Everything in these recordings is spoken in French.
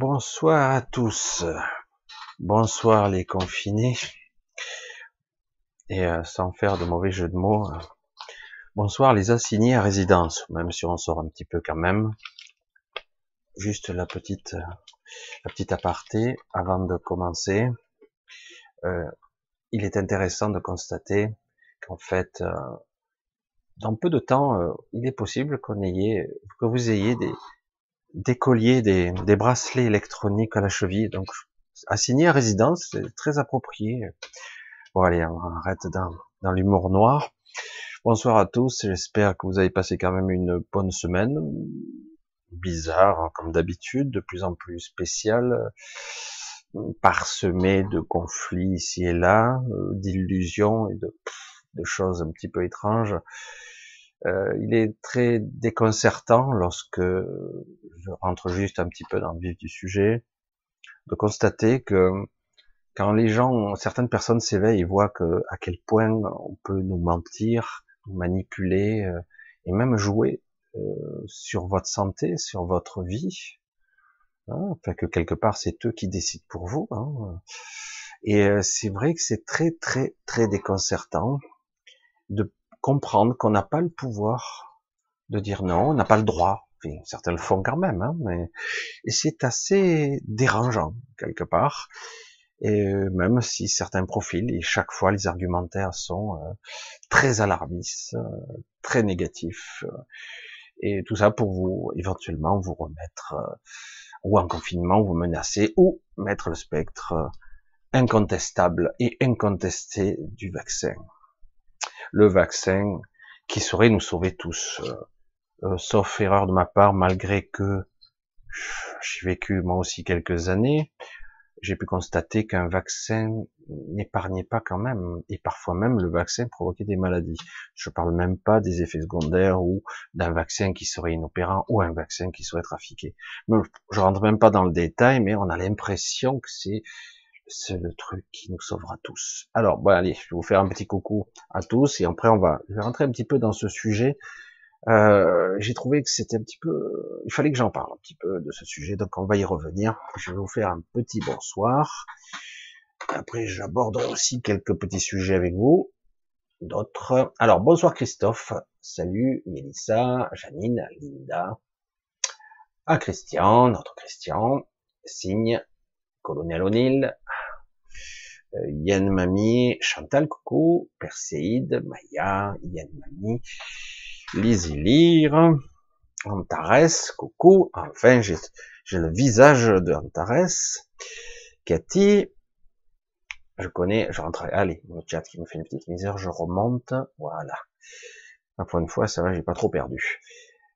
Bonsoir à tous. Bonsoir les confinés. Et euh, sans faire de mauvais jeu de mots, euh, bonsoir les assignés à résidence, même si on sort un petit peu quand même. Juste la petite, euh, la petite aparté avant de commencer. il est intéressant de constater qu'en fait, dans peu de temps, il est possible que vous ayez des, des colliers, des, bracelets électroniques à la cheville. Donc, assigné à résidence, c'est très approprié. Bon, allez, on arrête dans, dans l'humour noir. Bonsoir à tous, j'espère que vous avez passé quand même une bonne semaine. Bizarre, hein, comme d'habitude, de plus en plus spéciale, parsemée de conflits ici et là, euh, d'illusions et de choses un petit peu étranges. Euh, il est très déconcertant lorsque je rentre juste un petit peu dans le vif du sujet, de constater que quand les gens, certaines personnes s'éveillent et voient que à quel point on peut nous mentir, nous manipuler euh, et même jouer euh, sur votre santé, sur votre vie, hein, enfin que quelque part c'est eux qui décident pour vous. Hein. Et c'est vrai que c'est très très très déconcertant de comprendre qu'on n'a pas le pouvoir de dire non, on n'a pas le droit. Certains le font quand même, hein, mais c'est assez dérangeant quelque part. Et euh, même si certains profils, et chaque fois les argumentaires sont euh, très alarmistes, euh, très négatifs, et tout ça pour vous éventuellement vous remettre ou en confinement, vous menacer ou mettre le spectre incontestable et incontesté du vaccin le vaccin qui saurait nous sauver tous. Euh, euh, sauf erreur de ma part, malgré que j'ai vécu moi aussi quelques années, j'ai pu constater qu'un vaccin n'épargnait pas quand même, et parfois même le vaccin provoquait des maladies. Je parle même pas des effets secondaires ou d'un vaccin qui serait inopérant ou un vaccin qui serait trafiqué. Je rentre même pas dans le détail, mais on a l'impression que c'est c'est le truc qui nous sauvera tous. Alors, bon, allez, je vais vous faire un petit coucou à tous et après on va, je vais rentrer un petit peu dans ce sujet. Euh, j'ai trouvé que c'était un petit peu, il fallait que j'en parle un petit peu de ce sujet, donc on va y revenir. Je vais vous faire un petit bonsoir. Après, j'aborderai aussi quelques petits sujets avec vous, d'autres. Alors, bonsoir Christophe, salut Mélissa, Janine, Linda, à Christian, notre Christian, Signe, Colonel O'Neill, Yann Mami, Chantal Coucou, Perséide, Maya, Yann Mami, Lizzie Lire, Antares, coucou, enfin j'ai le visage de Antares, Cathy, je connais, je rentre, allez, le chat qui me fait une petite misère, je remonte, voilà. Pour une fois, ça va, j'ai pas trop perdu.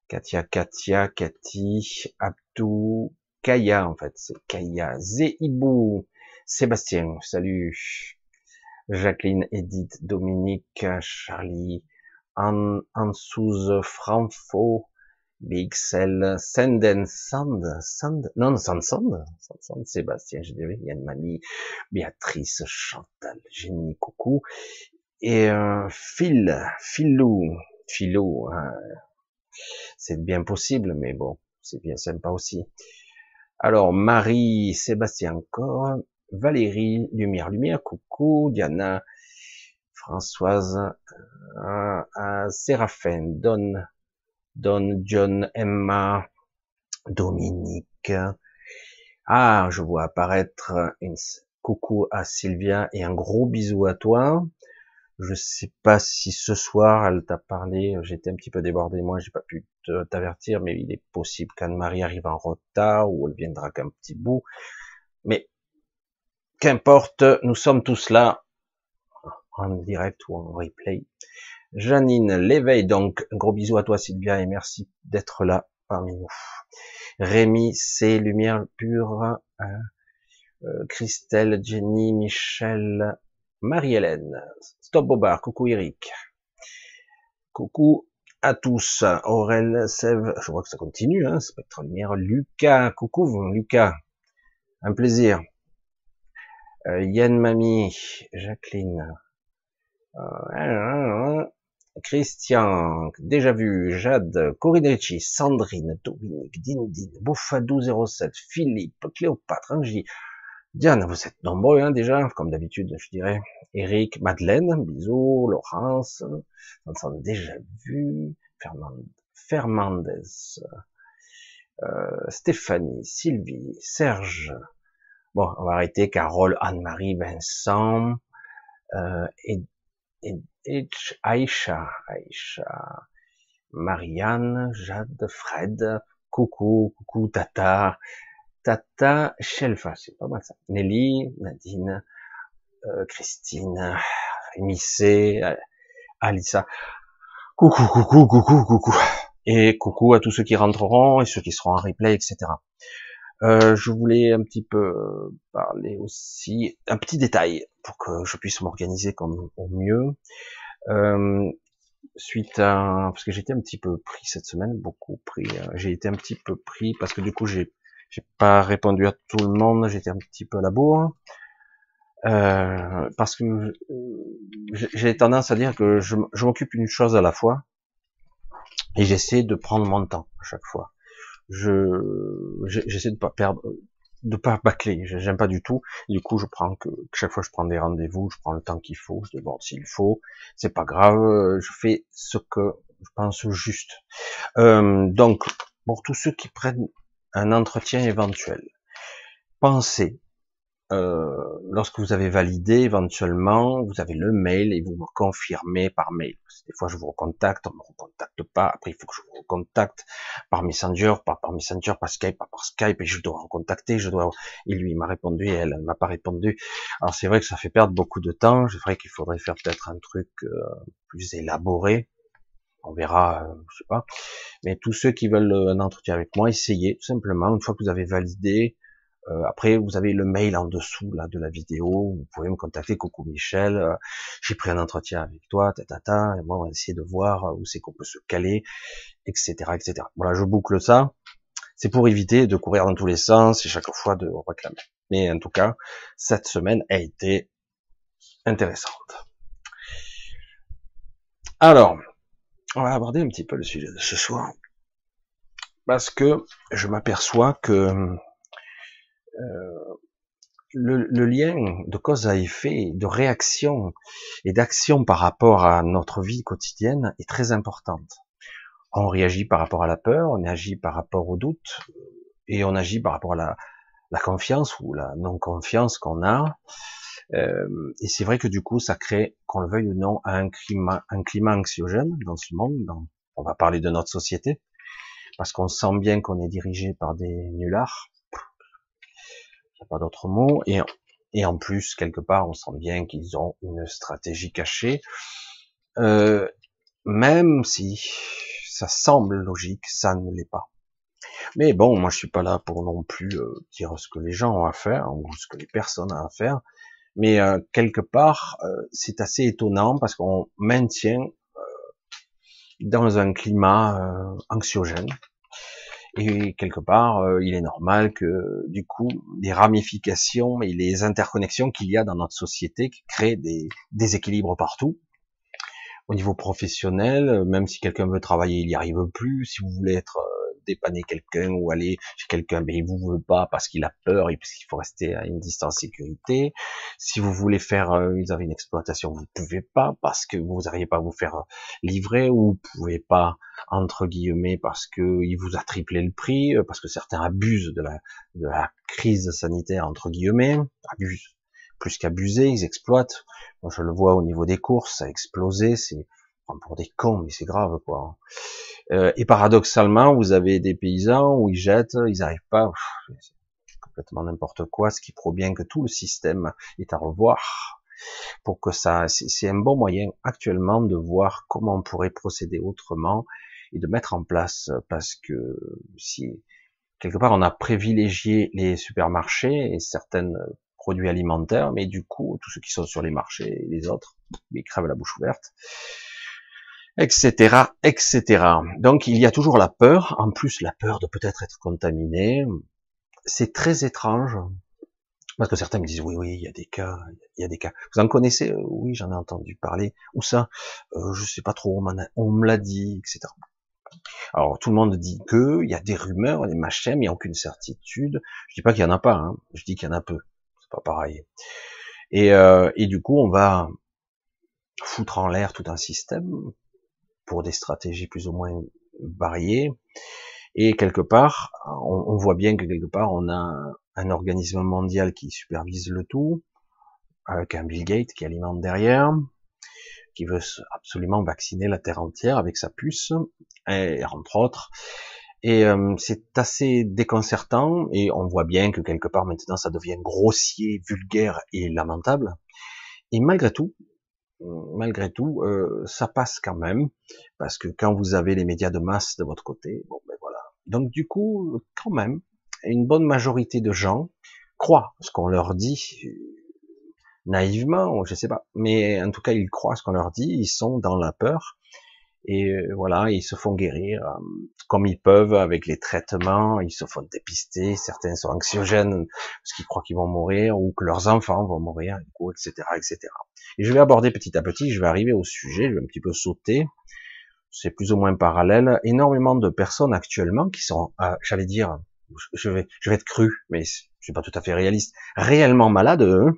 Katia, Katia, Cathy, Abdou, Kaya, en fait, c'est Kaya, Zeibou, Sébastien, salut. Jacqueline, Edith, Dominique, Charlie, An Ansouze, Franfo, Bixel, Senden, Sand, Sand, non, Sand, Sand, Sand, Sand, Sébastien, je dirais, Yann Mamie, Béatrice, Chantal, Jenny, coucou, et euh, Phil, Philou, Philou, hein. c'est bien possible, mais bon, c'est bien sympa aussi. Alors, Marie, Sébastien encore, Valérie, Lumière, Lumière, coucou, Diana, Françoise, euh, euh Séraphine, Don, Don, John, Emma, Dominique. Ah, je vois apparaître une coucou à Sylvia et un gros bisou à toi. Je sais pas si ce soir elle t'a parlé, j'étais un petit peu débordé, moi j'ai pas pu t'avertir, mais il est possible qu'Anne-Marie arrive en retard ou elle viendra qu'un petit bout. Mais Qu'importe, nous sommes tous là, en direct ou en replay. Janine l'éveil donc, gros bisou à toi Sylvia et merci d'être là parmi nous. Rémi, c'est Lumière Pure, hein. euh, Christelle, Jenny, Michel, Marie-Hélène, Stop Bobard, coucou Eric, coucou à tous, Aurel, Sève, je vois que ça continue, hein, Spectre Lumière, Lucas, coucou Lucas, un plaisir. Euh, Yann Mamie, Jacqueline, euh, Christian, déjà vu, Jade, Corinne Ricci, Sandrine, Dominique, Dindine, Bouffadou07, Philippe, Cléopâtre, Angie, Diane, vous êtes nombreux hein, déjà, comme d'habitude, je dirais. Eric, Madeleine, bisous, Laurence, on s'en déjà vu, Fernandez, euh, Stéphanie, Sylvie, Serge. Bon, on va arrêter. Carole, Anne-Marie, Vincent, euh, et, Aïcha, Aïcha, Marianne, Jade, Fred, coucou, coucou, Tata, Tata Shelfa, c'est pas mal ça. Nelly, Nadine, euh, Christine, Missé, Alissa. Coucou, coucou, coucou, coucou. Et coucou à tous ceux qui rentreront et ceux qui seront en replay, etc. Euh, je voulais un petit peu parler aussi, un petit détail pour que je puisse m'organiser comme au mieux. Euh, suite à, parce que j'étais un petit peu pris cette semaine, beaucoup pris. Euh, j'ai été un petit peu pris parce que du coup j'ai j'ai pas répondu à tout le monde, j'étais un petit peu à la bourre. Euh, parce que j'ai tendance à dire que je, je m'occupe une chose à la fois et j'essaie de prendre mon temps à chaque fois. Je j'essaie de pas perdre, de pas bâcler. J'aime pas du tout. Du coup, je prends que chaque fois je prends des rendez-vous, je prends le temps qu'il faut. Je déborde s'il faut. C'est pas grave. Je fais ce que je pense juste. Euh, donc, pour tous ceux qui prennent un entretien éventuel. Pensez, euh, lorsque vous avez validé, éventuellement, vous avez le mail et vous me confirmez par mail. Des fois, je vous recontacte, on me recontacte pas. Après, il faut que je vous recontacte par Messenger, par Messenger, par Skype, par Skype, et je dois recontacter, je dois, et lui, il m'a répondu, et elle, elle m'a pas répondu. Alors, c'est vrai que ça fait perdre beaucoup de temps. C'est vrai qu'il faudrait faire peut-être un truc euh, plus élaboré on verra, euh, je sais pas. Mais tous ceux qui veulent un entretien avec moi, essayez tout simplement. Une fois que vous avez validé, euh, après vous avez le mail en dessous là de la vidéo. Vous pouvez me contacter. Coucou Michel, euh, j'ai pris un entretien avec toi, ta, et moi on va essayer de voir où c'est qu'on peut se caler, etc., etc. Voilà, je boucle ça. C'est pour éviter de courir dans tous les sens et chaque fois de réclamer. Mais en tout cas, cette semaine a été intéressante. Alors, on va aborder un petit peu le sujet de ce soir. Parce que je m'aperçois que euh, le, lien de cause à effet, de réaction et d'action par rapport à notre vie quotidienne est très importante. On réagit par rapport à la peur, on agit par rapport au doute, et on agit par rapport à la, confiance ou la non-confiance qu'on a. Euh, et c'est vrai que du coup, ça crée, qu'on le veuille ou non, un climat, un climat anxiogène dans ce monde. on va parler de notre société, parce qu'on sent bien qu'on est dirigé par des nullards. Il n'y a pas d'autre mot. Et, et en plus, quelque part, on sent bien qu'ils ont une stratégie cachée. Euh, même si ça semble logique, ça ne l'est pas. Mais bon, moi je suis pas là pour non plus euh, dire ce que les gens ont à faire ou ce que les personnes ont à faire. Mais euh, quelque part, euh, c'est assez étonnant parce qu'on maintient euh, dans un climat anxiogène. Et quelque part, il est normal que du coup, les ramifications et les interconnexions qu'il y a dans notre société créent des déséquilibres partout. Au niveau professionnel, même si quelqu'un veut travailler, il n'y arrive plus. Si vous voulez être dépanner quelqu'un ou aller chez quelqu'un, mais il vous veut pas parce qu'il a peur et parce qu'il faut rester à une distance sécurité. Si vous voulez faire, euh, vous avez une exploitation, vous pouvez pas parce que vous n'arrivez pas à vous faire livrer ou vous pouvez pas entre guillemets parce que il vous a triplé le prix, euh, parce que certains abusent de la, de la crise sanitaire entre guillemets, abusent plus qu'abuser, ils exploitent. Moi, je le vois au niveau des courses, ça a explosé, c'est pour des cons, mais c'est grave quoi. Euh, et paradoxalement, vous avez des paysans où ils jettent, ils n'arrivent pas, c'est complètement n'importe quoi, ce qui prouve bien que tout le système est à revoir pour que ça, c'est un bon moyen actuellement de voir comment on pourrait procéder autrement et de mettre en place, parce que si quelque part on a privilégié les supermarchés et certains produits alimentaires, mais du coup tous ceux qui sont sur les marchés et les autres, ils crèvent la bouche ouverte etc., etc. Donc il y a toujours la peur, en plus la peur de peut-être être contaminé. C'est très étrange. Parce que certains me disent oui, oui, il y a des cas, il y a des cas. Vous en connaissez euh, Oui, j'en ai entendu parler. Où ça euh, Je sais pas trop. On, me l'a dit, etc. Alors tout le monde dit que il y a des rumeurs, des machins, mais il n'y a aucune certitude. Je dis pas qu'il y en a pas. Hein. Je dis qu'il y en a peu. C'est pas pareil. Et, euh, et du coup, on va foutre en l'air tout un système pour des stratégies plus ou moins variées. Et quelque part, on, voit bien que quelque part, on a un organisme mondial qui supervise le tout, avec un Bill Gates qui alimente derrière, qui veut absolument vacciner la Terre entière avec sa puce, et, entre autres. Et euh, c'est assez déconcertant, et on voit bien que quelque part maintenant ça devient grossier, vulgaire et lamentable. Et malgré tout, malgré tout, euh, ça passe quand même, parce que quand vous avez les médias de masse de votre côté, bon ben voilà. Donc du coup, quand même, une bonne majorité de gens croient ce qu'on leur dit naïvement, je sais pas, mais en tout cas ils croient ce qu'on leur dit, ils sont dans la peur et euh, voilà, ils se font guérir euh, comme ils peuvent avec les traitements, ils se font dépister, certains sont anxiogènes parce qu'ils croient qu'ils vont mourir ou que leurs enfants vont mourir, etc., etc. Et je vais aborder petit à petit, je vais arriver au sujet, je vais un petit peu sauter, c'est plus ou moins parallèle, énormément de personnes actuellement qui sont, euh, j'allais dire, je vais, je vais être cru, mais je suis pas tout à fait réaliste, réellement malades, hein.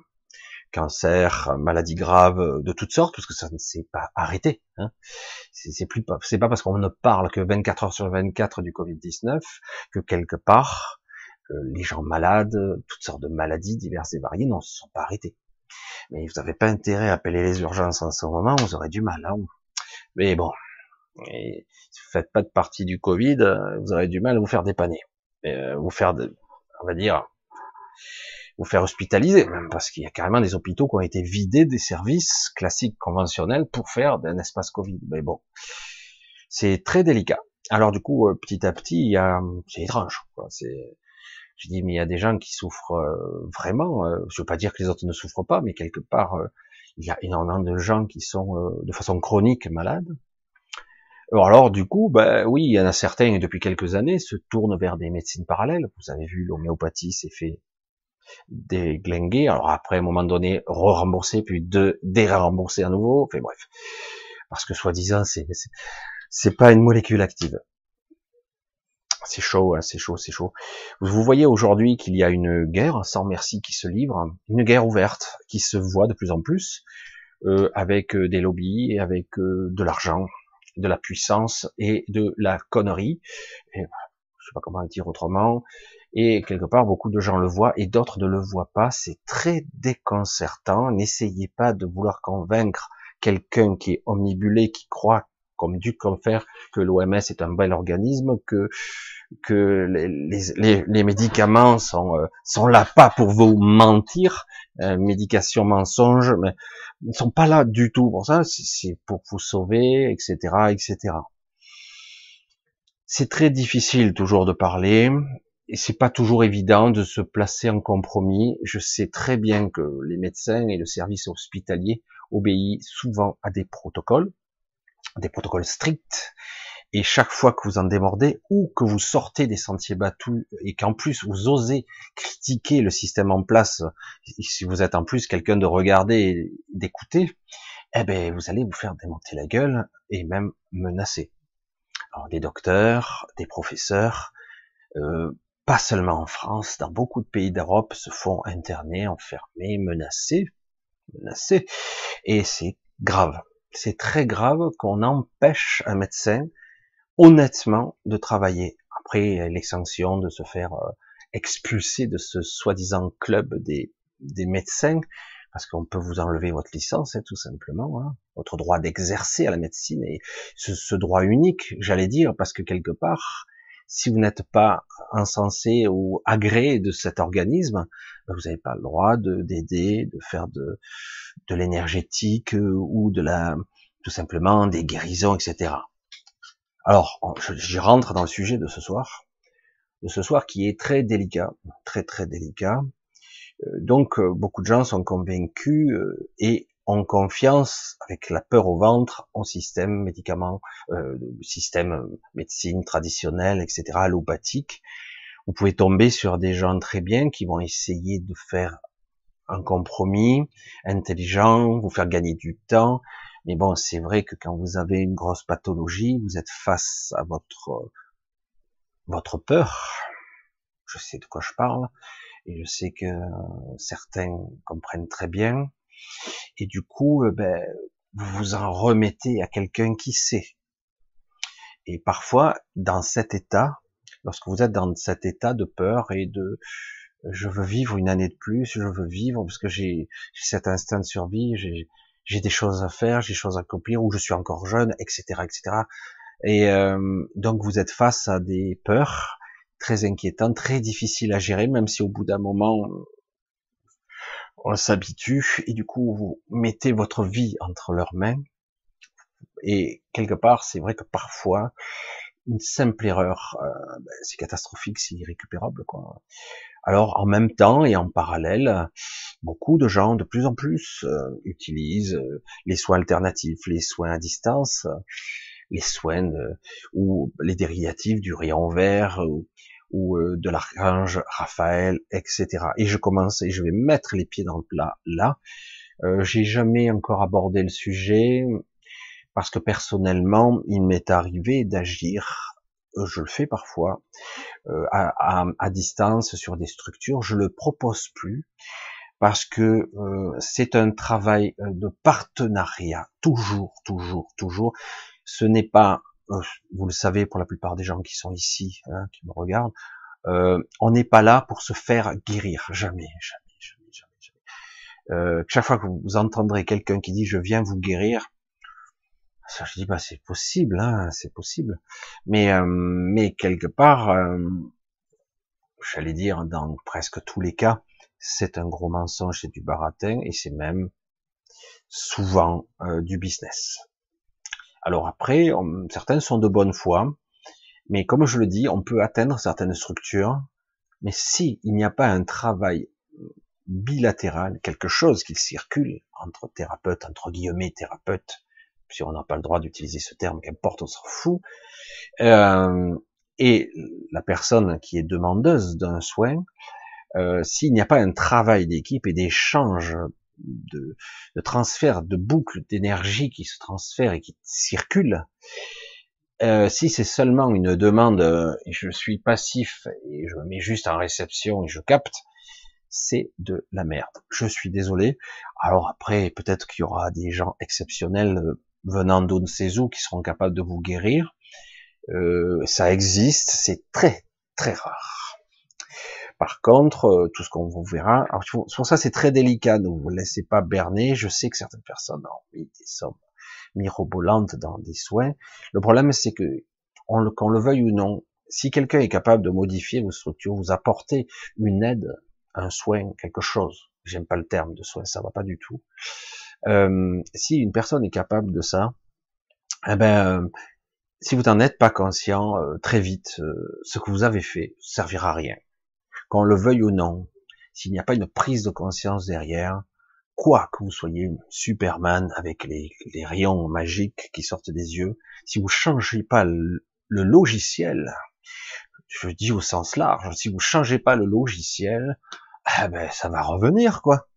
Cancer, maladies graves de toutes sortes, parce que ça ne s'est pas arrêté. Hein. C'est plus pas, c'est pas parce qu'on ne parle que 24 heures sur 24 du Covid-19 que quelque part euh, les gens malades, toutes sortes de maladies diverses et variées, ne se sont pas arrêtés. Mais vous n'avez pas intérêt à appeler les urgences en ce moment, vous aurez du mal. Hein. Mais bon, et si vous faites pas de partie du Covid, vous aurez du mal à vous faire dépanner. Euh, vous faire, de, on va dire, vous faire hospitaliser, même parce qu'il y a carrément des hôpitaux qui ont été vidés des services classiques conventionnels pour faire d'un espace Covid. Mais bon, c'est très délicat. Alors du coup, euh, petit à petit, il y a, c'est étrange. C'est, je dis, mais il y a des gens qui souffrent euh, vraiment. je veux pas dire que les autres ne souffrent pas, mais quelque part, il y a énormément de gens qui sont de façon chronique malades. Alors du coup, bah oui, il y en a certains depuis quelques années se tournent vers des médecines parallèles. Vous avez vu, l'homéopathie s'est fait déglinguer. Alors après, à un moment donné, re-rembourser, puis de dérembourser à nouveau. Enfin bref, parce que soi-disant, c'est c'est pas une molécule active. C'est chaud, hein, c'est chaud, c'est chaud. Vous voyez aujourd'hui qu'il y a une guerre sans merci qui se livre, une guerre ouverte qui se voit de plus en plus, euh, avec euh, des lobbies et avec euh, de l'argent, de la puissance et de la connerie. Et, je sais pas comment le dire autrement. Et quelque part, beaucoup de gens le voient et d'autres ne le voient pas. C'est très déconcertant. N'essayez pas de vouloir convaincre quelqu'un qui est omnibulé, qui croit comme du faire que l'OMS est un bel organisme, que que les, les, les médicaments sont euh, sont là pas pour vous mentir, euh, médication mensonge, mais ils sont pas là du tout pour ça, c'est pour vous sauver, etc., etc. C'est très difficile toujours de parler, et c'est pas toujours évident de se placer en compromis. Je sais très bien que les médecins et le service hospitalier obéissent souvent à des protocoles, des protocoles stricts, et chaque fois que vous en démordez ou que vous sortez des sentiers battus et qu'en plus vous osez critiquer le système en place, si vous êtes en plus quelqu'un de regarder et d'écouter, eh ben vous allez vous faire démonter la gueule et même menacer. Alors des docteurs, des professeurs, euh, pas seulement en France, dans beaucoup de pays d'Europe se font interner, enfermer, menacer, menacer, et c'est grave. C'est très grave qu'on empêche un médecin honnêtement de travailler. Après, les sanctions de se faire euh, expulser de ce soi-disant club des, médecins, parce qu'on peut vous enlever votre licence, hein, tout simplement, hein, votre droit d'exercer à la médecine, et ce droit unique, j'allais dire, parce que quelque part, si vous n'êtes pas insensé ou agréé de cet organisme, ben, vous n'avez pas le droit de d'aider, de faire de, de l'énergétique euh, ou de la, tout simplement des guérisons, etc. Alors, j'y rentre dans le sujet de ce soir, de ce soir qui est très délicat, très très délicat. Euh, donc, euh, beaucoup de gens sont convaincus et ont confiance avec la peur au ventre au système médicament, euh, système médecine traditionnelle, etc., allopathique. Vous pouvez tomber sur des gens très bien qui vont essayer de faire un compromis intelligent, vous faire gagner du temps. Mais bon, c'est vrai que quand vous avez une grosse pathologie, vous êtes face à votre votre peur. Je sais de quoi je parle et je sais que certains comprennent très bien. Et du coup, euh, ben, vous vous en remettez à quelqu'un qui sait. Et parfois, dans cet état, lorsque vous êtes dans cet état de peur et de je veux vivre une année de plus, je veux vivre parce que j'ai cet instinct de survie, j'ai des choses à faire, j'ai des choses à accomplir, ou je suis encore jeune, etc., etc. Et euh, donc vous êtes face à des peurs très inquiétantes, très difficiles à gérer, même si au bout d'un moment on s'habitue et du coup vous mettez votre vie entre leurs mains. Et quelque part, c'est vrai que parfois une simple erreur, euh, ben, c'est catastrophique, c'est irrécupérable. Quoi. Alors en même temps et en parallèle, beaucoup de gens de plus en plus euh, utilisent euh, les soins alternatifs, les soins à distance, les soins ou les dérivatifs du rayon vert de l'archange Raphaël, etc. Et je commence et je vais mettre les pieds dans le plat là. J'ai jamais encore abordé le sujet parce que personnellement, il m'est arrivé d'agir, euh, je le fais parfois, euh, à, distance sur des structures, je le propose plus, parce que euh, c'est un travail de partenariat, toujours, toujours, toujours. Ce n'est pas, vous le savez pour la plupart des gens qui sont ici, hein, qui me regardent, on n'est pas là pour se faire guérir, jamais, jamais, jamais, jamais. jamais. chaque fois que vous entendrez quelqu'un qui dit je viens vous guérir, ça, je dis, bah, c'est possible, hein, c'est possible. Mais, euh, mais quelque part, euh, j'allais dire, dans presque tous les cas, c'est un gros mensonge, c'est du baratin, et c'est même souvent euh, du business. Alors après, certains sont de bonne foi, mais comme je le dis, on peut atteindre certaines structures, mais si il n'y a pas un travail bilatéral, quelque chose qui circule entre thérapeutes, entre guillemets thérapeutes, si on n'a pas le droit d'utiliser ce terme, qu'importe, on s'en fout. Euh, et la personne qui est demandeuse d'un soin, euh, s'il n'y a pas un travail d'équipe et d'échange, de, transfert, de boucles d'énergie qui se transfèrent et qui circulent, euh, si c'est seulement une demande, et je suis passif et je me mets juste en réception et je capte, c'est de la merde. Je suis désolé. Alors après, peut-être qu'il y aura des gens exceptionnels venant d'on qui seront capables de vous guérir. Euh, ça existe, c'est très très rare. Par contre, euh, tout ce qu'on vous verra, alors pour ça c'est très délicat, ne vous laissez pas berner. Je sais que certaines personnes ont mis des sommes mirobolantes dans des soins. Le problème c'est que on qu'on le veuille ou non, si quelqu'un est capable de modifier vos structures, vous apporter une aide, un soin, quelque chose. J'aime pas le terme de soin, ça va pas du tout. Euh, si une personne est capable de ça, eh ben, si vous n'en êtes pas conscient, euh, très vite, ce que vous avez fait servira à rien. Qu'on le veuille ou non, s'il n'y a pas une prise de conscience derrière, quoi que vous soyez Superman avec les, rayons magiques qui sortent des yeux, si vous changez pas le, logiciel, je dis au sens large, si vous changez pas le logiciel, eh ben ça va revenir quoi.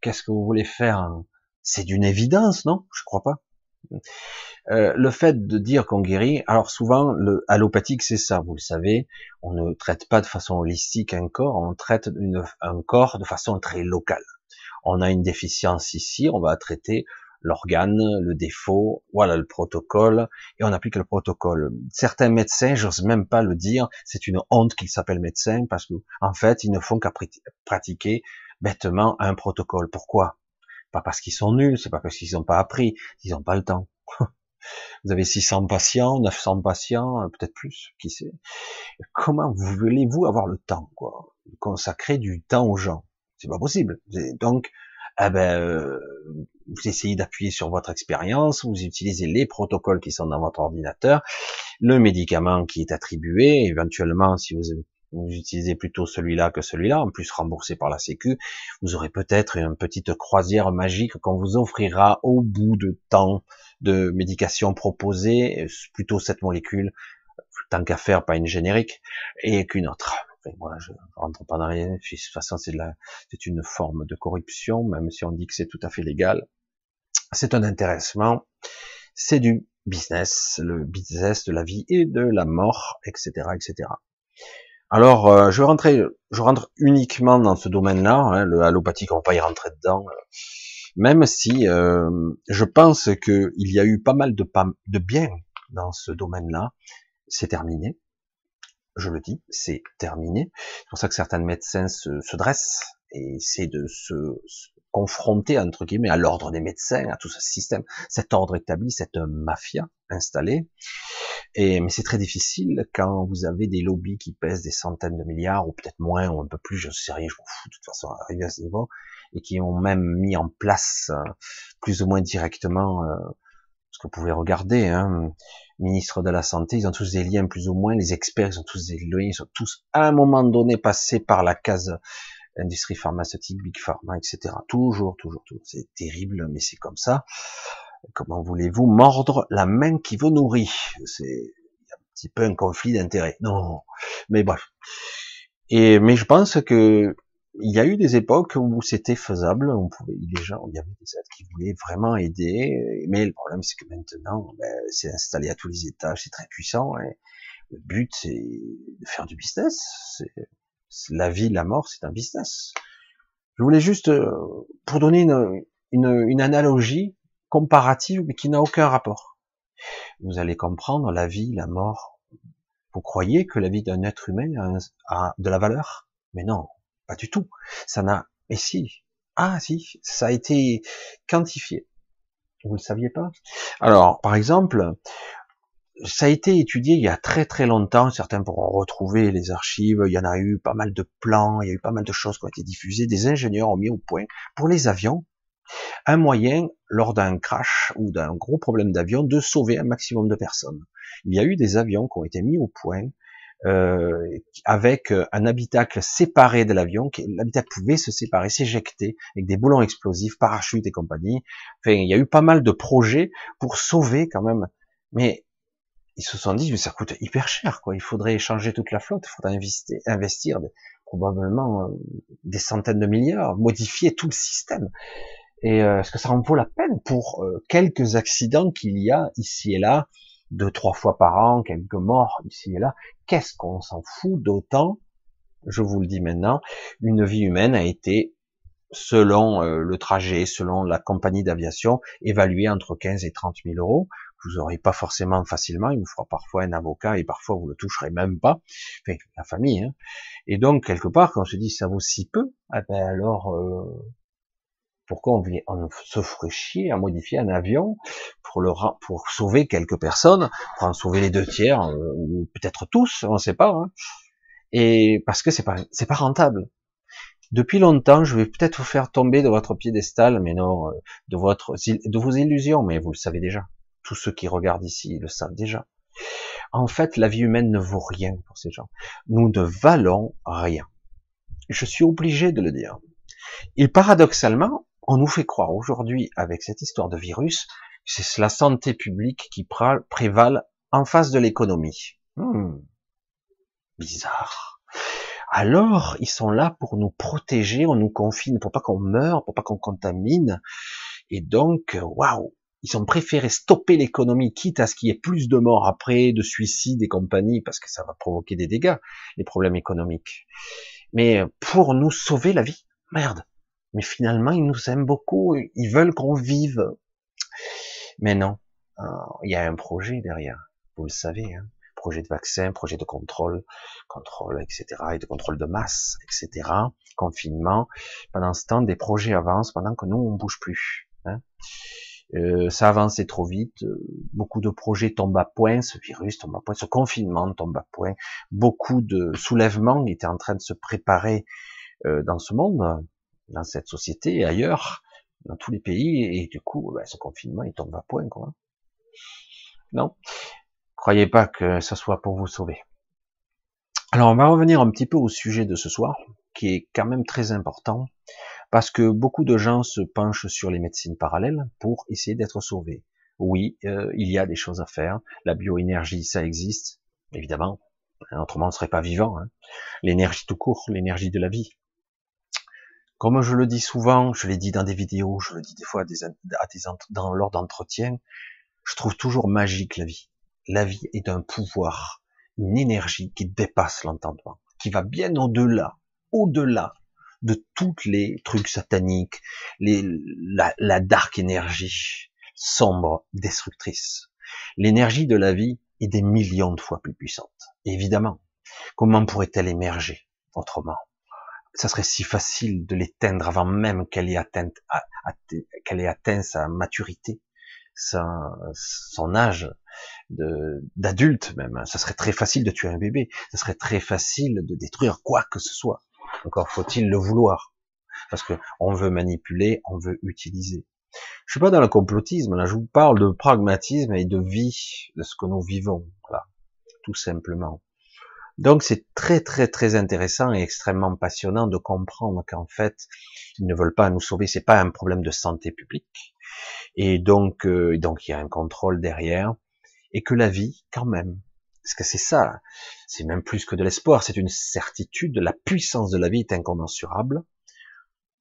Qu'est-ce que vous voulez faire C'est d'une évidence, non? Je crois pas. Euh, le fait de dire qu'on guérit, alors souvent le allopathique c'est ça, vous le savez, on ne traite pas de façon holistique un corps, on traite un corps de façon très locale. On a une déficience ici, on va traiter l'organe, le défaut, voilà le protocole, et on applique le protocole. Certains médecins, j'ose même pas le dire, c'est une honte qu'ils s'appellent médecins parce que en fait ils ne font qu'à pratiquer bêtement un protocole. Pourquoi? Pas parce qu'ils sont nuls, c'est pas parce qu'ils n'ont pas appris, ils n'ont pas le temps. Vous avez 600 patients, 900 patients, euh, peut-être plus, qui sait. Comment voulez-vous avoir le temps, quoi Consacrer du temps aux gens, c'est pas possible. Donc, eh ben, euh, vous essayez d'appuyer sur votre expérience, vous utilisez les protocoles qui sont dans votre ordinateur, le médicament qui est attribué, éventuellement, si vous vous utilisez plutôt celui-là que celui-là, en plus remboursé par la Sécu, vous aurez peut-être une petite croisière magique qu'on vous offrira au bout de temps de médication proposée, plutôt cette molécule, tant qu'à faire, pas une générique, et qu'une autre. moi, je rentre pas dans rien. De toute façon, c'est la, une forme de corruption, même si on dit que c'est tout à fait légal. C'est un intéressement. C'est du business, le business de la vie et de la mort, etc., etc. Alors, euh, je rentrer, je rentre uniquement dans ce domaine-là, hein, le allopathique, on va pas y rentrer dedans, euh, même si euh, je pense qu'il y a eu pas mal de, de bien dans ce domaine-là, c'est terminé. Je le dis, c'est terminé. C'est pour ça que certains médecins se, se dressent et essaient de se confronter entre guillemets à l'ordre des médecins, à tout ce système, cet ordre établi, cette mafia installée. Et mais c'est très difficile quand vous avez des lobbies qui pèsent des centaines de milliards ou peut-être moins ou un peu plus, je sais rien, je m'en fous de toute façon arriver à ce niveau et qui ont même mis en place euh, plus ou moins directement euh, ce que vous pouvez regarder, hein, ministre de la santé, ils ont tous des liens plus ou moins, les experts, ils ont tous des liens, ils sont tous à un moment donné passés par la case industrie pharmaceutique, big pharma, etc. Toujours, toujours, toujours. C'est terrible, mais c'est comme ça. Comment voulez-vous mordre la main qui vous nourrit? C'est un petit peu un conflit d'intérêts. Non, mais bref. Et mais je pense que il y a eu des époques où c'était faisable, on pouvait, les gens, il y avait des aides qui voulaient vraiment aider, mais le problème c'est que maintenant, ben, c'est installé à tous les étages, c'est très puissant, le but c'est de faire du business, la vie, la mort, c'est un business. Je voulais juste, euh, pour donner une, une, analogie comparative, mais qui n'a aucun rapport. Vous allez comprendre la vie, la mort. Vous croyez que la vie d'un être humain a, de la valeur? Mais non, pas du tout. Ça n'a. Et si Ah si, ça a été quantifié. Vous ne le saviez pas? Alors, par exemple, ça a été étudié il y a très très longtemps, certains pourront retrouver les archives, il y en a eu pas mal de plans, il y a eu pas mal de choses qui ont été diffusées, des ingénieurs ont mis au point pour les avions un moyen, lors d'un crash ou d'un gros problème d'avion, de sauver un maximum de personnes. Il y a eu des avions qui ont été mis au point euh, avec un habitacle séparé de l'avion, l'habitacle pouvait se séparer, s'éjecter avec des boulons explosifs, parachutes et compagnie. Enfin, il y a eu pas mal de projets pour sauver quand même. Mais ils se sont dit, mais ça coûte hyper cher, quoi. Il faudrait changer toute la flotte, il faudrait investir, investir probablement euh, des centaines de milliards, modifier tout le système. Et euh, est-ce que ça en vaut la peine pour euh, quelques accidents qu'il y a ici et là, deux, trois fois par an, quelques morts ici et là? Qu'est-ce qu'on s'en fout d'autant Je vous le dis maintenant, une vie humaine a été, selon le trajet, selon la compagnie d'aviation, évaluée entre 15 et 30 000 euros vous aurez pas forcément facilement, il vous fera parfois un avocat et parfois vous le toucherez même pas, enfin la famille. Hein. Et donc quelque part, quand on se dit ça vaut si peu, eh ben alors euh, pourquoi on, on se ferait chier à modifier un avion pour le pour sauver quelques personnes, pour en sauver les deux tiers euh, ou peut-être tous, on ne sait pas. Hein. Et parce que c'est pas c'est pas rentable. Depuis longtemps, je vais peut-être vous faire tomber de votre piédestal, mais non, euh, de votre de vos illusions, mais vous le savez déjà tous ceux qui regardent ici le savent déjà. En fait, la vie humaine ne vaut rien pour ces gens. Nous ne valons rien. Je suis obligé de le dire. Et paradoxalement, on nous fait croire aujourd'hui, avec cette histoire de virus, que c'est la santé publique qui prévale en face de l'économie. Hmm. Bizarre. Alors, ils sont là pour nous protéger, on nous confine pour pas qu'on meure, pour pas qu'on contamine. Et donc, waouh, ils ont préféré stopper l'économie, quitte à ce qu'il y ait plus de morts après, de suicides et compagnie, parce que ça va provoquer des dégâts, les problèmes économiques. Mais pour nous sauver la vie, merde. Mais finalement, ils nous aiment beaucoup, ils veulent qu'on vive. Mais non, euh, il y a un projet derrière, vous le savez, hein. projet de vaccin, projet de contrôle, contrôle, etc., et de contrôle de masse, etc., confinement. Pendant ce temps, des projets avancent pendant que nous, on bouge plus. Hein. Euh, ça avançait trop vite, euh, beaucoup de projets tombent à point, ce virus tombe à point, ce confinement tombe à point, beaucoup de soulèvements étaient en train de se préparer euh, dans ce monde, dans cette société ailleurs, dans tous les pays, et du coup, ben, ce confinement, il tombe à point, quoi. Non, croyez pas que ça soit pour vous sauver. Alors, on va revenir un petit peu au sujet de ce soir, qui est quand même très important parce que beaucoup de gens se penchent sur les médecines parallèles pour essayer d'être sauvés. Oui, euh, il y a des choses à faire. La bioénergie, ça existe, évidemment. Autrement, on ne serait pas vivant. Hein. L'énergie tout court, l'énergie de la vie. Comme je le dis souvent, je l'ai dit dans des vidéos, je le dis des fois à des, dans lors d'entretien, je trouve toujours magique la vie. La vie est un pouvoir, une énergie qui dépasse l'entendement, qui va bien au-delà, au-delà de toutes les trucs sataniques, la, dark énergie, sombre, destructrice. L'énergie de la vie est des millions de fois plus puissante. évidemment, comment pourrait-elle émerger autrement? Ça serait si facile de l'éteindre avant même qu'elle ait atteint, qu'elle ait atteint sa maturité, son âge d'adulte même. Ça serait très facile de tuer un bébé. Ça serait très facile de détruire quoi que ce soit. Encore faut-il le vouloir. Parce que on veut manipuler, on veut utiliser. Je suis pas dans le complotisme, là, je vous parle de pragmatisme et de vie, de ce que nous vivons, voilà, tout simplement. Donc c'est très très très intéressant et extrêmement passionnant de comprendre qu'en fait ils ne veulent pas nous sauver, c'est pas un problème de santé publique et donc euh, donc il y a un contrôle derrière et que la vie quand même, parce que c'est ça, c'est même plus que de l'espoir, c'est une certitude, la puissance de la vie est incommensurable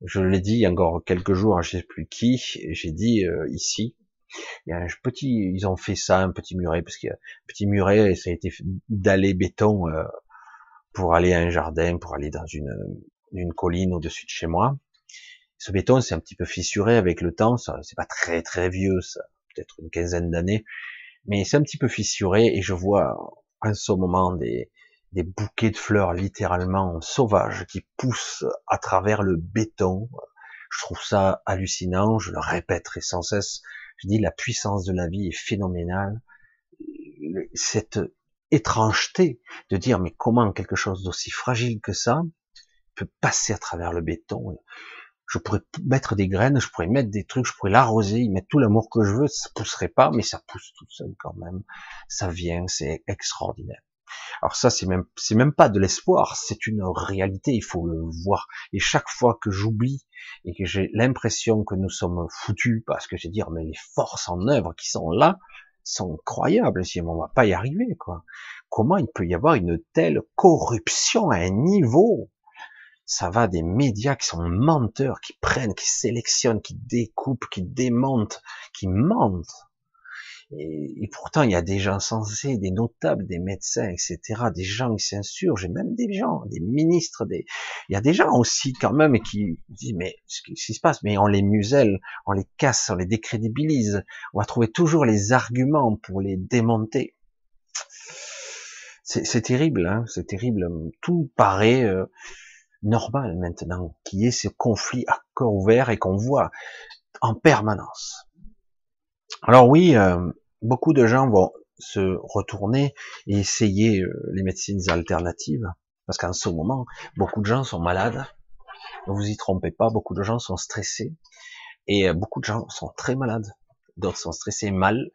je l'ai dit encore quelques jours, je sais plus qui, j'ai dit euh, ici, il y a un petit, ils ont fait ça, un petit muret, parce qu'il y a un petit muret, et ça a été dallé béton euh, pour aller à un jardin, pour aller dans une, une colline au-dessus de chez moi. Ce béton, c'est un petit peu fissuré avec le temps, ça, c'est pas très très vieux, ça, peut-être une quinzaine d'années, mais c'est un petit peu fissuré, et je vois en ce moment des, des bouquets de fleurs littéralement sauvages qui poussent à travers le béton. Je trouve ça hallucinant, je le répéterai sans cesse. Je dis la puissance de la vie est phénoménale. Cette étrangeté de dire mais comment quelque chose d'aussi fragile que ça peut passer à travers le béton? Je pourrais mettre des graines, je pourrais mettre des trucs, je pourrais l'arroser, y mettre tout l'amour que je veux, ça pousserait pas, mais ça pousse tout seul quand même. Ça vient, c'est extraordinaire. Alors ça, c'est même, c'est même pas de l'espoir, c'est une réalité, il faut le voir. Et chaque fois que j'oublie et que j'ai l'impression que nous sommes foutus, parce que je dire, mais les forces en œuvre qui sont là sont incroyables, si on va pas y arriver, quoi. Comment il peut y avoir une telle corruption à un niveau? Ça va des médias qui sont menteurs, qui prennent, qui sélectionnent, qui découpent, qui démontent, qui mentent. Et, pourtant, il y a des gens sensés, des notables, des médecins, etc., des gens qui s'insurgent, et même des gens, des ministres, des... il y a des gens aussi quand même qui disent, mais ce qui se passe, mais on les muselle, on les casse, on les décrédibilise, on va trouver toujours les arguments pour les démonter. C'est terrible, hein, c'est terrible. Tout paraît euh, normal maintenant, qu'il y ait ce conflit à corps ouvert et qu'on voit en permanence. Alors oui, euh, beaucoup de gens vont se retourner et essayer euh, les médecines alternatives, parce qu'en ce moment, beaucoup de gens sont malades. Ne vous y trompez pas, beaucoup de gens sont stressés et euh, beaucoup de gens sont très malades. D'autres sont stressés mal.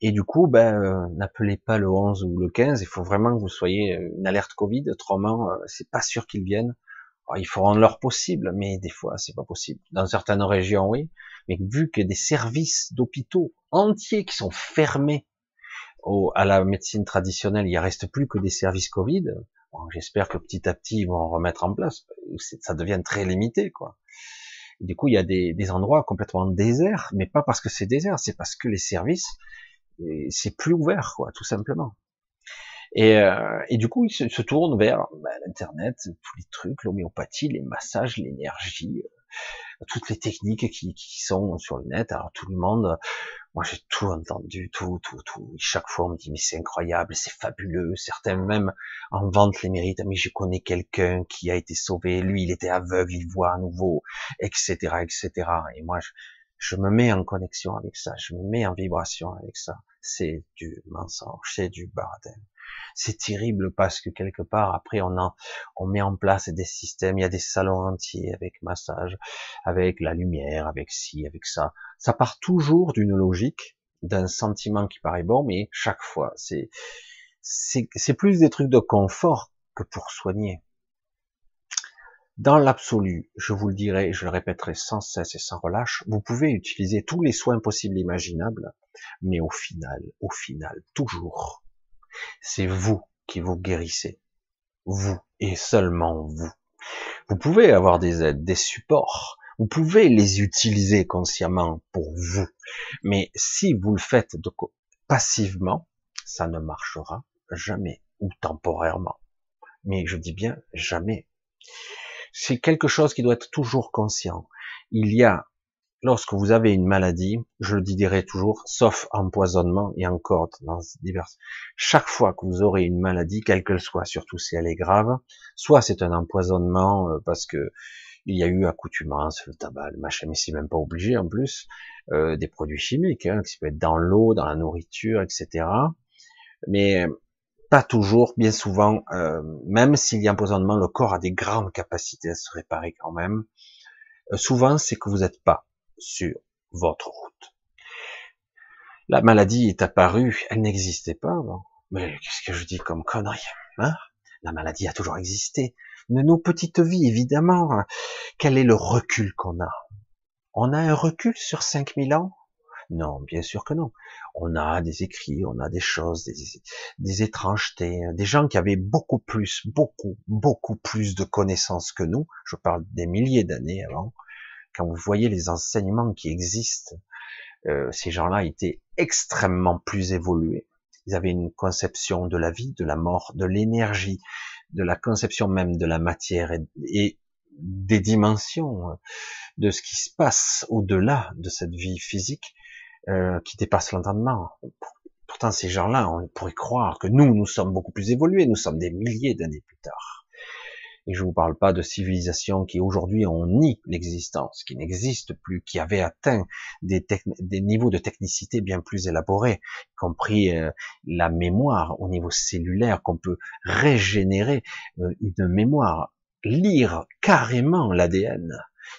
Et du coup, ben, n'appelez pas le 11 ou le 15. Il faut vraiment que vous soyez une alerte Covid. Autrement, c'est pas sûr qu'ils viennent. Alors, il faut rendre leur possible, mais des fois, c'est pas possible. Dans certaines régions, oui mais vu que des services d'hôpitaux entiers qui sont fermés au, à la médecine traditionnelle, il reste plus que des services Covid. Bon, J'espère que petit à petit ils vont remettre en place. Ça devient très limité, quoi. Du coup, il y a des, des endroits complètement déserts, mais pas parce que c'est désert, c'est parce que les services, c'est plus ouvert, quoi, tout simplement. Et, euh, et, du coup, ils se, se tournent vers bah, l'internet, tous les trucs, l'homéopathie, les massages, l'énergie, toutes les techniques qui, qui, sont sur le net. Alors tout le monde, moi j'ai tout entendu, tout, tout, tout. chaque fois on me dit mais c'est incroyable, c'est fabuleux. Certains même en vantent les mérites. Mais je connais quelqu'un qui a été sauvé, lui il était aveugle, il voit à nouveau, etc., etc. Et moi je, je me mets en connexion avec ça, je me mets en vibration avec ça. C'est du mensonge, c'est du bordel c'est terrible parce que quelque part après on a, on met en place des systèmes, il y a des salons entiers avec massage, avec la lumière, avec ci, avec ça. Ça part toujours d'une logique, d'un sentiment qui paraît bon, mais chaque fois c'est c'est plus des trucs de confort que pour soigner. Dans l'absolu, je vous le dirai, je le répéterai sans cesse et sans relâche, vous pouvez utiliser tous les soins possibles imaginables, mais au final, au final, toujours, c'est vous qui vous guérissez. Vous et seulement vous. Vous pouvez avoir des aides, des supports. Vous pouvez les utiliser consciemment pour vous. Mais si vous le faites de, passivement, ça ne marchera jamais ou temporairement. Mais je dis bien jamais. C'est quelque chose qui doit être toujours conscient. Il y a lorsque vous avez une maladie, je le dirai toujours, sauf empoisonnement et encore dans diverses, chaque fois que vous aurez une maladie, quelle qu'elle soit, surtout si elle est grave, soit c'est un empoisonnement euh, parce que il y a eu accoutumance, le tabac, le machin, mais c'est même pas obligé en plus, euh, des produits chimiques, hein, qui peuvent être dans l'eau, dans la nourriture, etc. Mais pas toujours, bien souvent, euh, même s'il y a empoisonnement, le corps a des grandes capacités à se réparer quand même. souvent, c'est que vous n'êtes pas sur votre route. La maladie est apparue, elle n'existait pas avant. Mais qu'est-ce que je dis comme connerie hein? La maladie a toujours existé. Mais nos petites vies, évidemment. Quel est le recul qu'on a? On a un recul sur 5000 ans? Non, bien sûr que non. On a des écrits, on a des choses, des, des étrangetés, des gens qui avaient beaucoup plus, beaucoup, beaucoup plus de connaissances que nous. Je parle des milliers d'années avant quand vous voyez les enseignements qui existent, euh, ces gens-là étaient extrêmement plus évolués. Ils avaient une conception de la vie, de la mort, de l'énergie, de la conception même de la matière et, des dimensions euh, de ce qui se passe au-delà de cette vie physique euh, qui dépasse l'entendement. Pourtant, ces gens-là, on pourrait croire que nous, nous sommes beaucoup plus évolués, nous sommes des milliers d'années plus tard. Et je vous parle pas de civilisations qui aujourd'hui ont ni l'existence, qui n'existent plus, qui avaient atteint des, des, niveaux de technicité bien plus élaborés, y compris euh, la mémoire au niveau cellulaire, qu'on peut régénérer euh, une mémoire, lire carrément l'ADN.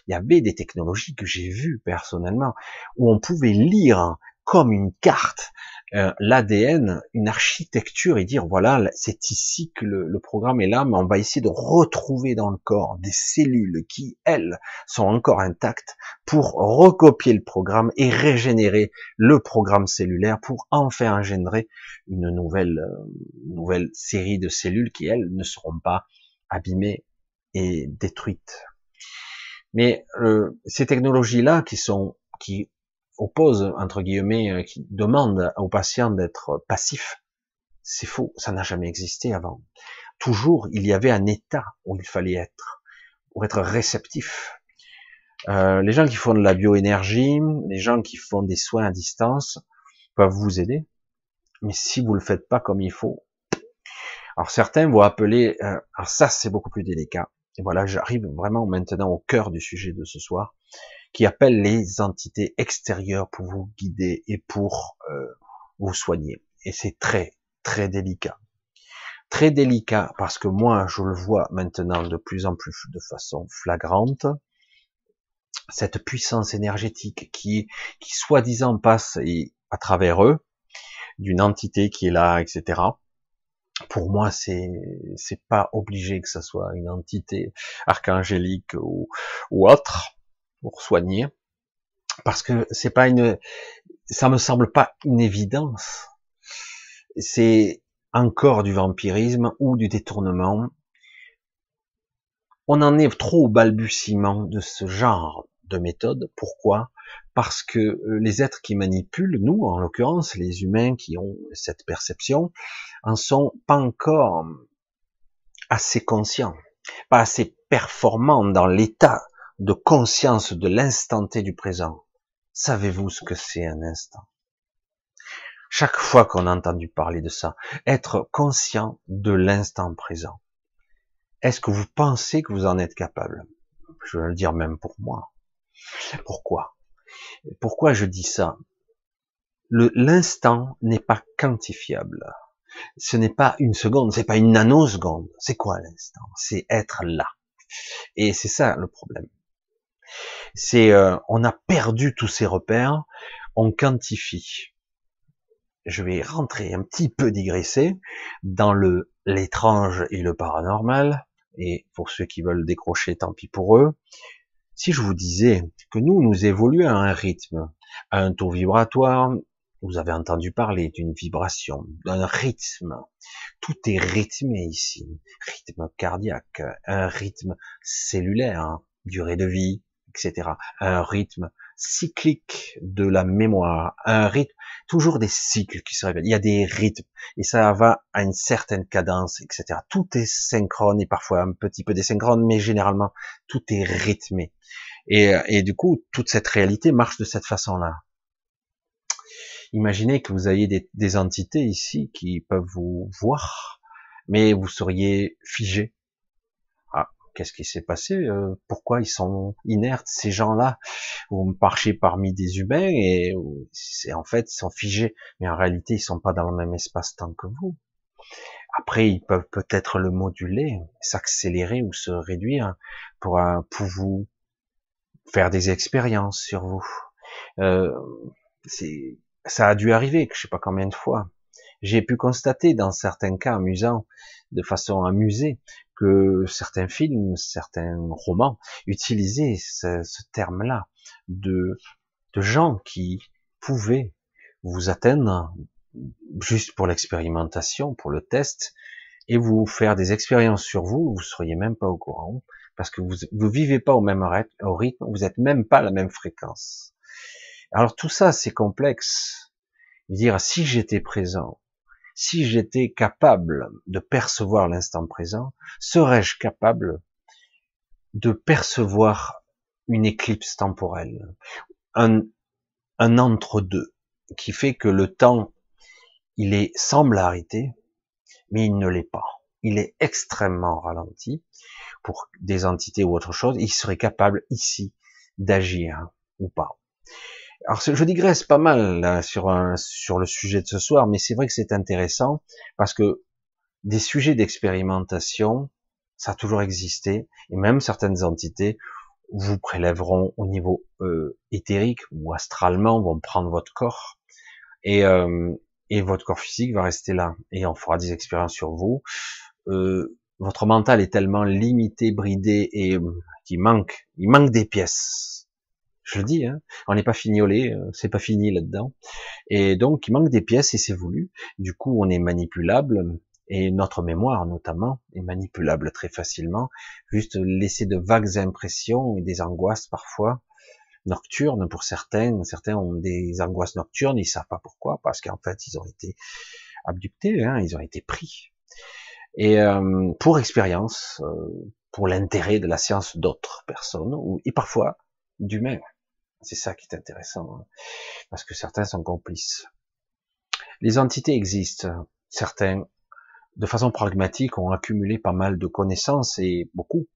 Il y avait des technologies que j'ai vues personnellement où on pouvait lire comme une carte euh, l'ADN, une architecture et dire voilà, c'est ici que le, programme est là, mais on va essayer de retrouver dans le corps des cellules qui, elles, sont encore intactes pour recopier le programme et régénérer le programme cellulaire pour en faire engendrer une nouvelle, euh, nouvelle série de cellules qui, elles, ne seront pas abîmées et détruites. Mais euh, ces technologies-là qui sont qui oppose, entre guillemets, euh, qui demande aux patients d'être passifs, c'est faux, ça n'a jamais existé avant. Toujours, il y avait un état où il fallait être, pour être réceptif. Euh, les gens qui font de la bioénergie, les gens qui font des soins à distance, peuvent vous aider, mais si vous le faites pas comme il faut, alors certains vont appeler, euh, alors ça c'est beaucoup plus délicat. Et voilà, j'arrive vraiment maintenant au cœur du sujet de ce soir qui appelle les entités extérieures pour vous guider et pour euh, vous soigner. Et c'est très, très délicat. Très délicat parce que moi, je le vois maintenant de plus en plus de façon flagrante. Cette puissance énergétique qui, qui soi-disant passe à travers eux, d'une entité qui est là, etc. Pour moi, c'est c'est pas obligé que ce soit une entité archangélique ou, ou autre pour soigner, parce que c'est pas une, ça me semble pas une évidence. C'est encore du vampirisme ou du détournement. On en est trop au balbutiement de ce genre de méthode. Pourquoi? Parce que euh, les êtres qui manipulent, nous en l'occurrence, les humains qui ont cette perception, en sont pas encore assez conscients, pas assez performants dans l'état de conscience de l'instant T du présent. Savez-vous ce que c'est un instant? Chaque fois qu'on a entendu parler de ça, être conscient de l'instant présent. Est-ce que vous pensez que vous en êtes capable? Je vais le dire même pour moi. Pourquoi? Pourquoi je dis ça? L'instant n'est pas quantifiable. Ce n'est pas une seconde, c'est pas une nanoseconde. C'est quoi l'instant? C'est être là. Et c'est ça le problème. C'est, euh, on a perdu tous ces repères, on quantifie. Je vais rentrer un petit peu digresser dans le l'étrange et le paranormal. Et pour ceux qui veulent décrocher, tant pis pour eux. Si je vous disais que nous, nous évoluons à un rythme, à un taux vibratoire, Vous avez entendu parler d'une vibration, d'un rythme. Tout est rythmé ici. Rythme cardiaque, un rythme cellulaire, durée de vie, etc. Un rythme cyclique de la mémoire, un rythme, toujours des cycles qui se révèlent. Il y a des rythmes et ça va à une certaine cadence, etc. Tout est synchrone et parfois un petit peu désynchrone, mais généralement tout est rythmé. Et, et du coup, toute cette réalité marche de cette façon-là. Imaginez que vous ayez des, des, entités ici qui peuvent vous voir, mais vous seriez figé. Qu'est-ce qui s'est passé euh, Pourquoi ils sont inertes ces gens-là? Vous marchez parmi des humains et c'est en fait ils sont figés, mais en réalité ils sont pas dans le même espace-temps que vous. Après, ils peuvent peut-être le moduler, s'accélérer ou se réduire pour, pour vous faire des expériences sur vous. Euh, c'est ça a dû arriver, je sais pas combien de fois. J'ai pu constater dans certains cas amusants, de façon amusée, que certains films, certains romans utilisaient ce, terme-là de, de gens qui pouvaient vous atteindre juste pour l'expérimentation, pour le test, et vous faire des expériences sur vous, vous seriez même pas au courant, parce que vous vous vivez pas au même rythme, vous êtes même pas à la même fréquence. Alors tout ça, c'est complexe. Dire si j'étais présent, si j'étais capable de percevoir l'instant présent, serais-je capable de percevoir une éclipse temporelle, un, un entre-deux, qui fait que le temps, il est semble arrêté, mais il ne l'est pas. Il est extrêmement ralenti pour des entités ou autre chose. Il serait capable ici d'agir ou pas. Alors je digresse pas mal sur, un, sur le sujet de ce soir, mais c'est vrai que c'est intéressant parce que des sujets d'expérimentation, ça a toujours existé, et même certaines entités vous prélèveront au niveau euh, éthérique ou astralement, vont prendre votre corps, et, euh, et votre corps physique va rester là, et on fera des expériences sur vous. Euh, votre mental est tellement limité, bridé, et euh, qu'il manque, il manque des pièces je le dis, hein, on n'est pas fignolé, euh, c'est pas fini là-dedans. Et donc, il manque des pièces et c'est voulu. Du coup, on est manipulable et notre mémoire, notamment, est manipulable très facilement. Juste laisser de vagues impressions et des angoisses parfois nocturnes pour certains. Certains ont des angoisses nocturnes, ils savent pas pourquoi, parce qu'en fait, ils ont été abductés, hein, ils ont été pris. Et euh, pour expérience, euh, pour l'intérêt de la science d'autres personnes, ou, et parfois d'humains. C'est ça qui est intéressant, hein. parce que certains sont complices. Les entités existent. Certains, de façon pragmatique, ont accumulé pas mal de connaissances et beaucoup,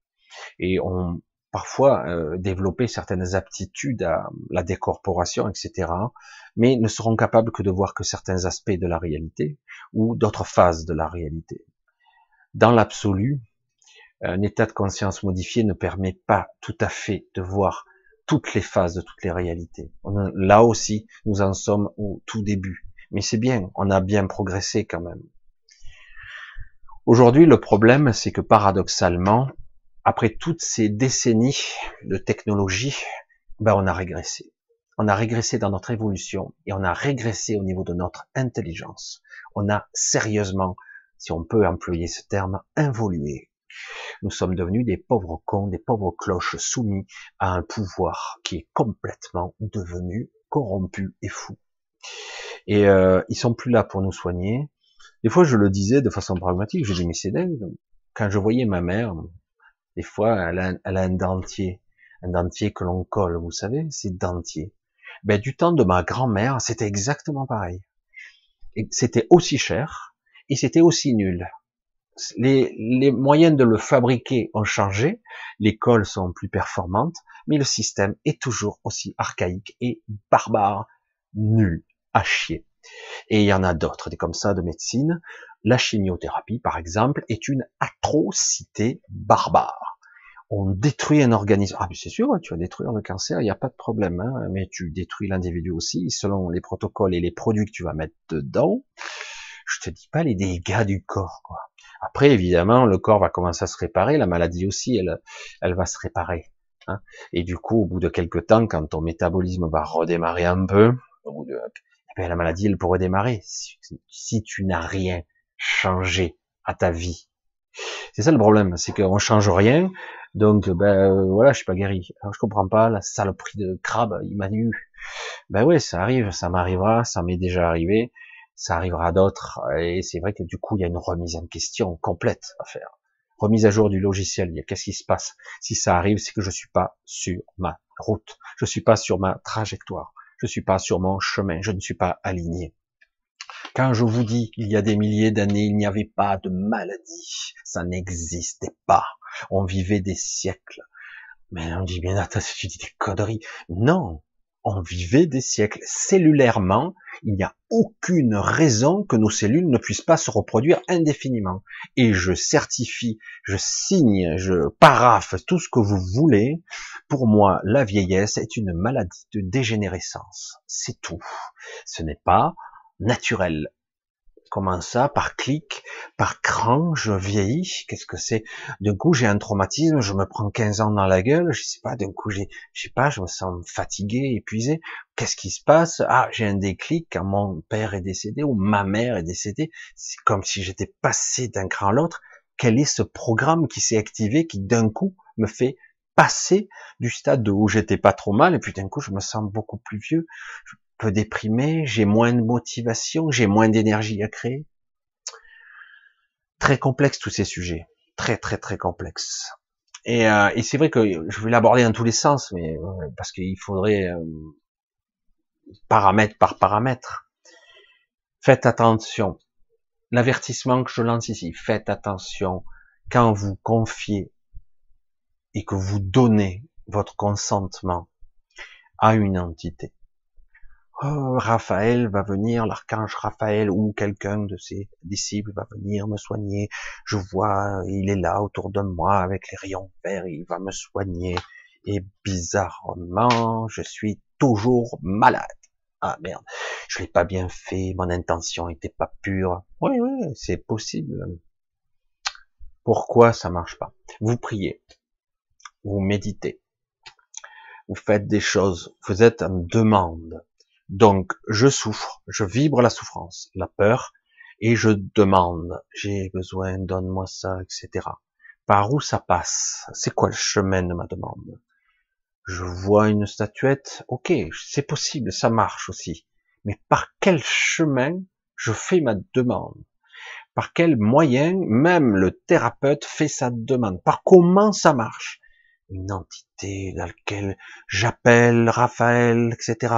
et ont parfois euh, développé certaines aptitudes à la décorporation, etc., mais ne seront capables que de voir que certains aspects de la réalité ou d'autres phases de la réalité. Dans l'absolu, un état de conscience modifié ne permet pas tout à fait de voir toutes les phases de toutes les réalités. là aussi, nous en sommes au tout début. Mais c'est bien, on a bien progressé quand même. Aujourd'hui, le problème, c'est que paradoxalement, après toutes ces décennies de technologie, ben on a régressé. On a régressé dans notre évolution et on a régressé au niveau de notre intelligence. On a sérieusement, si on peut employer ce terme, involué. Nous sommes devenus des pauvres cons, des pauvres cloches soumis à un pouvoir qui est complètement devenu corrompu et fou. Et euh, ils sont plus là pour nous soigner. Des fois, je le disais de façon pragmatique, je dis mais c'est dingue. Quand je voyais ma mère, des fois, elle a, un dentier, un dentier que l'on colle, vous savez, c'est dentier. Ben, du temps de ma grand-mère, c'était exactement pareil. C'était aussi cher et c'était aussi nul les, moyens de le fabriquer ont changé, les cols sont plus performantes, mais le système est toujours aussi archaïque et barbare, nul, à chier. Et il y en a d'autres, des comme ça de médecine. La chimiothérapie, par exemple, est une atrocité barbare. On détruit un organisme. Ah, mais c'est sûr, tu vas détruire le cancer, il n'y a pas de problème, hein, mais tu détruis l'individu aussi, selon les protocoles et les produits que tu vas mettre dedans. Je te dis pas les dégâts du corps, quoi. Après, évidemment, le corps va commencer à se réparer, la maladie aussi, elle, elle va se réparer. Hein. Et du coup, au bout de quelques temps, quand ton métabolisme va redémarrer un peu, au bout de eh la maladie, elle pourrait démarrer si, si tu n'as rien changé à ta vie. C'est ça le problème, c'est qu'on change rien, donc ben euh, voilà, je suis pas guéri. Alors, je comprends pas la saloperie de crabe, il m'a eu. Ben ouais, ça arrive, ça m'arrivera, ça m'est déjà arrivé, ça arrivera d'autres, et c'est vrai que du coup il y a une remise en question complète à faire. Remise à jour du logiciel, qu'est-ce qui se passe Si ça arrive, c'est que je suis pas sur ma route, je suis pas sur ma trajectoire, je suis pas sur mon chemin, je ne suis pas aligné. Quand je vous dis il y a des milliers d'années, il n'y avait pas de maladie, ça n'existait pas. On vivait des siècles. Mais on dit bien attends, tu dis des conneries. Non, on vivait des siècles. Cellulairement, il n'y a aucune raison que nos cellules ne puissent pas se reproduire indéfiniment. Et je certifie, je signe, je paraphe tout ce que vous voulez. Pour moi, la vieillesse est une maladie de dégénérescence. C'est tout. Ce n'est pas naturel. Comment ça? Par clic, par cran, je vieillis? Qu'est-ce que c'est? D'un coup, j'ai un traumatisme, je me prends 15 ans dans la gueule, je sais pas, d'un coup, j'ai, je sais pas, je me sens fatigué, épuisé. Qu'est-ce qui se passe? Ah, j'ai un déclic quand mon père est décédé ou ma mère est décédée. C'est comme si j'étais passé d'un cran à l'autre. Quel est ce programme qui s'est activé, qui d'un coup me fait passer du stade où j'étais pas trop mal et puis d'un coup je me sens beaucoup plus vieux? Peu déprimé, j'ai moins de motivation, j'ai moins d'énergie à créer. Très complexe tous ces sujets, très très très complexe. Et, euh, c'est vrai que je vais l'aborder dans tous les sens, mais euh, parce qu'il faudrait euh, paramètre par paramètre. Faites attention. L'avertissement que je lance ici, faites attention quand vous confiez et que vous donnez votre consentement à une entité oh, Raphaël va venir, l'archange Raphaël ou quelqu'un de ses disciples va venir me soigner. Je vois, il est là autour de moi avec les rayons verts, il va me soigner. Et bizarrement, je suis toujours malade. Ah merde, je l'ai pas bien fait, mon intention était pas pure. Oui, oui, c'est possible. Pourquoi ça marche pas? Vous priez, vous méditez, vous faites des choses, vous êtes en demande, donc, je souffre, je vibre la souffrance, la peur, et je demande, j'ai besoin, donne-moi ça, etc. Par où ça passe? C'est quoi le chemin de ma demande? Je vois une statuette, ok, c'est possible, ça marche aussi. Mais par quel chemin je fais ma demande? Par quel moyen même le thérapeute fait sa demande? Par comment ça marche? Une entité dans laquelle j'appelle Raphaël, etc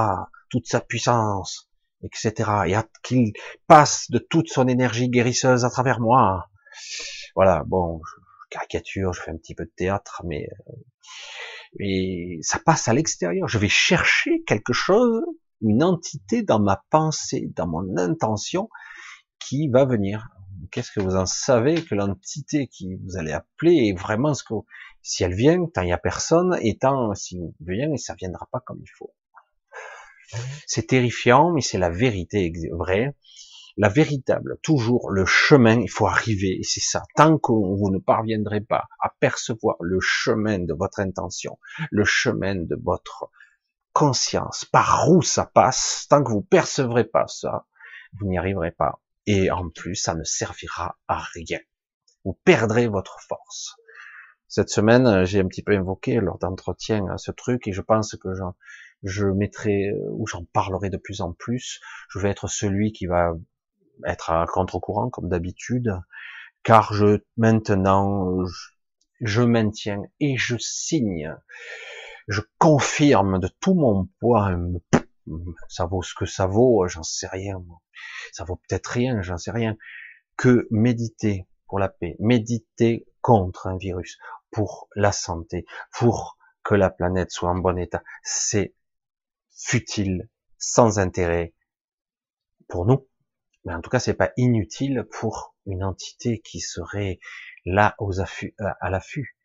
toute sa puissance, etc. Et qu'il passe de toute son énergie guérisseuse à travers moi. Voilà, bon, je caricature, je fais un petit peu de théâtre, mais, mais euh, ça passe à l'extérieur. Je vais chercher quelque chose, une entité dans ma pensée, dans mon intention, qui va venir. Qu'est-ce que vous en savez que l'entité qui vous allez appeler est vraiment ce que, si elle vient, tant il n'y a personne, et tant si vous vient, ça viendra pas comme il faut. C'est terrifiant, mais c'est la vérité vraie. La véritable, toujours le chemin, il faut arriver, et c'est ça. Tant que vous ne parviendrez pas à percevoir le chemin de votre intention, le chemin de votre conscience, par où ça passe, tant que vous percevrez pas ça, vous n'y arriverez pas. Et en plus, ça ne servira à rien. Vous perdrez votre force. Cette semaine, j'ai un petit peu invoqué lors d'entretien ce truc et je pense que je mettrai euh, ou j'en parlerai de plus en plus. Je vais être celui qui va être à contre-courant comme d'habitude, car je maintenant je, maintiens et je signe, je confirme de tout mon poids. Ça vaut ce que ça vaut, j'en sais rien. Ça vaut peut-être rien, j'en sais rien. Que méditer pour la paix, méditer contre un virus, pour la santé, pour que la planète soit en bon état, c'est futile, sans intérêt pour nous, mais en tout cas c'est pas inutile pour une entité qui serait là aux affûts, à l'affût.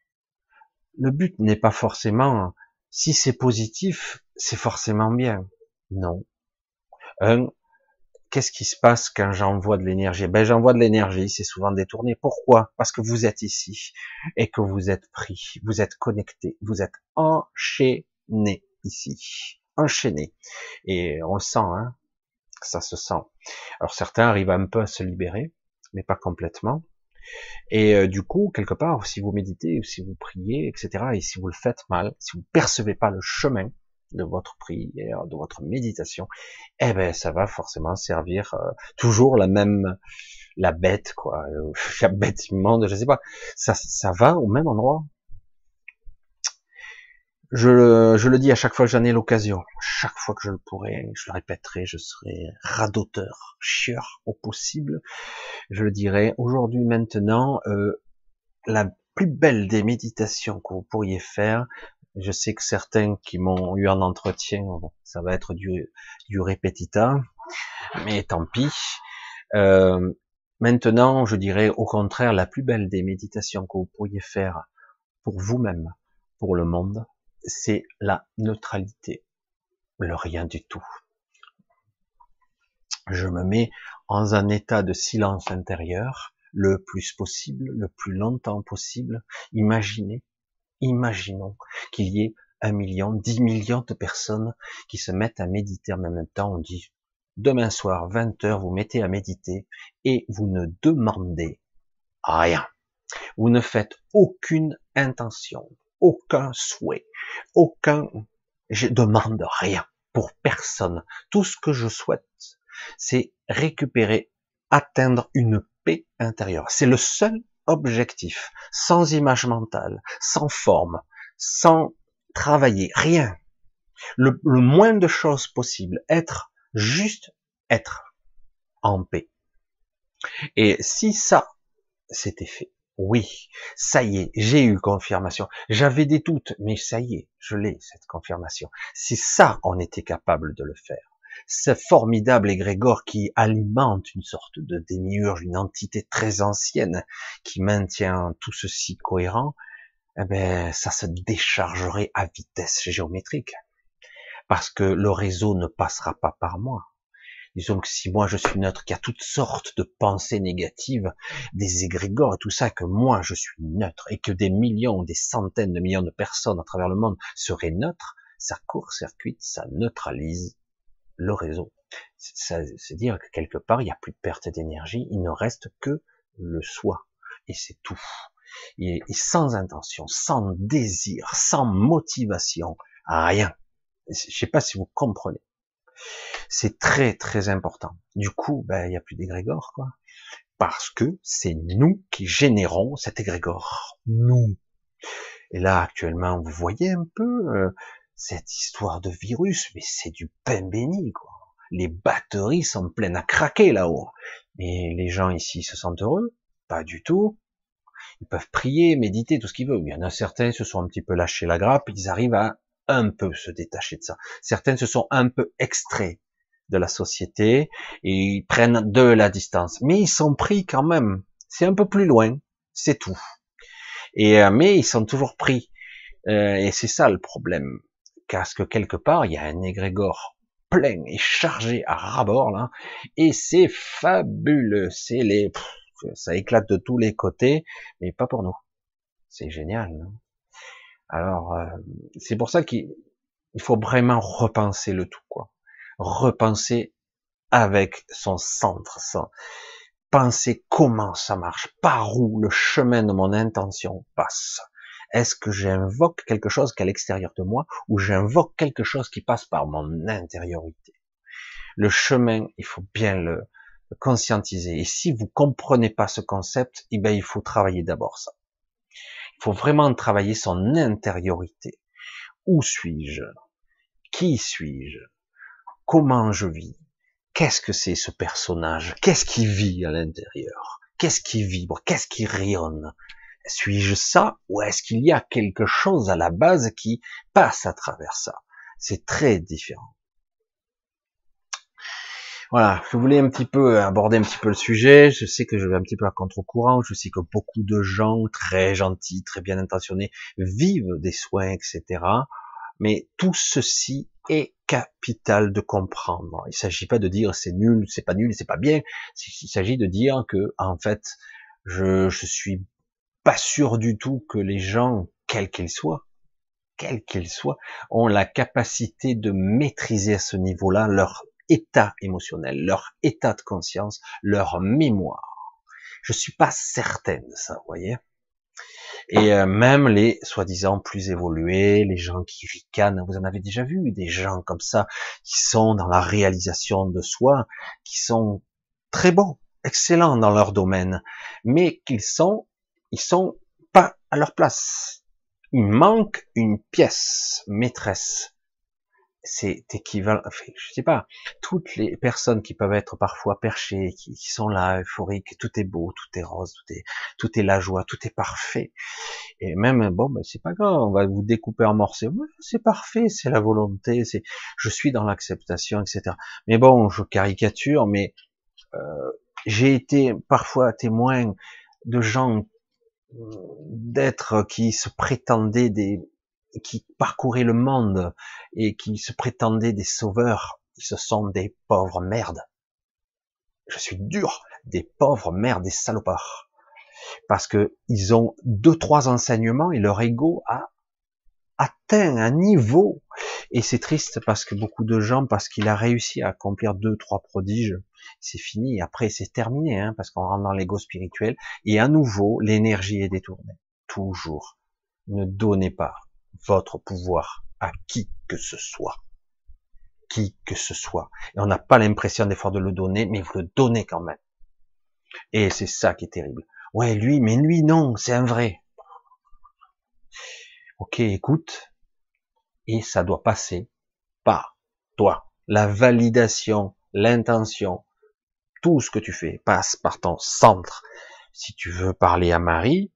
Le but n'est pas forcément, si c'est positif, c'est forcément bien. Non. Un, qu'est-ce qui se passe quand j'envoie de l'énergie? Ben j'envoie de l'énergie, c'est souvent détourné. Pourquoi? Parce que vous êtes ici et que vous êtes pris, vous êtes connecté, vous êtes enchaîné ici enchaîné. Et on sent, hein. Ça se sent. Alors certains arrivent un peu à se libérer, mais pas complètement. Et euh, du coup, quelque part, si vous méditez, si vous priez, etc., et si vous le faites mal, si vous percevez pas le chemin de votre prière, de votre méditation, eh ben, ça va forcément servir euh, toujours la même, la bête, quoi, la bête immonde, je sais pas. Ça, ça va au même endroit? Je, je le dis à chaque fois que j'en ai l'occasion, chaque fois que je le pourrai, je le répéterai, je serai radoteur, chieur au possible. Je le dirai aujourd'hui, maintenant, euh, la plus belle des méditations que vous pourriez faire, je sais que certains qui m'ont eu en entretien, ça va être du, du répétita, mais tant pis. Euh, maintenant, je dirais au contraire, la plus belle des méditations que vous pourriez faire pour vous-même, pour le monde, c'est la neutralité, le rien du tout. Je me mets en un état de silence intérieur le plus possible, le plus longtemps possible. Imaginez, imaginons qu'il y ait un million, dix millions de personnes qui se mettent à méditer en même temps. On dit demain soir, 20 heures, vous mettez à méditer et vous ne demandez rien. Vous ne faites aucune intention, aucun souhait, aucun, je demande rien pour personne. Tout ce que je souhaite, c'est récupérer, atteindre une paix intérieure. C'est le seul objectif, sans image mentale, sans forme, sans travailler, rien. Le, moins de choses possible, être, juste être en paix. Et si ça, c'était fait, oui, ça y est, j'ai eu confirmation. J'avais des doutes, mais ça y est, je l'ai, cette confirmation. Si ça, on était capable de le faire. Ce formidable égrégore qui alimente une sorte de démiurge, une entité très ancienne qui maintient tout ceci cohérent, eh ben, ça se déchargerait à vitesse géométrique. Parce que le réseau ne passera pas par moi. Disons que si moi je suis neutre, qu'il y a toutes sortes de pensées négatives, des égrégores et tout ça, que moi je suis neutre et que des millions, des centaines de millions de personnes à travers le monde seraient neutres, ça court-circuite, ça neutralise le réseau. C'est dire que quelque part, il n'y a plus de perte d'énergie, il ne reste que le soi. Et c'est tout. Et, sans intention, sans désir, sans motivation, rien. Je sais pas si vous comprenez. C'est très très important. Du coup, ben, il n'y a plus d'égrégore, quoi. Parce que c'est nous qui générons cet égrégore. Nous. Et là, actuellement, vous voyez un peu euh, cette histoire de virus, mais c'est du pain béni, quoi. Les batteries sont pleines à craquer là-haut. Mais les gens ici se sentent heureux? Pas du tout. Ils peuvent prier, méditer, tout ce qu'ils veulent. Il y en a certains se sont un petit peu lâchés la grappe, ils arrivent à un peu se détacher de ça. Certains se sont un peu extraits de la société et ils prennent de la distance. Mais ils sont pris quand même. C'est un peu plus loin, c'est tout. Et euh, mais ils sont toujours pris. Euh, et c'est ça le problème. Parce que quelque part, il y a un égrégore plein et chargé à rabord là, et c'est fabuleux. C'est les, ça éclate de tous les côtés, mais pas pour nous. C'est génial. Non? Alors, euh, c'est pour ça qu'il faut vraiment repenser le tout, quoi. Repenser avec son centre, son, penser comment ça marche, par où le chemin de mon intention passe. Est-ce que j'invoque quelque chose qui est à l'extérieur de moi ou j'invoque quelque chose qui passe par mon intériorité? Le chemin, il faut bien le conscientiser. Et si vous comprenez pas ce concept, eh ben, il faut travailler d'abord ça. Faut vraiment travailler son intériorité. Où suis-je? Qui suis-je? Comment je vis? Qu'est-ce que c'est ce personnage? Qu'est-ce qui vit à l'intérieur? Qu'est-ce qui vibre? Qu'est-ce qui rayonne? Suis-je ça? Ou est-ce qu'il y a quelque chose à la base qui passe à travers ça? C'est très différent. Voilà, je voulais un petit peu aborder un petit peu le sujet. Je sais que je vais un petit peu à contre-courant. Je sais que beaucoup de gens très gentils, très bien intentionnés vivent des soins, etc. Mais tout ceci est capital de comprendre. Il s'agit pas de dire c'est nul, c'est pas nul, c'est pas bien. Il s'agit de dire que en fait, je je suis pas sûr du tout que les gens, quels qu'ils soient, quels qu'ils soient, ont la capacité de maîtriser à ce niveau-là leur état émotionnel, leur état de conscience, leur mémoire. Je suis pas certaine de ça, vous voyez. Et euh, même les soi-disant plus évolués, les gens qui ricanent, vous en avez déjà vu des gens comme ça qui sont dans la réalisation de soi, qui sont très bons, excellents dans leur domaine, mais qu'ils sont, ils sont pas à leur place. Il manque une pièce maîtresse c'est équivalent, enfin, je sais pas, toutes les personnes qui peuvent être parfois perchées, qui, sont là, euphoriques, tout est beau, tout est rose, tout est, tout est la joie, tout est parfait. Et même, bon, ben, c'est pas grave, on va vous découper en morceaux. c'est parfait, c'est la volonté, c'est, je suis dans l'acceptation, etc. Mais bon, je caricature, mais euh, j'ai été parfois témoin de gens euh, d'êtres qui se prétendaient des, qui parcouraient le monde et qui se prétendaient des sauveurs, se sont des pauvres merdes. Je suis dur, des pauvres merdes, des salopards. Parce que ils ont deux, trois enseignements et leur ego a atteint un niveau. Et c'est triste parce que beaucoup de gens, parce qu'il a réussi à accomplir deux, trois prodiges, c'est fini. Après, c'est terminé, hein, parce qu'on rentre dans l'ego spirituel. Et à nouveau, l'énergie est détournée. Toujours. Ne donnez pas votre pouvoir à qui que ce soit. Qui que ce soit. Et on n'a pas l'impression des fois de le donner, mais vous le donnez quand même. Et c'est ça qui est terrible. Ouais, lui, mais lui, non, c'est un vrai. Ok, écoute. Et ça doit passer par toi. La validation, l'intention, tout ce que tu fais passe par ton centre. Si tu veux parler à Marie,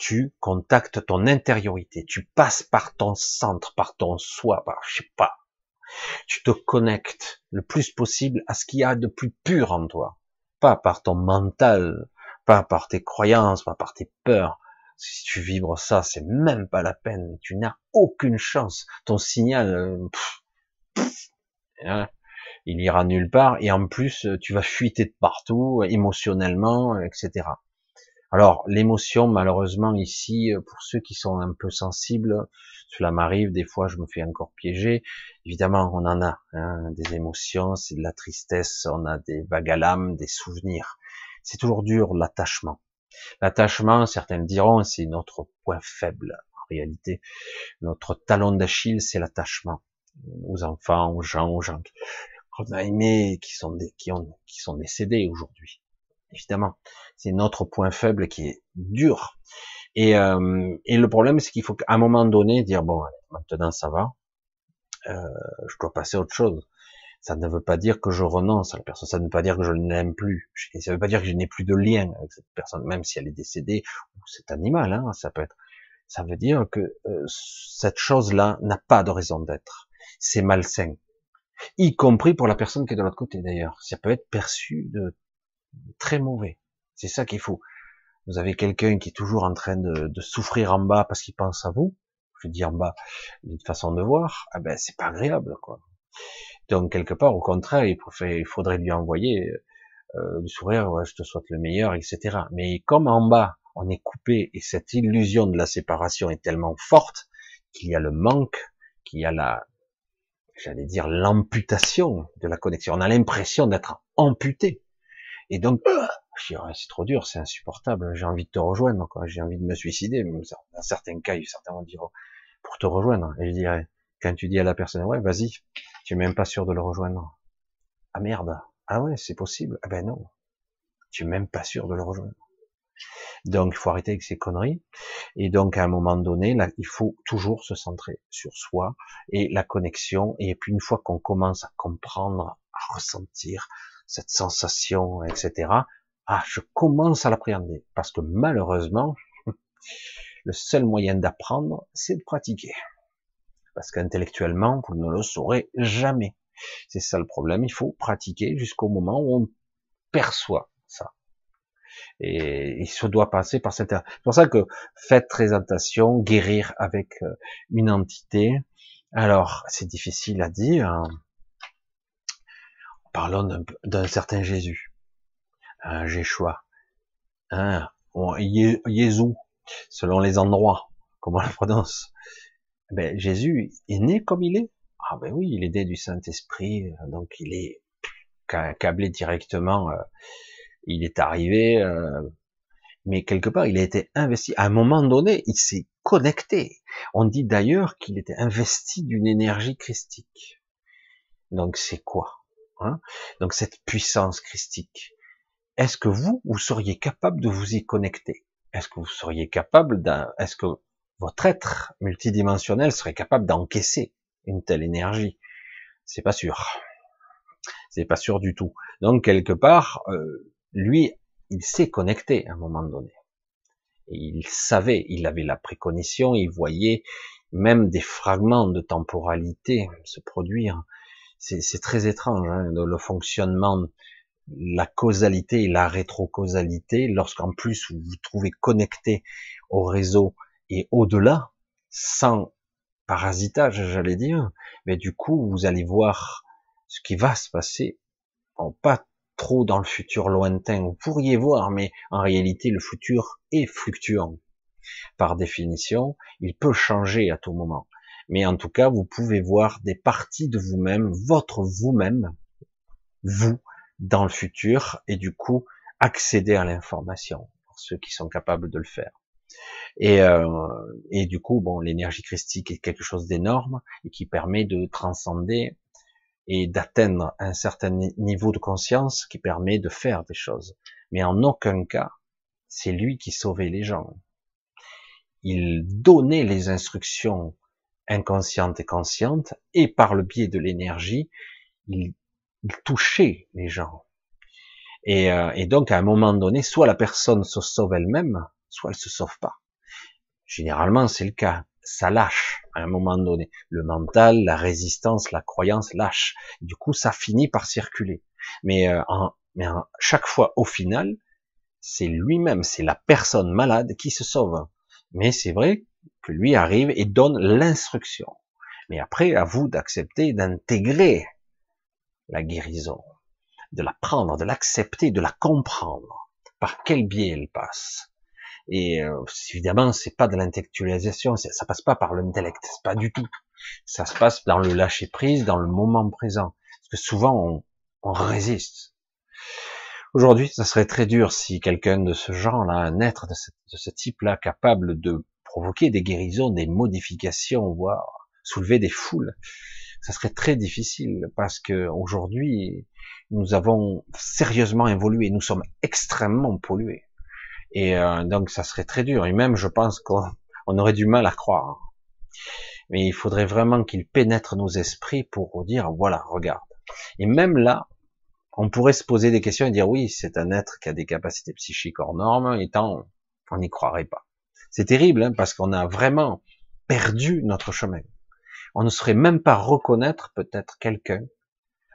tu contactes ton intériorité, tu passes par ton centre, par ton soi, par je sais pas. Tu te connectes le plus possible à ce qu'il y a de plus pur en toi, pas par ton mental, pas par tes croyances, pas par tes peurs. Si tu vibres ça, c'est même pas la peine. Tu n'as aucune chance. Ton signal, euh, hein, il ira nulle part. Et en plus, tu vas fuiter de partout, émotionnellement, etc. Alors l'émotion, malheureusement ici, euh, pour ceux qui sont un peu sensibles, cela m'arrive, des fois je me fais encore piéger. Évidemment, on en a hein, des émotions, c'est de la tristesse, on a des vagues à l'âme, des souvenirs. C'est toujours dur l'attachement. L'attachement, certains diront, c'est notre point faible. En réalité, notre talon d'Achille, c'est l'attachement aux enfants, aux gens, aux gens qu'on a aimés, qui sont des, qui ont, qui sont décédés aujourd'hui évidemment. C'est notre point faible qui est dur. Et, euh, et le problème, c'est qu'il faut qu'à un moment donné dire bon, maintenant ça va, euh, je dois passer à autre chose. Ça ne veut pas dire que je renonce à la personne, ça ne veut pas dire que je ne l'aime plus, ça ne veut pas dire que je n'ai plus de lien avec cette personne, même si elle est décédée ou cet animal, hein, ça peut être. Ça veut dire que euh, cette chose-là n'a pas de raison d'être. C'est malsain, y compris pour la personne qui est de l'autre côté d'ailleurs. Ça peut être perçu de très mauvais. C'est ça qu'il faut. Vous avez quelqu'un qui est toujours en train de, souffrir en bas parce qu'il pense à vous. Je dis en bas, d'une façon de voir. Ah ben, c'est pas agréable, quoi. Donc, quelque part, au contraire, il, faudrait lui envoyer euh, du sourire, ouais, je te souhaite le meilleur, etc. Mais comme en bas, on est coupé et cette illusion de la séparation est tellement forte qu'il y a le manque, qu'il y a la, j'allais dire, l'amputation de la connexion. On a l'impression d'être amputé. Et donc, c'est trop dur, c'est insupportable, j'ai envie de te rejoindre, j'ai envie de me suicider. Dans certains cas, certains vont dire, pour te rejoindre. Et je dirais, quand tu dis à la personne, ouais, vas-y, tu es même pas sûr de le rejoindre. Ah merde, ah ouais, c'est possible. Ah ben non, tu es même pas sûr de le rejoindre. Donc, il faut arrêter avec ces conneries. Et donc, à un moment donné, là, il faut toujours se centrer sur soi et la connexion. Et puis, une fois qu'on commence à comprendre, à ressentir, cette sensation, etc. Ah, je commence à l'appréhender. Parce que malheureusement, le seul moyen d'apprendre, c'est de pratiquer. Parce qu'intellectuellement, vous ne le saurez jamais. C'est ça le problème. Il faut pratiquer jusqu'au moment où on perçoit ça. Et il se doit passer par cette... C'est pour ça que faites très attention, guérir avec euh, une entité. Alors, c'est difficile à dire. Hein. Parlons d'un certain Jésus, un Jéchoua, un Jésus, selon les endroits, comment on le prononce. Ben, Jésus est né comme il est. Ah ben oui, il est né du Saint-Esprit, donc il est câblé directement. Euh, il est arrivé, euh, mais quelque part, il a été investi. À un moment donné, il s'est connecté. On dit d'ailleurs qu'il était investi d'une énergie christique. Donc c'est quoi? Hein Donc cette puissance christique. Est-ce que vous, vous seriez capable de vous y connecter? Est-ce que vous seriez capable d'un Est-ce que votre être multidimensionnel serait capable d'encaisser une telle énergie? C'est pas sûr. C'est pas sûr du tout. Donc quelque part, euh, lui, il s'est connecté à un moment donné. Il savait, il avait la précognition, il voyait même des fragments de temporalité se produire. C'est très étrange, hein, le fonctionnement, la causalité et la rétrocausalité, lorsqu'en plus vous vous trouvez connecté au réseau et au-delà, sans parasitage, j'allais dire, mais du coup, vous allez voir ce qui va se passer, pas trop dans le futur lointain. Vous pourriez voir, mais en réalité, le futur est fluctuant. Par définition, il peut changer à tout moment. Mais en tout cas, vous pouvez voir des parties de vous-même, votre vous-même, vous, dans le futur, et du coup, accéder à l'information, pour ceux qui sont capables de le faire. Et, euh, et du coup, bon, l'énergie christique est quelque chose d'énorme et qui permet de transcender et d'atteindre un certain niveau de conscience qui permet de faire des choses. Mais en aucun cas, c'est lui qui sauvait les gens. Il donnait les instructions inconscientes et conscientes, et par le biais de l'énergie, il, touchait les gens. Et, euh, et donc, à un moment donné, soit la personne se sauve elle-même, soit elle se sauve pas. Généralement, c'est le cas. Ça lâche à un moment donné. Le mental, la résistance, la croyance lâche. Du coup, ça finit par circuler. Mais, euh, en, mais chaque fois, au final, c'est lui-même, c'est la personne malade qui se sauve. Mais c'est vrai lui arrive et donne l'instruction. Mais après, à vous d'accepter, d'intégrer la guérison, de la prendre, de l'accepter, de la comprendre. Par quel biais elle passe? Et euh, évidemment, c'est pas de l'intellectualisation, ça passe pas par l'intellect, pas du tout. Ça se passe dans le lâcher prise, dans le moment présent. Parce que souvent, on, résiste. Aujourd'hui, ça serait très dur si quelqu'un de ce genre-là, un être de ce, de ce type-là, capable de provoquer des guérisons, des modifications, voire soulever des foules, ça serait très difficile parce que aujourd'hui, nous avons sérieusement évolué, nous sommes extrêmement pollués. Et euh, donc ça serait très dur. Et même, je pense qu'on aurait du mal à croire. Mais il faudrait vraiment qu'il pénètre nos esprits pour dire, voilà, regarde. Et même là, on pourrait se poser des questions et dire, oui, c'est un être qui a des capacités psychiques hors normes, et tant, on n'y croirait pas. C'est terrible, hein, parce qu'on a vraiment perdu notre chemin. On ne saurait même pas reconnaître peut-être quelqu'un,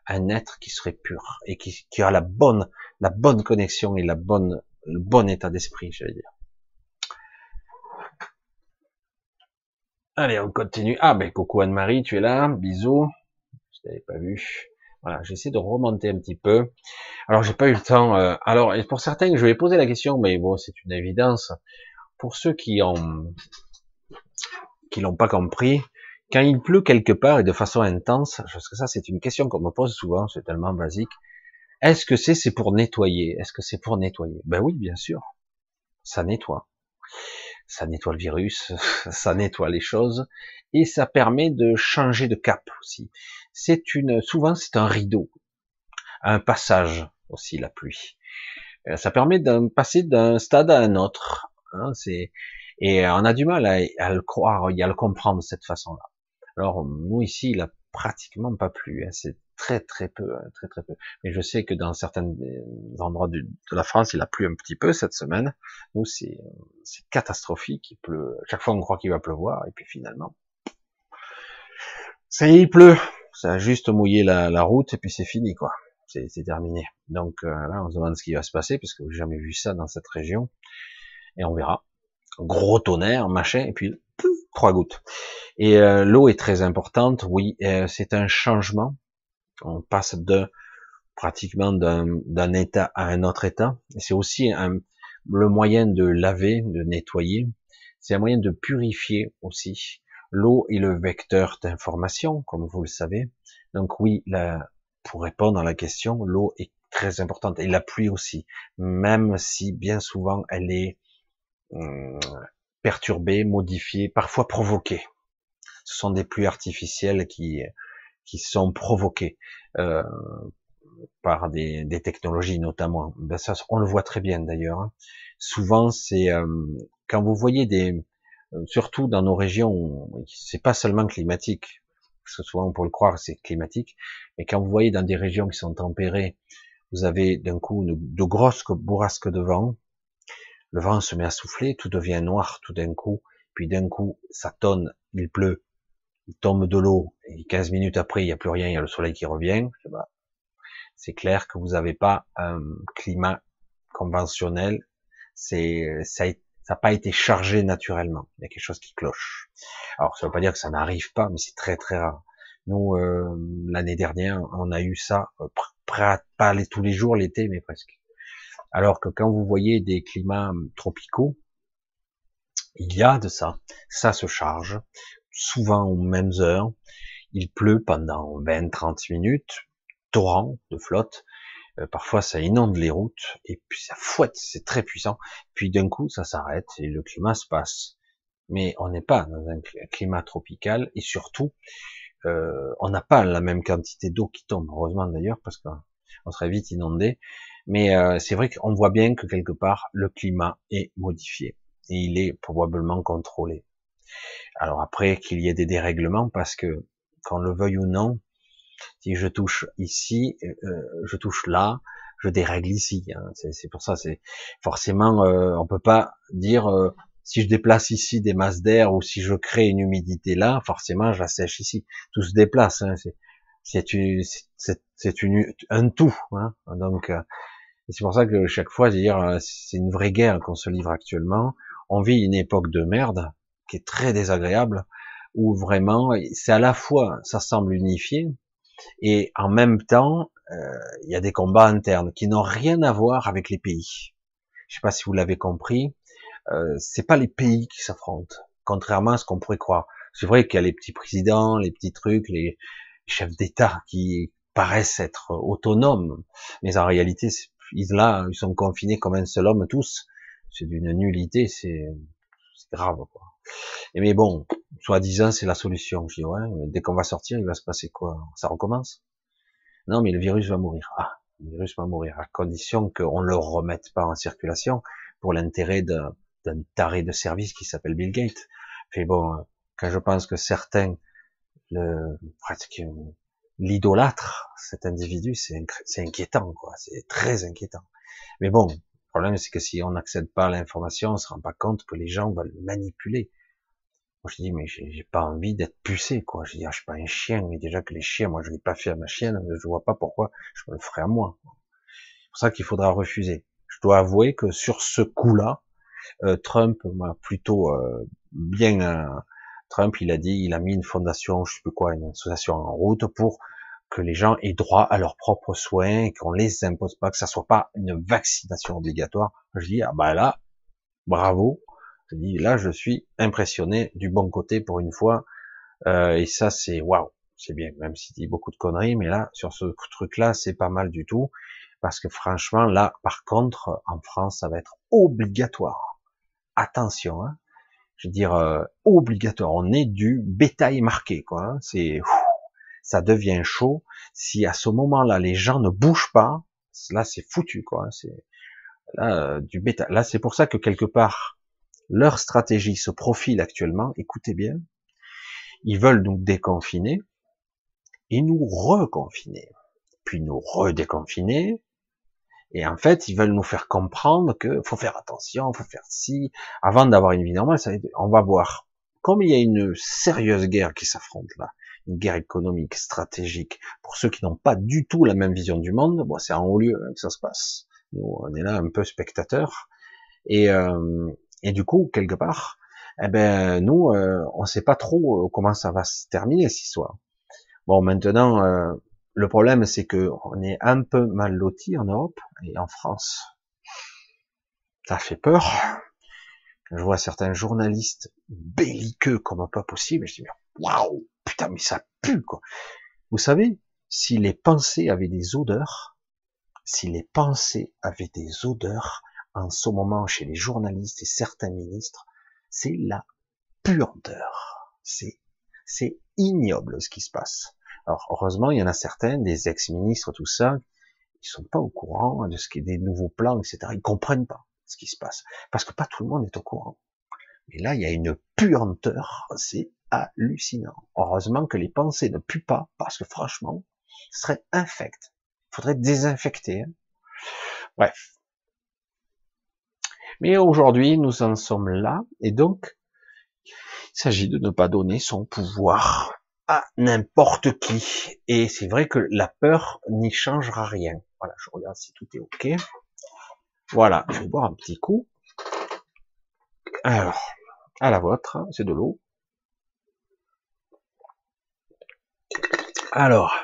un être qui serait pur et qui, qui la bonne, la bonne connexion et la bonne le bon état d'esprit, j'allais dire. Allez, on continue. Ah ben coucou Anne-Marie, tu es là, bisous. Je t'avais pas vu. Voilà, j'essaie de remonter un petit peu. Alors j'ai pas eu le temps. Euh, alors pour certains, je vais poser la question, mais bon, c'est une évidence. Pour ceux qui ont qui l'ont pas compris, quand il pleut quelque part et de façon intense, parce que ça c'est une question qu'on me pose souvent, c'est tellement basique. Est-ce que c'est c'est pour nettoyer? Est-ce que c'est pour nettoyer? Ben oui, bien sûr. Ça nettoie. Ça nettoie le virus, ça nettoie les choses et ça permet de changer de cap aussi. C'est une souvent c'est un rideau, un passage aussi la pluie. Euh, ça permet de passer d'un stade à un autre. Hein, et on a du mal à, le croire et à le comprendre de cette façon-là. Alors nous ici, il a pratiquement pas plu. Hein, c'est très très peu, hein, très très peu. Mais je sais que dans certains euh, endroits de, la France, il a plu un petit peu cette semaine. Nous, c'est catastrophique. Il pleut. Chaque fois, on croit qu'il va pleuvoir, et puis finalement, ça y est, il pleut. Ça a juste mouillé la, la route, et puis c'est fini, quoi. C'est terminé. Donc euh, là, on se demande ce qui va se passer, parce que j'ai jamais vu ça dans cette région, et on verra. Gros tonnerre, machin, et puis trois gouttes. Et euh, l'eau est très importante, oui, c'est un changement on passe de pratiquement d'un état à un autre état. C'est aussi un, le moyen de laver, de nettoyer. C'est un moyen de purifier aussi. L'eau est le vecteur d'information, comme vous le savez. Donc oui, la, pour répondre à la question, l'eau est très importante et la pluie aussi, même si bien souvent elle est hum, perturbée, modifiée, parfois provoquée. Ce sont des pluies artificielles qui qui sont provoquées euh, par des, des, technologies notamment. Ben ça, on le voit très bien d'ailleurs. Hein. Souvent, c'est euh, quand vous voyez des, euh, surtout dans nos régions, c'est pas seulement climatique, parce que souvent pour le croire c'est climatique, mais quand vous voyez dans des régions qui sont tempérées, vous avez d'un coup de grosses bourrasques de vent, le vent se met à souffler, tout devient noir tout d'un coup, puis d'un coup ça tonne, il pleut, il tombe de l'eau, et 15 minutes après il n'y a plus rien, il y a le soleil qui revient, c'est clair que vous n'avez pas un climat conventionnel, c'est ça n'a pas été chargé naturellement. Il y a quelque chose qui cloche. Alors, ça ne veut pas dire que ça n'arrive pas, mais c'est très très rare. Nous, euh, l'année dernière, on a eu ça, euh, pas tous les jours l'été, mais presque. Alors que quand vous voyez des climats hum, tropicaux, il y a de ça. Ça se charge, souvent aux mêmes heures. Il pleut pendant 20-30 minutes, torrent de flotte. Euh, parfois, ça inonde les routes et puis ça fouette, c'est très puissant. Puis d'un coup, ça s'arrête et le climat se passe. Mais on n'est pas dans un climat tropical et surtout, euh, on n'a pas la même quantité d'eau qui tombe. Heureusement d'ailleurs, parce qu'on serait vite inondé. Mais euh, c'est vrai qu'on voit bien que quelque part, le climat est modifié et il est probablement contrôlé. Alors après qu'il y ait des dérèglements, parce que qu'on le veuille ou non, si je touche ici, euh, je touche là, je dérègle ici. Hein. C'est pour ça, c'est forcément, euh, on peut pas dire euh, si je déplace ici des masses d'air ou si je crée une humidité là, forcément, je la sèche ici. Tout se déplace. Hein. C'est c'est une un tout. Hein. Donc euh, c'est pour ça que chaque fois, euh, c'est une vraie guerre qu'on se livre actuellement. On vit une époque de merde qui est très désagréable, où vraiment, c'est à la fois, ça semble unifié, et en même temps, euh, il y a des combats internes qui n'ont rien à voir avec les pays. Je sais pas si vous l'avez compris, euh, c'est pas les pays qui s'affrontent, contrairement à ce qu'on pourrait croire. C'est vrai qu'il y a les petits présidents, les petits trucs, les chefs d'État qui paraissent être autonomes, mais en réalité, ils là, ils sont confinés comme un seul homme tous. C'est d'une nullité, c'est grave. Quoi. Et mais bon, soi-disant, c'est la solution. Je dis, ouais, dès qu'on va sortir, il va se passer quoi? Ça recommence? Non, mais le virus va mourir. Ah, le virus va mourir, à condition qu'on le remette pas en circulation pour l'intérêt d'un taré de service qui s'appelle Bill Gates. Mais bon, quand je pense que certains le presque l'idolâtre, cet individu, c'est inquiétant, quoi. C'est très inquiétant. Mais bon, le problème, c'est que si on n'accède pas à l'information, on se rend pas compte que les gens veulent manipuler. Moi, je dis, mais j'ai pas envie d'être pucé, quoi. Je dis, ah, je suis pas un chien, mais déjà que les chiens, moi, je l'ai pas fait à ma chienne, je vois pas pourquoi je me le ferais à moi. C'est pour ça qu'il faudra refuser. Je dois avouer que sur ce coup-là, euh, Trump m'a plutôt euh, bien. Euh, Trump, il a dit, il a mis une fondation, je sais plus quoi, une association en route pour que les gens aient droit à leurs propres soins, qu'on les impose pas, que ça soit pas une vaccination obligatoire. Je dis, ah bah là, bravo, je dis là, je suis impressionné du bon côté pour une fois. Euh, et ça, c'est waouh, c'est bien. Même s'il dit beaucoup de conneries, mais là, sur ce truc-là, c'est pas mal du tout. Parce que franchement, là, par contre, en France, ça va être obligatoire. Attention, hein. Je veux dire euh, obligatoire. On est du bétail marqué, quoi. Hein. C'est ça devient chaud. Si à ce moment-là les gens ne bougent pas, là c'est foutu, quoi. Hein. C'est là euh, du bétail. Là, c'est pour ça que quelque part leur stratégie se profile actuellement, écoutez bien, ils veulent nous déconfiner et nous reconfiner, puis nous redéconfiner, et en fait, ils veulent nous faire comprendre que faut faire attention, faut faire ci, avant d'avoir une vie normale, ça, on va voir. Comme il y a une sérieuse guerre qui s'affronte là, une guerre économique, stratégique, pour ceux qui n'ont pas du tout la même vision du monde, bon, c'est en haut lieu hein, que ça se passe. Nous, on est là un peu spectateurs. Et, euh, et du coup, quelque part, eh ben nous, euh, on sait pas trop euh, comment ça va se terminer cette histoire. Bon, maintenant, euh, le problème, c'est que on est un peu mal loti en Europe et en France. Ça fait peur. Je vois certains journalistes belliqueux comme pas possible, je dis waouh, putain, mais ça pue quoi. Vous savez, si les pensées avaient des odeurs, si les pensées avaient des odeurs, en ce moment chez les journalistes et certains ministres, c'est la puanteur. C'est, c'est ignoble ce qui se passe. Alors, heureusement, il y en a certains, des ex-ministres, tout ça, ils sont pas au courant de ce qui est des nouveaux plans, etc. Ils comprennent pas ce qui se passe. Parce que pas tout le monde est au courant. Mais là, il y a une puanteur, c'est hallucinant. Heureusement que les pensées ne puent pas, parce que franchement, ce serait infect. Il faudrait désinfecter. Hein. Bref. Mais aujourd'hui, nous en sommes là, et donc, il s'agit de ne pas donner son pouvoir à n'importe qui. Et c'est vrai que la peur n'y changera rien. Voilà, je regarde si tout est OK. Voilà, je vais boire un petit coup. Alors, à la vôtre, c'est de l'eau. Alors,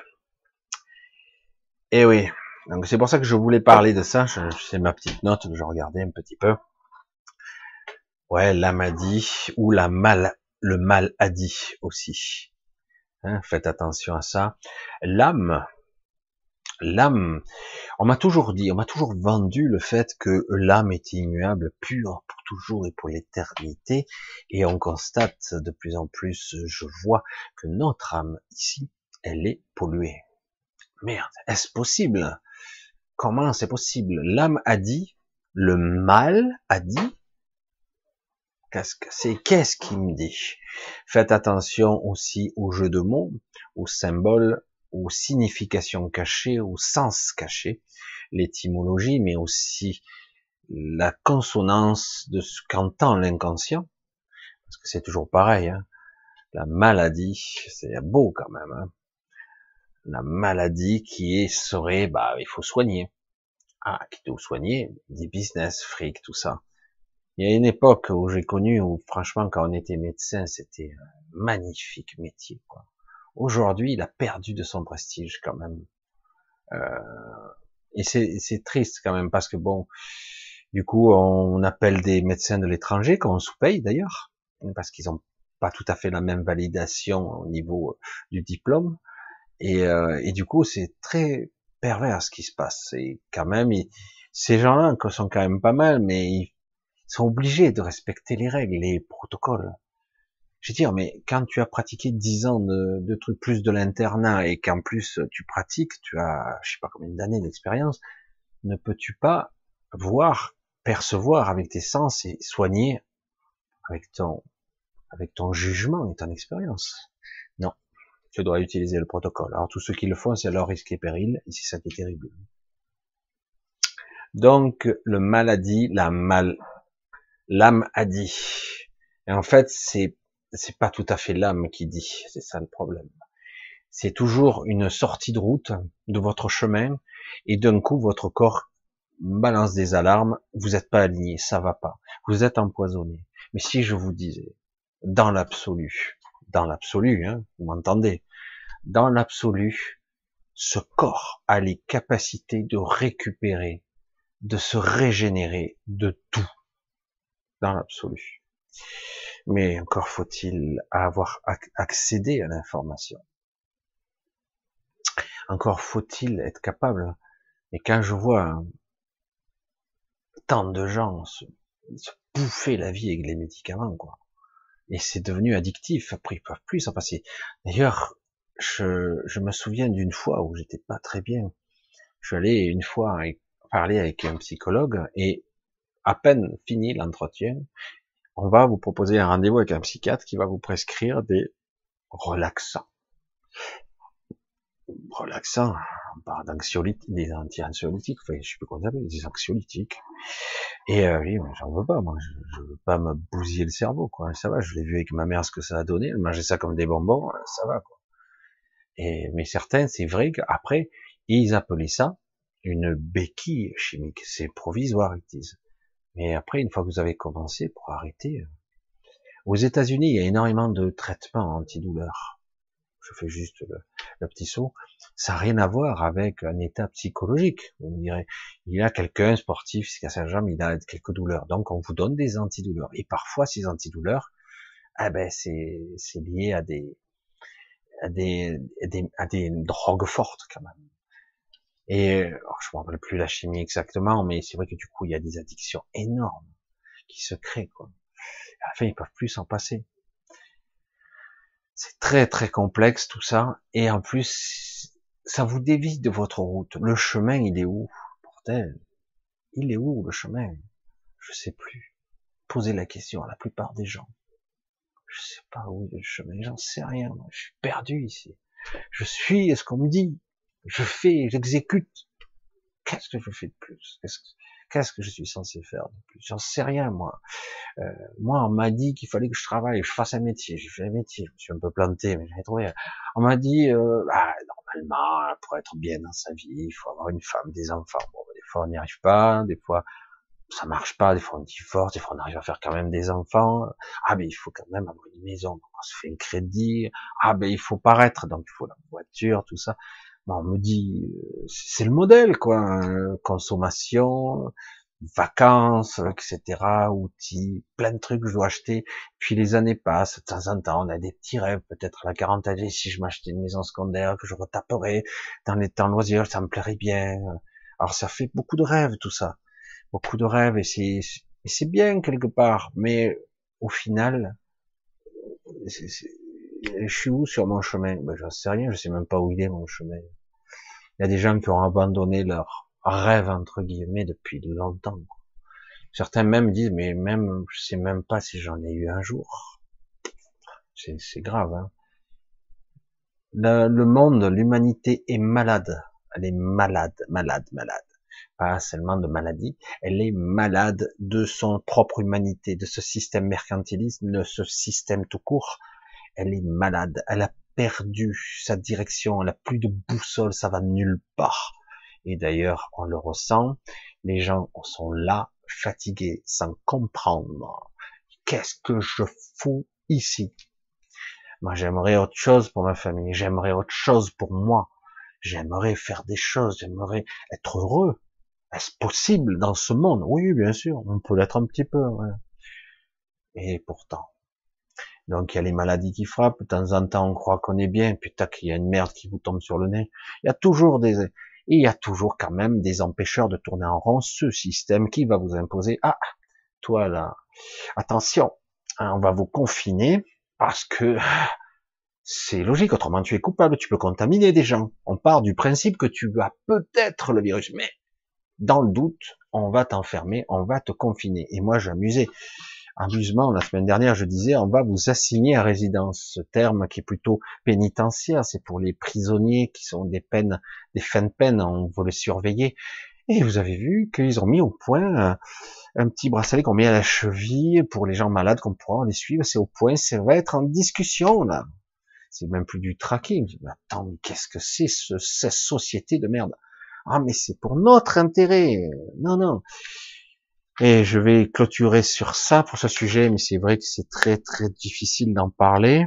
et eh oui, donc c'est pour ça que je voulais parler de ça. C'est ma petite note je regardais un petit peu. Ouais, l'âme a dit ou la mal, le mal a dit aussi. Hein, faites attention à ça. L'âme, l'âme, on m'a toujours dit, on m'a toujours vendu le fait que l'âme est immuable, pure pour toujours et pour l'éternité, et on constate de plus en plus, je vois que notre âme ici, elle est polluée. Merde, est-ce possible? Comment c'est possible? L'âme a dit, le mal a dit, c'est? Qu'est-ce qui me dit? Faites attention aussi aux jeux de mots, aux symboles, aux significations cachées, aux sens cachés, l'étymologie, mais aussi la consonance de ce qu'entend l'inconscient, parce que c'est toujours pareil. Hein. La maladie, c'est beau quand même. Hein. La maladie qui est serait, bah, il faut soigner. Ah, qui doit soigner, des business, fric, tout ça. Il y a une époque où j'ai connu où franchement quand on était médecin c'était un magnifique métier. Aujourd'hui il a perdu de son prestige quand même. Euh, et c'est triste quand même parce que bon, du coup on appelle des médecins de l'étranger qu'on sous-paye d'ailleurs parce qu'ils ont pas tout à fait la même validation au niveau du diplôme. Et, euh, et du coup c'est très pervers ce qui se passe. Et quand même, ces gens-là sont quand même pas mal, mais ils sont obligés de respecter les règles, les protocoles. Je veux dire, mais quand tu as pratiqué dix ans de, trucs plus de l'internat et qu'en plus tu pratiques, tu as, je sais pas combien d'années d'expérience, ne peux-tu pas voir, percevoir avec tes sens et soigner avec ton, avec ton jugement et ton expérience? Non. Tu dois utiliser le protocole. Alors tous ceux qui le font, c'est leur risque et péril, et c'est ça qui est terrible. Donc, le maladie, la mal, l'âme a dit. Et en fait, c'est c'est pas tout à fait l'âme qui dit, c'est ça le problème. C'est toujours une sortie de route de votre chemin et d'un coup votre corps balance des alarmes, vous n'êtes pas aligné, ça va pas, vous êtes empoisonné. Mais si je vous disais, dans l'absolu, dans l'absolu, hein, vous m'entendez, dans l'absolu, ce corps a les capacités de récupérer, de se régénérer de tout dans l'absolu. Mais encore faut-il avoir accédé à l'information. Encore faut-il être capable. Et quand je vois tant de gens se, bouffer la vie avec les médicaments, quoi, et c'est devenu addictif, après ils peuvent plus s'en passer. D'ailleurs, je, me souviens d'une fois où j'étais pas très bien. Je une fois parler avec un psychologue et à peine fini l'entretien, on va vous proposer un rendez-vous avec un psychiatre qui va vous prescrire des relaxants. Relaxants, on parle d'anxiolytiques, des anti-anxiolytiques, enfin, je sais plus comment s'appelle, des anxiolytiques. Et euh, oui, j'en veux pas, moi, je, veux pas me bousiller le cerveau, quoi. Ça va, je l'ai vu avec ma mère ce que ça a donné, elle mangeait ça comme des bonbons, ça va, quoi. Et, mais certains, c'est vrai qu'après, ils appelaient ça une béquille chimique. C'est provisoire, ils disent. Mais après, une fois que vous avez commencé, pour arrêter, euh, aux États-Unis, il y a énormément de traitements antidouleurs. Je fais juste le, petit saut. Ça n'a rien à voir avec un état psychologique. Vous me direz, il y a quelqu'un sportif, qui a sa jambe, il a quelques douleurs. Donc, on vous donne des antidouleurs. Et parfois, ces antidouleurs, eh ben, c'est lié à des, à des, à des, drogues fortes quand même. Et alors, je me rappelle plus la chimie exactement, mais c'est vrai que du coup il y a des addictions énormes qui se créent quoi. À la ils peuvent plus s'en passer. C'est très très complexe tout ça, et en plus ça vous dévie de votre route. Le chemin il est où, bordel? Il est où le chemin? Je sais plus. Posez la question à la plupart des gens. Je sais pas où est le chemin, j'en sais rien. Je suis perdu ici. Je suis ce qu'on me dit? Je fais, j'exécute. Qu'est-ce que je fais de plus? Qu'est-ce que je suis censé faire de plus? J'en sais rien, moi. Euh, moi, on m'a dit qu'il fallait que je travaille, que je fasse un métier. J'ai fait un métier. Je me suis un peu planté, mais j'ai trouvé. On m'a dit, euh, bah, normalement, pour être bien dans sa vie, il faut avoir une femme, des enfants. Bon, des fois, on n'y arrive pas. Des fois, ça marche pas, des fois on divorce, des fois on arrive à faire quand même des enfants. Ah ben il faut quand même avoir une maison, on se fait un crédit. Ah ben il faut paraître, donc il faut la voiture, tout ça. Bon, on me dit, c'est le modèle quoi, hein. consommation, vacances, etc., outils, plein de trucs que je dois acheter. Puis les années passent, de temps en temps on a des petits rêves, peut-être à la quarantaine, si je m'achetais une maison secondaire que je retaperais dans les temps loisirs, ça me plairait bien. Alors ça fait beaucoup de rêves tout ça beaucoup de rêves et c'est c'est bien quelque part, mais au final, je suis où sur mon chemin? Ben, J'en sais rien, je sais même pas où il est mon chemin. Il y a des gens qui ont abandonné leur rêve entre guillemets depuis longtemps. Certains même disent, mais même, je sais même pas si j'en ai eu un jour. C'est grave. Hein le monde, l'humanité est malade. Elle est malade, malade, malade pas seulement de maladie, elle est malade de son propre humanité, de ce système mercantiliste, de ce système tout court. Elle est malade, elle a perdu sa direction, elle a plus de boussole, ça va nulle part. Et d'ailleurs, on le ressent, les gens sont là, fatigués, sans comprendre. Qu'est-ce que je fous ici? Moi, j'aimerais autre chose pour ma famille, j'aimerais autre chose pour moi, j'aimerais faire des choses, j'aimerais être heureux, est-ce possible dans ce monde? Oui, bien sûr, on peut l'être un petit peu. Et pourtant. Donc il y a les maladies qui frappent, de temps en temps on croit qu'on est bien, puis tac, il y a une merde qui vous tombe sur le nez. Il y a toujours des... Il y a toujours quand même des empêcheurs de tourner en rond, ce système qui va vous imposer, ah, toi là, attention, hein, on va vous confiner, parce que c'est logique, autrement tu es coupable, tu peux contaminer des gens. On part du principe que tu as peut-être le virus, mais dans le doute, on va t'enfermer, on va te confiner. Et moi, j'amusais. Amusement, la semaine dernière, je disais, on va vous assigner à résidence. Ce terme qui est plutôt pénitentiaire, c'est pour les prisonniers qui sont des peines, des fins de peine, on veut les surveiller. Et vous avez vu qu'ils ont mis au point un petit bracelet qu'on met à la cheville pour les gens malades qu'on pourra les suivre. C'est au point, ça va être en discussion là. C'est même plus du tracking. Attends, mais qu'est-ce que c'est ce, cette société de merde? Ah, mais c'est pour notre intérêt. Non, non. Et je vais clôturer sur ça pour ce sujet, mais c'est vrai que c'est très très difficile d'en parler.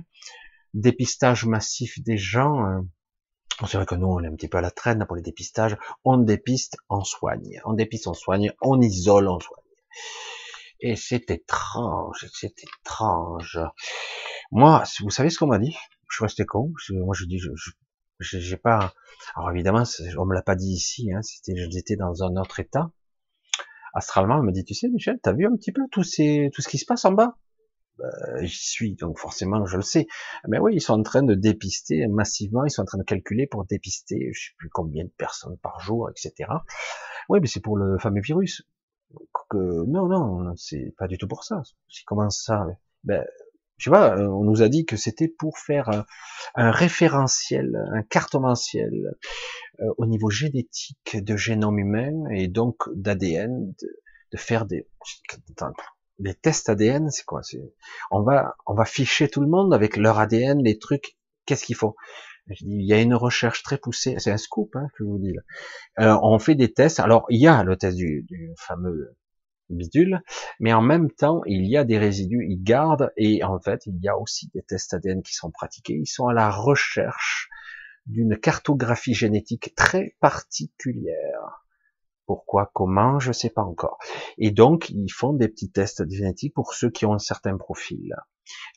Dépistage massif des gens. Hein. C'est vrai que nous, on est un petit peu à la traîne pour les dépistages. On dépiste, on soigne. On dépiste, on soigne. On isole, on soigne. Et c'est étrange, c'est étrange. Moi, vous savez ce qu'on m'a dit? Je suis resté con. Moi, je dis, je, j'ai pas. Alors évidemment, on me l'a pas dit ici. Hein, c'était, j'étais dans un autre état. Astralement, elle me dit, tu sais, Michel, t'as vu un petit peu tout, ces, tout ce qui se passe en bas? Ben, J'y suis, donc forcément, je le sais. Mais oui, ils sont en train de dépister massivement. Ils sont en train de calculer pour dépister, je sais plus combien de personnes par jour, etc. Oui, mais c'est pour le fameux virus. Que, non, non, c'est pas du tout pour ça. Comment ça? Ben, tu vois, euh, on nous a dit que c'était pour faire un, référentiel, un cartomentiel euh, au niveau génétique de génome humain et donc d'ADN, de, faire des, des tests ADN, c'est quoi? On va, on va ficher tout le monde avec leur ADN, les trucs. Qu'est-ce qu'il faut il y a une recherche très poussée, c'est un scoop hein, que je vous dis là. Euh, on fait des tests. Alors il y a le test du, du fameux bidule, mais en même temps, il y a des résidus, ils gardent, et en fait, il y a aussi des tests ADN qui sont pratiqués, ils sont à la recherche d'une cartographie génétique très particulière. Pourquoi, comment, je sais pas encore. Et donc, ils font des petits tests génétiques pour ceux qui ont un certain profil.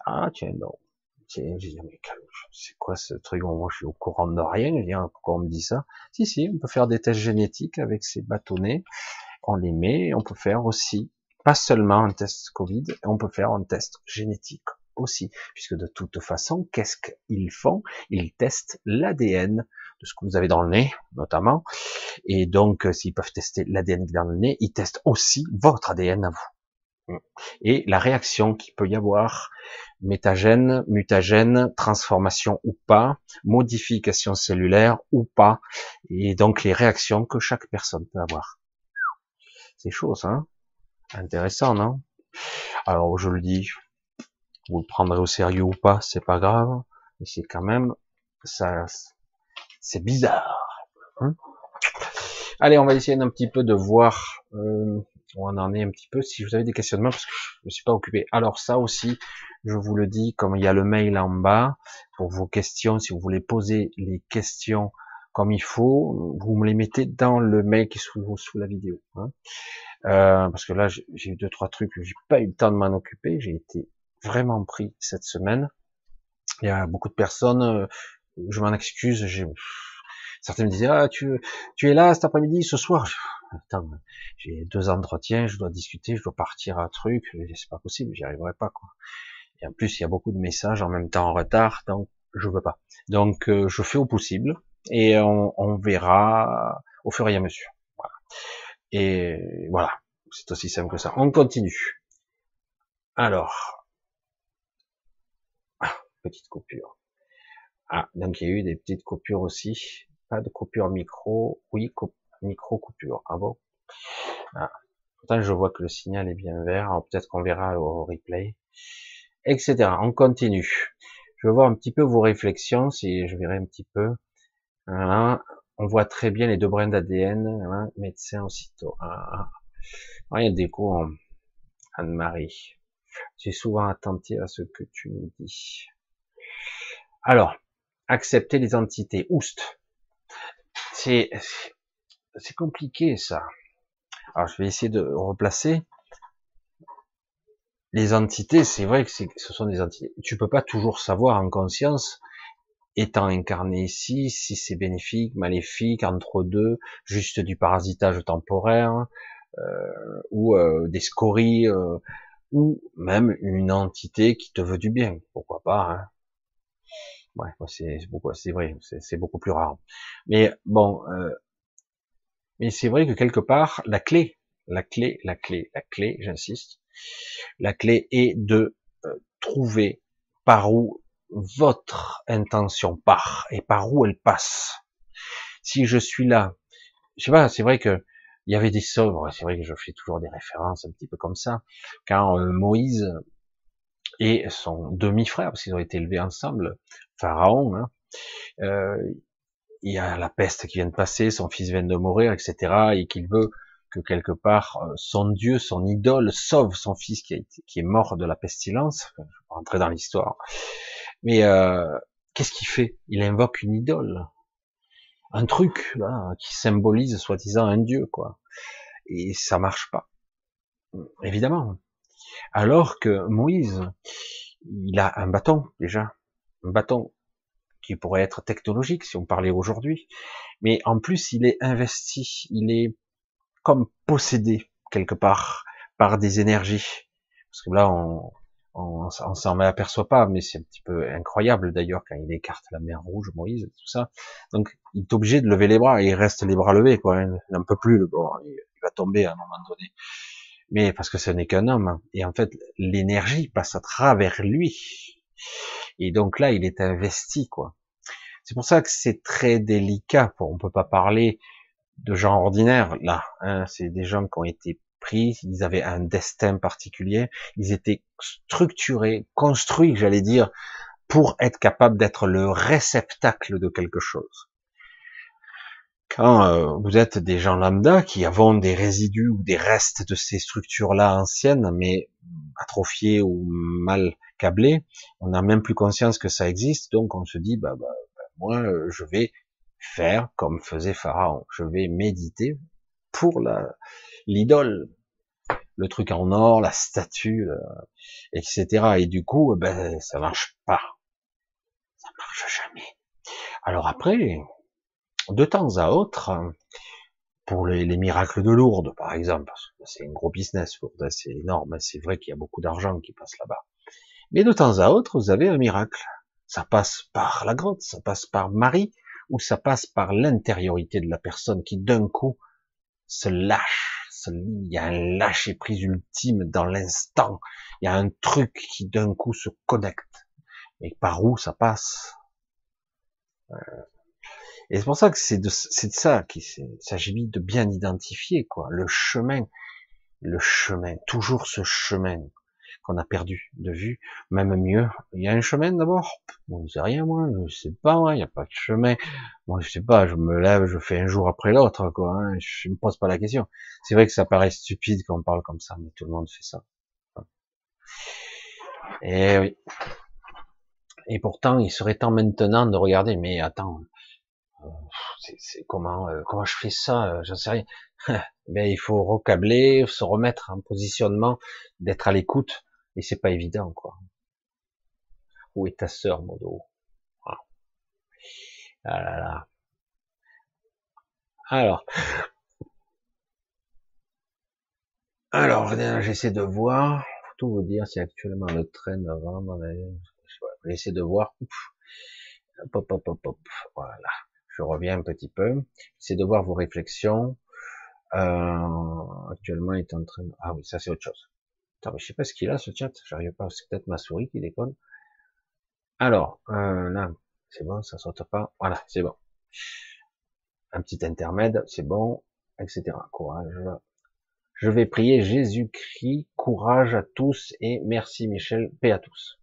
Ah, tiens, non. c'est quoi ce truc? Moi, je suis au courant de rien. Je dis, ah, pourquoi on me dit ça? Si, si, on peut faire des tests génétiques avec ces bâtonnets. On les met. On peut faire aussi, pas seulement un test Covid, on peut faire un test génétique aussi, puisque de toute façon, qu'est-ce qu'ils font? Ils testent l'ADN de ce que vous avez dans le nez, notamment, et donc euh, s'ils peuvent tester l'ADN dans le nez, ils testent aussi votre ADN à vous. Et la réaction qu'il peut y avoir, métagène, mutagène, transformation ou pas, modification cellulaire ou pas, et donc les réactions que chaque personne peut avoir. C'est chaud, ça, Intéressant, non? Alors, je le dis, vous le prendrez au sérieux ou pas, c'est pas grave, mais c'est quand même, ça, c'est bizarre. Hein Allez, on va essayer un petit peu de voir euh, où on en est un petit peu. Si vous avez des questionnements, parce que je me suis pas occupé. Alors ça aussi, je vous le dis, comme il y a le mail en bas pour vos questions, si vous voulez poser les questions comme il faut, vous me les mettez dans le mail qui est sous, sous la vidéo. Hein. Euh, parce que là, j'ai eu deux trois trucs, j'ai pas eu le temps de m'en occuper. J'ai été vraiment pris cette semaine. Il y a beaucoup de personnes, euh, je m'en excuse, j'ai certains me disaient ah tu tu es là cet après-midi ce soir attends j'ai deux entretiens je dois discuter je dois partir à un truc c'est pas possible j'y arriverai pas quoi et en plus il y a beaucoup de messages en même temps en retard donc je veux pas donc euh, je fais au possible et on, on, verra au fur et à mesure voilà et voilà c'est aussi simple que ça on continue alors ah, petite coupure ah, donc il y a eu des petites coupures aussi. Pas de coupure micro. Oui, micro coupure. Ah bon? Ah. Pourtant, je vois que le signal est bien vert. Peut-être qu'on verra au replay. Etc. On continue. Je vais voir un petit peu vos réflexions, si je verrai un petit peu. On voit très bien les deux brins d'ADN. Médecin aussitôt. Ah. ah. il y a des coups Anne-Marie. J'ai souvent attentif à ce que tu me dis. Alors, accepter les entités. Oust. C'est, c'est compliqué, ça. Alors, je vais essayer de replacer. Les entités, c'est vrai que ce sont des entités. Tu peux pas toujours savoir en conscience, étant incarné ici, si c'est bénéfique, maléfique, entre deux, juste du parasitage temporaire, euh, ou euh, des scories, euh, ou même une entité qui te veut du bien. Pourquoi pas hein Ouais, c'est beaucoup, c'est vrai, c'est beaucoup plus rare. Mais bon, mais c'est vrai que quelque part, la clé, la clé, la clé, la clé, j'insiste, la clé est de trouver par où votre intention part et par où elle passe. Si je suis là, je sais pas, c'est vrai que il y avait des sobres, c'est vrai que je fais toujours des références un petit peu comme ça. Quand euh, Moïse et son demi-frère, parce qu'ils ont été élevés ensemble, Pharaon, hein, euh, il y a la peste qui vient de passer, son fils vient de mourir, etc., et qu'il veut que quelque part euh, son Dieu, son idole, sauve son fils qui, qui est mort de la pestilence. Je vais rentrer dans l'histoire. Mais euh, qu'est-ce qu'il fait? Il invoque une idole, un truc là qui symbolise soi-disant un Dieu, quoi. Et ça marche pas, évidemment. Alors que Moïse, il a un bâton déjà, un bâton qui pourrait être technologique si on parlait aujourd'hui, mais en plus il est investi, il est comme possédé quelque part par des énergies. Parce que là, on, on, s'en aperçoit pas, mais c'est un petit peu incroyable d'ailleurs quand il écarte la mer rouge, Moïse, tout ça. Donc il est obligé de lever les bras, il reste les bras levés, quoi. Il n'en peut plus, bon, il va tomber à un moment donné mais parce que ce n'est qu'un homme. Et en fait, l'énergie passe à travers lui. Et donc là, il est investi, quoi. C'est pour ça que c'est très délicat. On peut pas parler de gens ordinaires là. Hein. C'est des gens qui ont été ils avaient un destin particulier, ils étaient structurés, construits, j'allais dire, pour être capables d'être le réceptacle de quelque chose. Quand euh, vous êtes des gens lambda qui avons des résidus ou des restes de ces structures-là anciennes, mais atrophiées ou mal câblées, on n'a même plus conscience que ça existe, donc on se dit, bah, bah, bah moi, euh, je vais faire comme faisait Pharaon, je vais méditer pour la l'idole, le truc en or, la statue, euh, etc. Et du coup, ben, ça marche pas. marche jamais. Alors après, de temps à autre, pour les, miracles de Lourdes, par exemple, c'est un gros business, Lourdes, c'est énorme, c'est vrai qu'il y a beaucoup d'argent qui passe là-bas. Mais de temps à autre, vous avez un miracle. Ça passe par la grotte, ça passe par Marie, ou ça passe par l'intériorité de la personne qui d'un coup se lâche, Il y a un lâcher prise ultime dans l'instant. Il y a un truc qui d'un coup se connecte. Et par où ça passe? Euh, Et c'est pour ça que c'est de, c'est de ça qu'il s'agit de bien identifier quoi, le chemin, le chemin, toujours ce chemin qu'on a perdu de vue, même mieux. Il y a un chemin d'abord. Bon, je sais rien moi, je sais pas moi, il n'y a pas de chemin. Moi je sais pas, je me lève, je fais un jour après l'autre quoi. Hein, je me pose pas la question. C'est vrai que ça paraît stupide quand on parle comme ça, mais tout le monde fait ça. Et oui. Et pourtant, il serait temps maintenant de regarder. Mais attends, euh, c'est comment euh, comment je fais ça euh, J'en sais rien. mais il faut recabler, se remettre en positionnement, d'être à l'écoute et c'est pas évident, quoi. Où est ta sœur, Modo? Ah. ah là là. Alors. Alors, j'essaie de voir. Faut tout vous dire, c'est actuellement le train avant. J'essaie de voir. Hop, hop, hop, hop. Voilà. Je reviens un petit peu. J'essaie de voir vos réflexions. Euh, actuellement, il est en train. Ah oui, ça c'est autre chose. Attends, mais je sais pas ce qu'il a ce chat, j'arrive pas, c'est peut-être ma souris qui déconne. Alors, euh, là, c'est bon, ça saute pas. Voilà, c'est bon. Un petit intermède, c'est bon, etc. Courage. Je vais prier Jésus-Christ, courage à tous et merci Michel, paix à tous.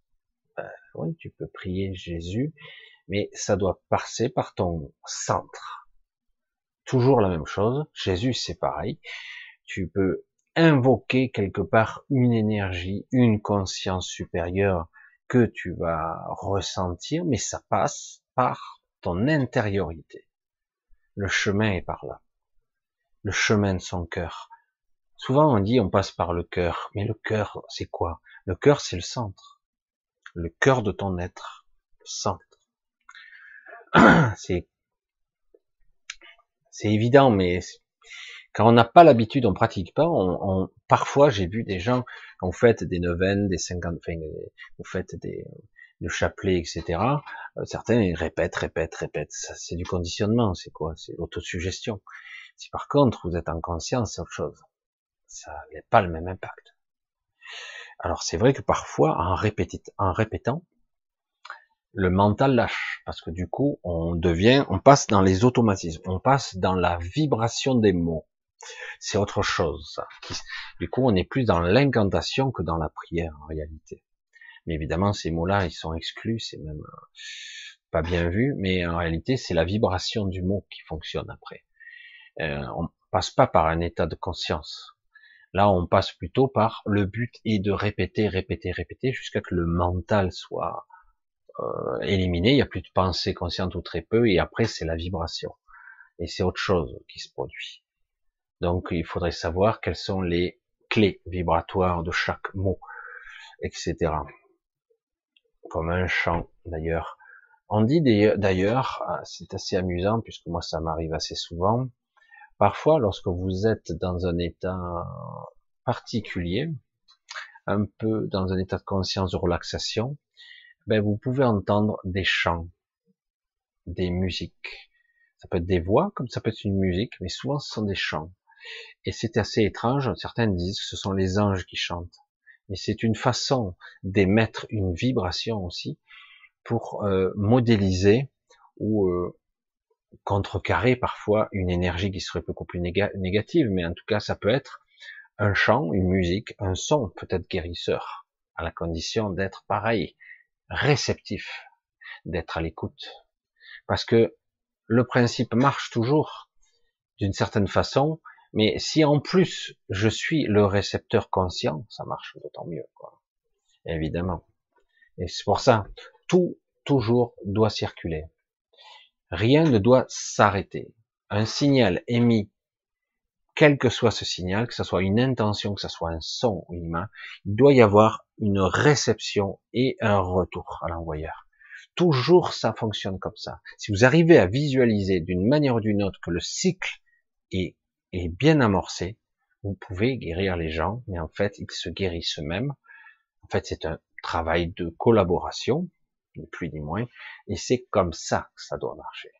Euh, oui, tu peux prier Jésus, mais ça doit passer par ton centre. Toujours la même chose. Jésus, c'est pareil. Tu peux invoquer quelque part une énergie, une conscience supérieure que tu vas ressentir, mais ça passe par ton intériorité. Le chemin est par là. Le chemin de son cœur. Souvent on dit on passe par le cœur, mais le cœur c'est quoi? Le cœur c'est le centre. Le cœur de ton être. Le centre. C'est c'est évident, mais quand on n'a pas l'habitude, on pratique pas. On, on parfois, j'ai vu des gens vous faites des neuvaines, des cinquante, enfin, vous faites des le chapelet, etc. Euh, certains répètent, répètent, répètent. C'est du conditionnement. C'est quoi? C'est l'autosuggestion. Si par contre vous êtes en conscience, c'est autre chose. Ça n'a pas le même impact. Alors c'est vrai que parfois, en, en répétant, le mental lâche parce que du coup, on devient, on passe dans les automatismes, on passe dans la vibration des mots c'est autre chose. Du coup, on est plus dans l'incantation que dans la prière en réalité. Mais évidemment, ces mots-là, ils sont exclus, c'est même euh, pas bien vu, mais en réalité, c'est la vibration du mot qui fonctionne après. Euh, on passe pas par un état de conscience. Là, on passe plutôt par le but est de répéter, répéter, répéter jusqu'à que le mental soit euh, éliminé. Il n'y a plus de pensée consciente ou très peu, et après, c'est la vibration. Et c'est autre chose qui se produit. Donc il faudrait savoir quelles sont les clés vibratoires de chaque mot, etc. Comme un chant d'ailleurs. On dit d'ailleurs, ah, c'est assez amusant puisque moi ça m'arrive assez souvent, parfois lorsque vous êtes dans un état particulier, un peu dans un état de conscience de relaxation, ben vous pouvez entendre des chants, des musiques. Ça peut être des voix, comme ça peut être une musique, mais souvent ce sont des chants. Et c'est assez étrange, certains disent que ce sont les anges qui chantent. Mais c'est une façon d'émettre une vibration aussi pour euh, modéliser ou euh, contrecarrer parfois une énergie qui serait beaucoup plus négative. Mais en tout cas, ça peut être un chant, une musique, un son peut-être guérisseur, à la condition d'être pareil, réceptif, d'être à l'écoute. Parce que le principe marche toujours d'une certaine façon, mais si en plus je suis le récepteur conscient, ça marche d'autant mieux, quoi. Évidemment. Et c'est pour ça, tout toujours doit circuler. Rien ne doit s'arrêter. Un signal émis, quel que soit ce signal, que ce soit une intention, que ce soit un son ou une main, il doit y avoir une réception et un retour à l'envoyeur. Toujours ça fonctionne comme ça. Si vous arrivez à visualiser d'une manière ou d'une autre que le cycle est, est bien amorcé, vous pouvez guérir les gens, mais en fait, ils se guérissent eux-mêmes. En fait, c'est un travail de collaboration, ni plus ni moins, et c'est comme ça que ça doit marcher.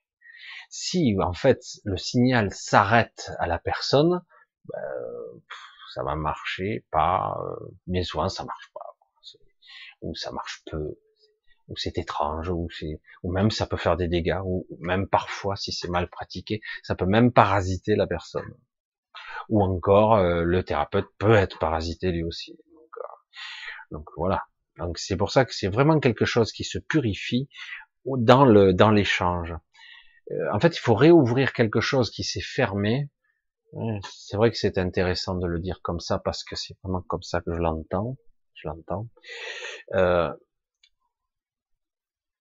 Si, en fait, le signal s'arrête à la personne, ben, ça va marcher pas, euh, mais souvent ça marche pas, ou ça marche peu, ou c'est étrange, ou ou même ça peut faire des dégâts, ou même parfois, si c'est mal pratiqué, ça peut même parasiter la personne. Ou encore, euh, le thérapeute peut être parasité lui aussi. Donc, euh, donc voilà. Donc c'est pour ça que c'est vraiment quelque chose qui se purifie dans le dans l'échange. Euh, en fait, il faut réouvrir quelque chose qui s'est fermé. C'est vrai que c'est intéressant de le dire comme ça parce que c'est vraiment comme ça que je l'entends. Je l'entends. Euh,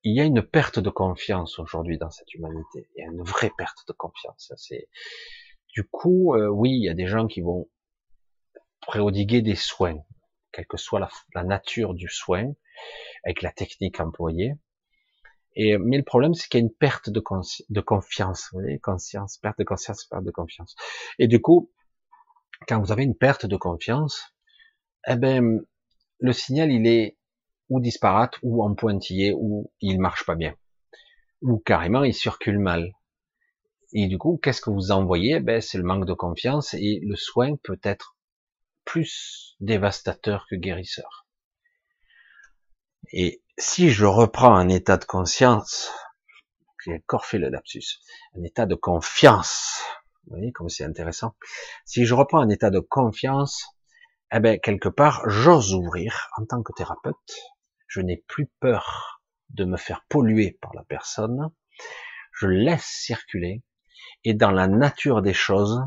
il y a une perte de confiance aujourd'hui dans cette humanité. Il y a une vraie perte de confiance. C'est du coup, euh, oui, il y a des gens qui vont préodiguer des soins, quelle que soit la, nature du soin, avec la technique employée. Et, mais le problème, c'est qu'il y a une perte de, de confiance, vous voyez, conscience, perte de conscience, perte de confiance. Et du coup, quand vous avez une perte de confiance, eh ben, le signal, il est ou disparate, ou en pointillé, ou il marche pas bien, ou carrément il circule mal. Et du coup, qu'est-ce que vous envoyez? Ben, c'est le manque de confiance et le soin peut être plus dévastateur que guérisseur. Et si je reprends un état de conscience, j'ai encore fait le lapsus, un état de confiance, vous voyez comme c'est intéressant. Si je reprends un état de confiance, eh ben quelque part, j'ose ouvrir en tant que thérapeute. Je n'ai plus peur de me faire polluer par la personne. Je laisse circuler. Et dans la nature des choses,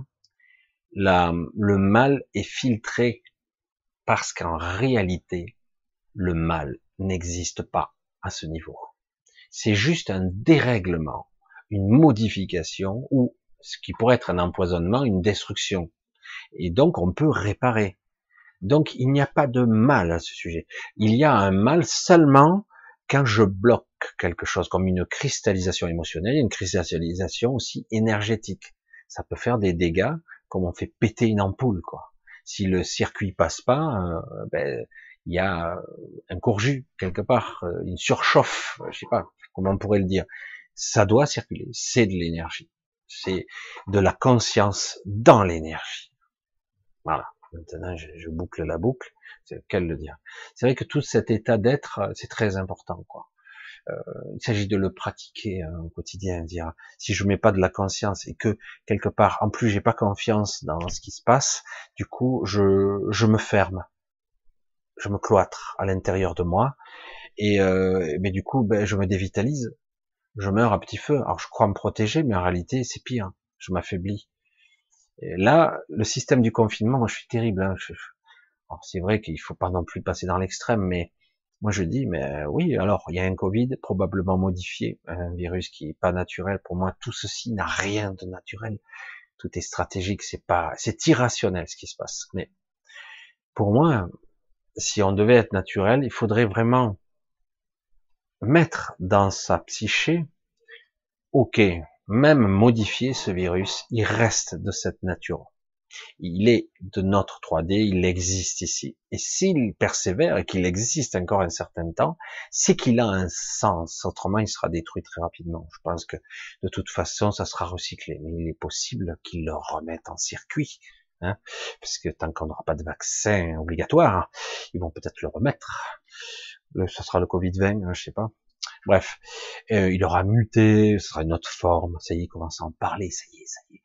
le mal est filtré parce qu'en réalité, le mal n'existe pas à ce niveau. C'est juste un dérèglement, une modification ou ce qui pourrait être un empoisonnement, une destruction. Et donc on peut réparer. Donc il n'y a pas de mal à ce sujet. Il y a un mal seulement quand je bloque quelque chose comme une cristallisation émotionnelle, une cristallisation aussi énergétique. Ça peut faire des dégâts comme on fait péter une ampoule, quoi. Si le circuit passe pas, euh, ben, il y a un courju quelque part, euh, une surchauffe, je sais pas comment on pourrait le dire. Ça doit circuler, c'est de l'énergie, c'est de la conscience dans l'énergie. Voilà. Maintenant, je, boucle la boucle. C'est quel le dire. C'est vrai que tout cet état d'être, euh, c'est très important, quoi. Euh, il s'agit de le pratiquer hein, au quotidien, dire si je mets pas de la conscience et que quelque part, en plus, j'ai pas confiance dans ce qui se passe, du coup, je, je me ferme, je me cloître à l'intérieur de moi, et euh, mais du coup, ben, je me dévitalise, je meurs à petit feu. Alors, je crois me protéger, mais en réalité, c'est pire. Je m'affaiblis. Là, le système du confinement, je suis terrible. Hein. c'est vrai qu'il faut pas non plus passer dans l'extrême, mais moi je dis, mais oui, alors il y a un Covid probablement modifié, un virus qui est pas naturel. Pour moi, tout ceci n'a rien de naturel. Tout est stratégique, c'est pas, c'est irrationnel ce qui se passe. Mais pour moi, si on devait être naturel, il faudrait vraiment mettre dans sa psyché, ok, même modifier ce virus, il reste de cette nature. Il est de notre 3D, il existe ici. Et s'il persévère et qu'il existe encore un certain temps, c'est qu'il a un sens. Autrement, il sera détruit très rapidement. Je pense que de toute façon, ça sera recyclé. Mais il est possible qu'il le remette en circuit. Hein parce que tant qu'on n'aura pas de vaccin obligatoire, ils vont peut-être le remettre. Le, ce sera le Covid-20, hein, je sais pas. Bref, euh, il aura muté, ce sera une autre forme, ça y est, commence à en parler, ça y est, ça y est.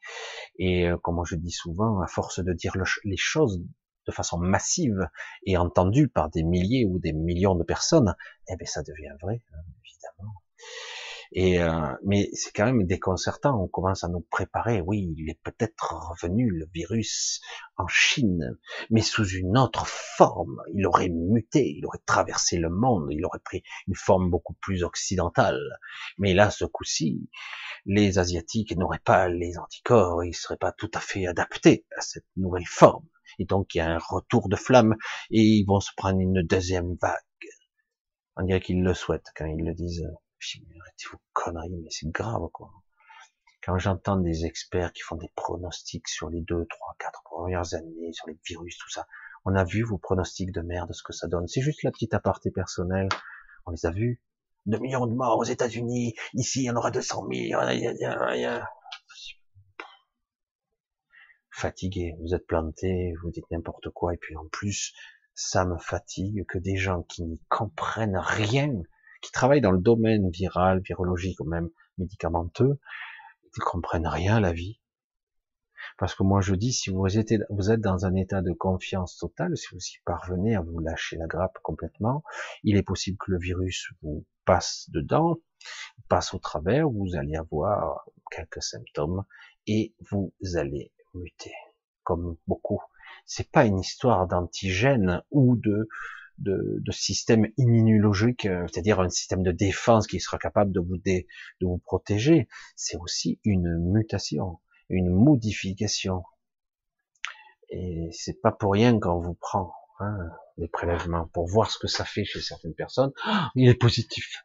Et euh, comme je dis souvent, à force de dire les choses de façon massive et entendue par des milliers ou des millions de personnes, eh bien ça devient vrai, hein, évidemment. Et euh, mais c'est quand même déconcertant. On commence à nous préparer. Oui, il est peut-être revenu le virus en Chine, mais sous une autre forme. Il aurait muté, il aurait traversé le monde, il aurait pris une forme beaucoup plus occidentale. Mais là, ce coup-ci, les asiatiques n'auraient pas les anticorps, ils seraient pas tout à fait adaptés à cette nouvelle forme. Et donc il y a un retour de flamme et ils vont se prendre une deuxième vague. On dirait qu'ils le souhaitent quand ils le disent Je arrêtez vos conneries, mais c'est grave, quoi. Quand j'entends des experts qui font des pronostics sur les deux, trois, quatre premières années, sur les virus, tout ça, on a vu vos pronostics de merde, ce que ça donne. C'est juste la petite aparté personnelle. On les a vus. 2 millions de morts aux États-Unis. Ici, il y en aura 200 000. Fatigué. Vous êtes planté. Vous dites n'importe quoi. Et puis, en plus, ça me fatigue que des gens qui n'y comprennent rien, qui travaillent dans le domaine viral, virologique ou même médicamenteux, qui comprennent rien à la vie. Parce que moi je dis, si vous êtes, vous êtes dans un état de confiance totale, si vous y parvenez à vous lâcher la grappe complètement, il est possible que le virus vous passe dedans, passe au travers, vous allez avoir quelques symptômes et vous allez muter, comme beaucoup. C'est pas une histoire d'antigène ou de, de, de, système immunologique, euh, c'est-à-dire un système de défense qui sera capable de vous, de vous protéger. C'est aussi une mutation, une modification. Et c'est pas pour rien qu'on vous prend hein, des prélèvements pour voir ce que ça fait chez certaines personnes. Ah, il est positif.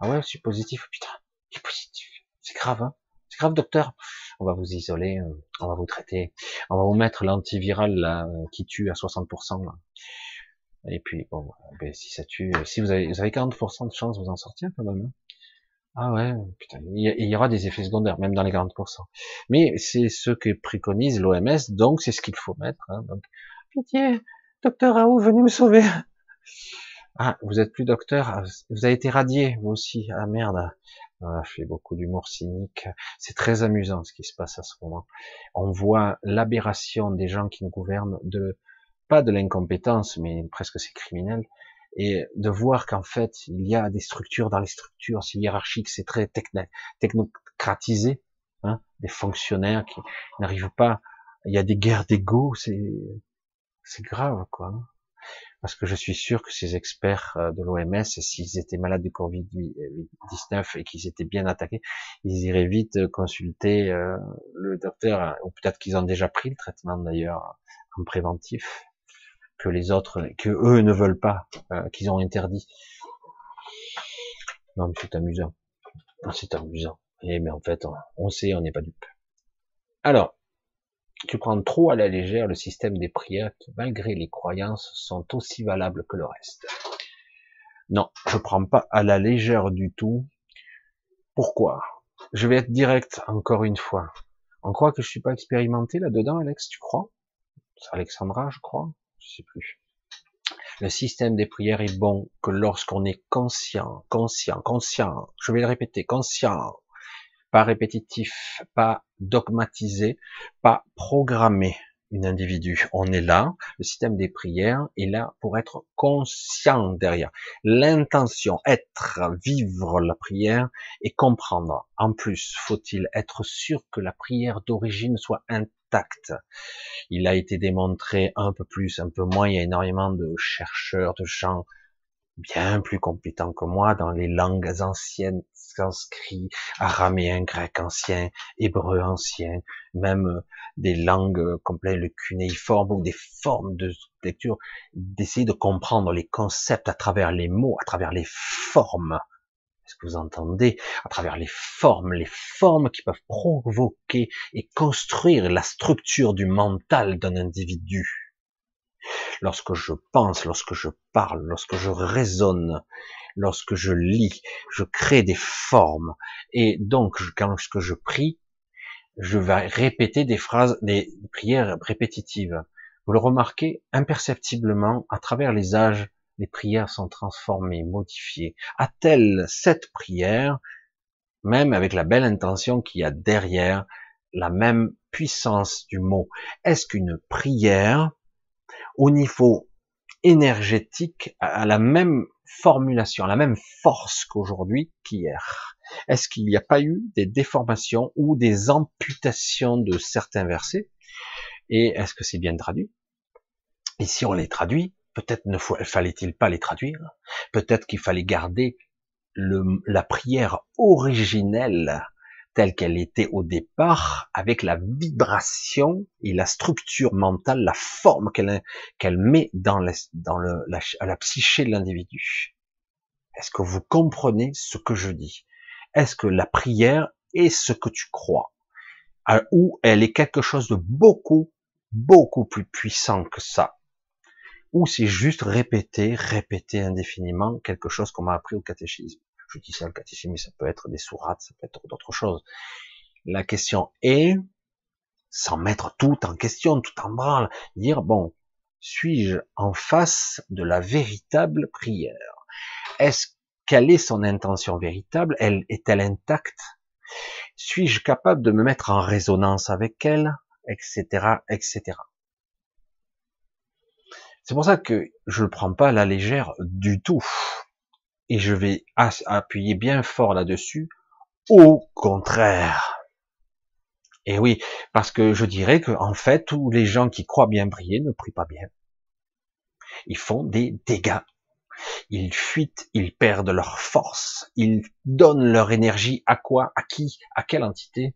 Ah ouais, je suis positif. Putain, il est positif. C'est grave, hein C'est grave, docteur. On va vous isoler, euh, on va vous traiter, on va vous mettre l'antiviral qui tue à 60%. Là. Et puis, bon, ben, si ça tue, si vous avez, vous avez 40% de chance de vous en sortir quand même. Ah ouais, putain, il y aura des effets secondaires, même dans les 40%. Mais c'est ce que préconise l'OMS, donc c'est ce qu'il faut mettre. Hein, donc, pitié, docteur Raoult, venez me sauver. Ah, vous êtes plus docteur, ah, vous avez été radié, vous aussi. Ah merde. Ah, je fais beaucoup d'humour cynique. C'est très amusant ce qui se passe à ce moment. On voit l'aberration des gens qui nous gouvernent de pas de l'incompétence, mais presque c'est criminel, et de voir qu'en fait, il y a des structures dans les structures, c'est hiérarchique, c'est très technocratisé, hein, des fonctionnaires qui n'arrivent pas, il y a des guerres d'ego, c'est, c'est grave, quoi. Parce que je suis sûr que ces experts euh, de l'OMS, s'ils étaient malades du Covid-19 et qu'ils étaient bien attaqués, ils iraient vite consulter euh, le docteur, ou peut-être qu'ils ont déjà pris le traitement d'ailleurs en préventif que les autres, que eux ne veulent pas, euh, qu'ils ont interdit. Non, mais c'est amusant. C'est amusant. Et, mais en fait, on, sait, on n'est pas dupe. Alors, tu prends trop à la légère le système des prières qui, malgré les croyances, sont aussi valables que le reste. Non, je prends pas à la légère du tout. Pourquoi? Je vais être direct encore une fois. On croit que je suis pas expérimenté là-dedans, Alex, tu crois? Alexandra, je crois je sais plus. Le système des prières est bon que lorsqu'on est conscient, conscient, conscient, je vais le répéter, conscient, pas répétitif, pas dogmatisé, pas programmé une individu. On est là, le système des prières est là pour être conscient derrière. L'intention, être, vivre la prière et comprendre. En plus, faut-il être sûr que la prière d'origine soit Il a été démontré un peu plus, un peu moins. Il y a énormément de chercheurs, de gens bien plus compétents que moi dans les langues anciennes, sanskrit, araméen, grec ancien, hébreu ancien, même euh, des langues complètes, le cunéiforme ou des formes de lecture, d'essayer de comprendre les concepts à travers les mots, à travers les formes. Vous entendez À travers les formes, les formes qui peuvent provoquer et construire la structure du mental d'un individu lorsque je pense, lorsque je parle, lorsque je raisonne, lorsque je lis, je crée des formes. Et donc, quand je prie, je vais répéter des phrases, des prières répétitives. Vous le remarquez, imperceptiblement, à travers les âges, les prières sont transformées, modifiées. A-t-elle cette prière, même avec la belle intention qu'il y a derrière, la même puissance du mot. Est-ce qu'une prière au niveau énergétique à la même formulation, la même force qu'aujourd'hui, qu'hier? Est-ce qu'il n'y a pas eu des déformations ou des amputations de certains versets? Et est-ce que c'est bien traduit? Et si on les traduit, peut-être ne fallait-il pas les traduire Peut-être qu'il fallait garder la prière originelle telle qu'elle était au départ, avec la vibration et la structure mentale, la forme qu'elle met dans, la, la, la psyché de l'individu. Est-ce que vous comprenez ce que je dis? Est-ce que la prière est ce que tu crois? Ou elle est quelque chose de beaucoup, beaucoup plus puissant que ça Ou c'est juste répéter, répéter indéfiniment quelque chose qu'on m'a appris au catéchisme Je dis ça, le catéchisme, ça peut être des sourates, ça peut être d'autres choses. La question est, sans mettre tout en question, tout en branle, dire, bon, suis-je en face de la véritable prière? Est-ce quelle est son intention véritable? Elle est-elle intacte? Suis-je capable de me mettre en résonance avec elle, etc., etc. C'est pour ça que je ne prends pas la légère du tout, et je vais appuyer bien fort là-dessus. Au contraire. Et oui, parce que je dirais que en fait, tous les gens qui croient bien prier ne prient pas bien. Ils font des dégâts. Ils fuitent, ils perdent leur force, ils donnent leur énergie à quoi? À qui? À quelle entité?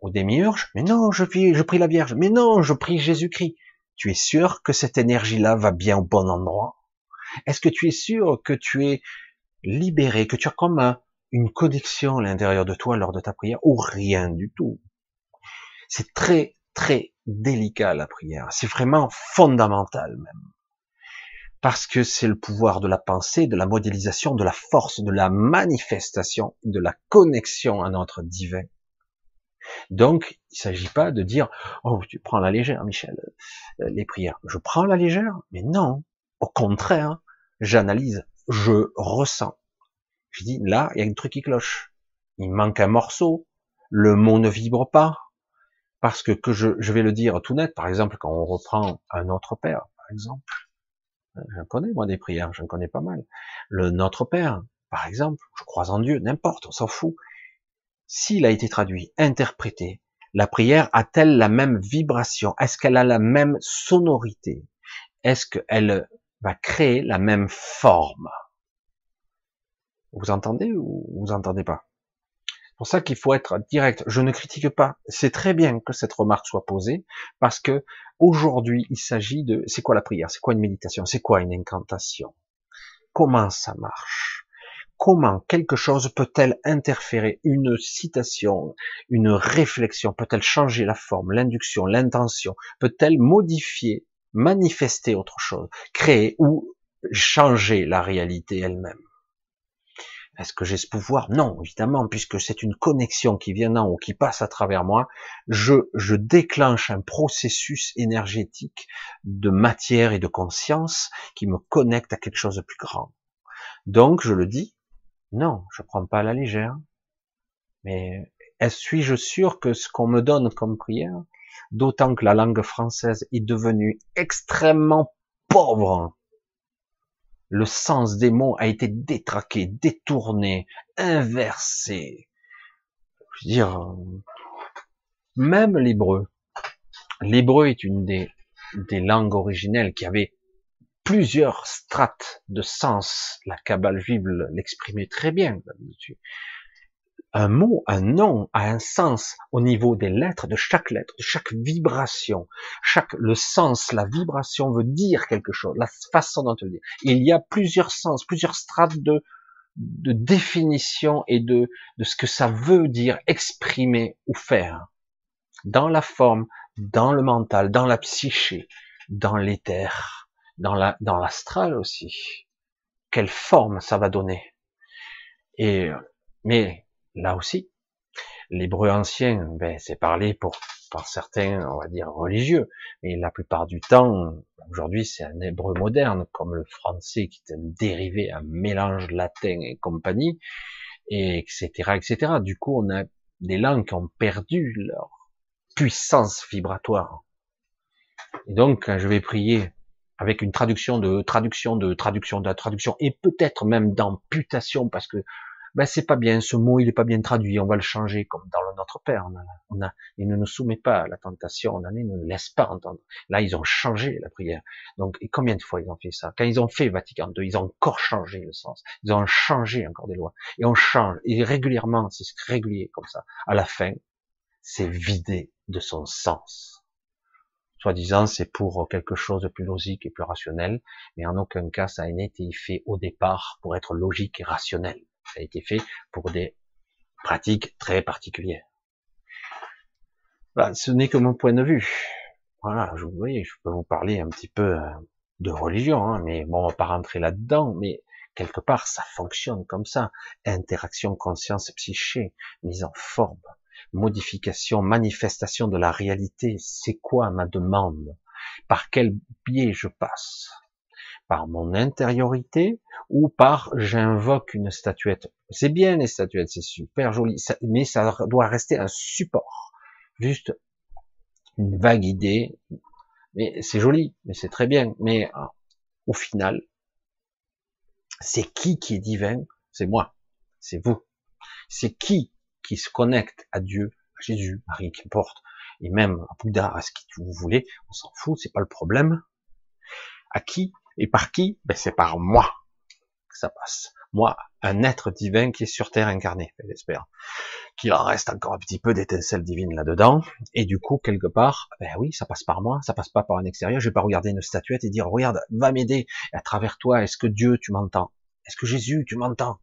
Au démiurge? Mais non, je prie, je prie la Vierge. Mais non, je prie Jésus-Christ. Tu es sûr que cette énergie-là va bien au bon endroit? Est-ce que tu es sûr que tu es libéré, que tu as comme une connexion à l'intérieur de toi lors de ta prière ou rien du tout? C'est très, très délicat la prière. C'est vraiment fondamental même. Parce que c'est le pouvoir de la pensée, de la modélisation, de la force, de la manifestation, de la connexion à notre divin. Donc, il ne s'agit pas de dire, oh, tu prends la légère, Michel, euh, les prières. Je prends la légère, mais non. Au contraire, j'analyse, je ressens. Je dis, là, il y a un truc qui cloche. Il manque un morceau. Le mot ne vibre pas. Parce que, que je, je, vais le dire tout net, par exemple, quand on reprend un Notre Père, par exemple, euh, j'en connais moi des prières, j'en connais pas mal. Le Notre Père, par exemple, je crois en Dieu, n'importe, on s'en fout. S'il a été traduit, interprété, la prière a-t-elle la même vibration? Est-ce qu'elle a la même sonorité? Est-ce qu'elle va créer la même forme? Vous entendez ou vous entendez pas? Pour ça qu'il faut être direct. Je ne critique pas. C'est très bien que cette remarque soit posée parce que aujourd'hui, il s'agit de, c'est quoi la prière? C'est quoi une méditation? C'est quoi une incantation? Comment ça marche? Comment quelque chose peut-elle interférer? Une citation, une réflexion peut-elle changer la forme, l'induction, l'intention? Peut-elle modifier, manifester autre chose, créer ou changer la réalité elle-même? Est-ce que j'ai ce pouvoir? Non, évidemment, puisque c'est une connexion qui vient d'en haut, qui passe à travers moi. Je, je déclenche un processus énergétique de matière et de conscience qui me connecte à quelque chose de plus grand. Donc, je le dis, non, je prends pas à la légère. Mais suis-je sûr que ce qu'on me donne comme prière, d'autant que la langue française est devenue extrêmement pauvre le sens des mots a été détraqué, détourné, inversé. Je veux dire, même l'hébreu. L'hébreu est une des, des langues originelles qui avait plusieurs strates de sens. La Kabbale juive l'exprimait très bien un mot, un nom a un sens au niveau des lettres, de chaque lettre, de chaque vibration. Chaque, le sens, la vibration veut dire quelque chose, la façon dont on le. Il y a plusieurs sens, plusieurs strates de, de définition et de, de ce que ça veut dire exprimer ou faire. Dans la forme, dans le mental, dans la psyché, dans l'éther, dans la, dans l'astral aussi. Quelle forme ça va donner. Et, mais là aussi, l'hébreu ancien, ben, c'est parlé pour par certains, on va dire religieux, mais la plupart du temps, aujourd'hui, c'est un hébreu moderne, comme le français qui est un dérivé, un mélange latin et compagnie, et etc., etc. Du coup, on a des langues qui ont perdu leur puissance vibratoire. Et donc, quand je vais prier avec une traduction de traduction de traduction de traduction, et peut-être même d'amputation, parce que ben c'est pas bien, ce mot il est pas bien traduit, on va le changer comme dans le Notre Père. On a, on a, il ne nous soumet pas à la tentation, on il ne nous laisse pas entendre. Là ils ont changé la prière. Donc et combien de fois ils ont fait ça? Quand ils ont fait Vatican II, ils ont encore changé le sens. Ils ont changé encore des lois et on change et régulièrement, c'est régulier comme ça. À la fin, c'est vidé de son sens. Soi-disant, c'est pour quelque chose de plus logique et plus rationnel, mais en aucun cas ça n'a été fait au départ pour être logique et rationnel. Ça a été fait pour des pratiques très particulières. Bah, ce n'est que mon point de vue. Voilà, je, vous voyez, je peux vous parler un petit peu euh, de religion, hein, mais bon, on va pas rentrer là-dedans, mais quelque part, ça fonctionne comme ça. Interaction conscience-psyché, mise en forme, modification, manifestation de la réalité. C'est quoi ma demande? Par quel biais je passe? Par mon intériorité ou par j'invoque une statuette? C'est bien les statuettes, c'est super joli, mais ça doit rester un support juste une vague idée. Mais c'est joli, mais c'est très bien. Mais euh, au final, c'est qui qui est divin? C'est moi, c'est vous. C'est qui qui se connecte à Dieu, à Jésus, à rien qu'importe, et même à Bouddha, à ce que vous voulez, on s'en fout, c'est pas le problème. À qui et par qui? Ben c'est par moi que ça passe. Moi, un être divin qui est sur terre incarné, j'espère qu'il en reste encore un petit peu d'étincelle divine là-dedans. Et du coup, quelque part, ben oui, ça passe par moi, ça passe pas par un extérieur. Je vais pas regarder une statuette et dire, regarde, va m'aider à travers toi. Est-ce que Dieu, tu m'entends? Est-ce que Jésus, tu m'entends?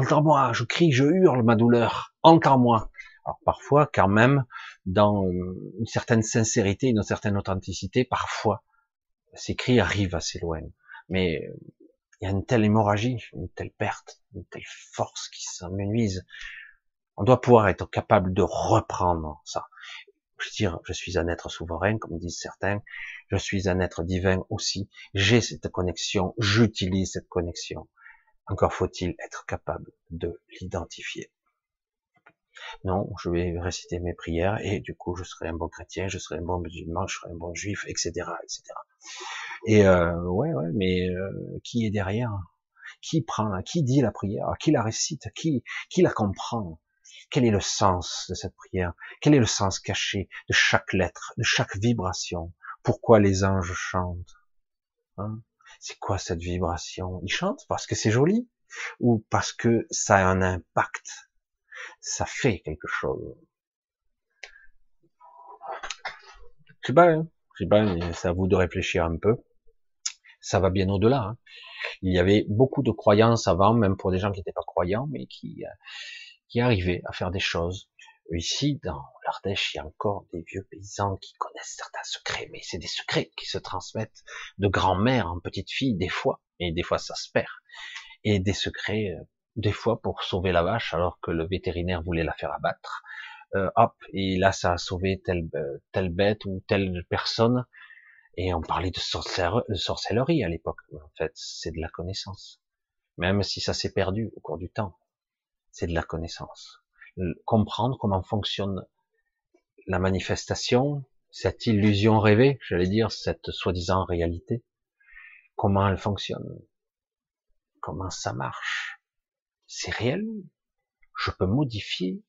Entends-moi, je crie, je hurle ma douleur. Entends-moi. Alors parfois, quand même, dans euh, une certaine sincérité, une certaine authenticité, parfois, ces cris arrivent assez loin. Mais il y a une telle hémorragie, une telle perte, une telle force qui s'amenuise. On doit pouvoir être capable de reprendre ça. Je veux dire, je suis un être souverain, comme disent certains. Je suis un être divin aussi. J'ai cette connexion. J'utilise cette connexion. Encore faut-il être capable de l'identifier. Non, je vais réciter mes prières et du coup je serai un bon chrétien, je serai un bon musulman, je serai un bon juif, etc., etc. Et euh, ouais, ouais, mais euh, qui est derrière? Qui prend Qui dit la prière? Qui la récite? Qui qui la comprend? Quel est le sens de cette prière? Quel est le sens caché de chaque lettre, de chaque vibration? Pourquoi les anges chantent? Hein? C'est quoi cette vibration? Ils chantent parce que c'est joli ou parce que ça a un impact? Ça fait quelque chose. Sais pas, hein? Pas, c'est à vous de réfléchir un peu ça va bien au-delà. Hein. Il y avait beaucoup de croyances avant, même pour des gens qui n'étaient pas croyants, mais qui, euh, qui arrivaient à faire des choses. Ici, dans l'Ardèche, il y a encore des vieux paysans qui connaissent certains secrets, mais c'est des secrets qui se transmettent de grand-mère en petite fille, des fois, et des fois ça se perd. Et des secrets, euh, des fois pour sauver la vache, alors que le vétérinaire voulait la faire abattre. Euh, hop, et là ça a sauvé telle, telle bête ou telle personne, et on parlait de, sorcellerie à l'époque. En fait, c'est de la connaissance. Même si ça s'est perdu au cours du temps, c'est de la connaissance. Comprendre comment fonctionne la manifestation, cette illusion rêvée, j'allais dire, cette soi-disant réalité, comment elle fonctionne, comment ça marche. C'est réel. Je peux modifier,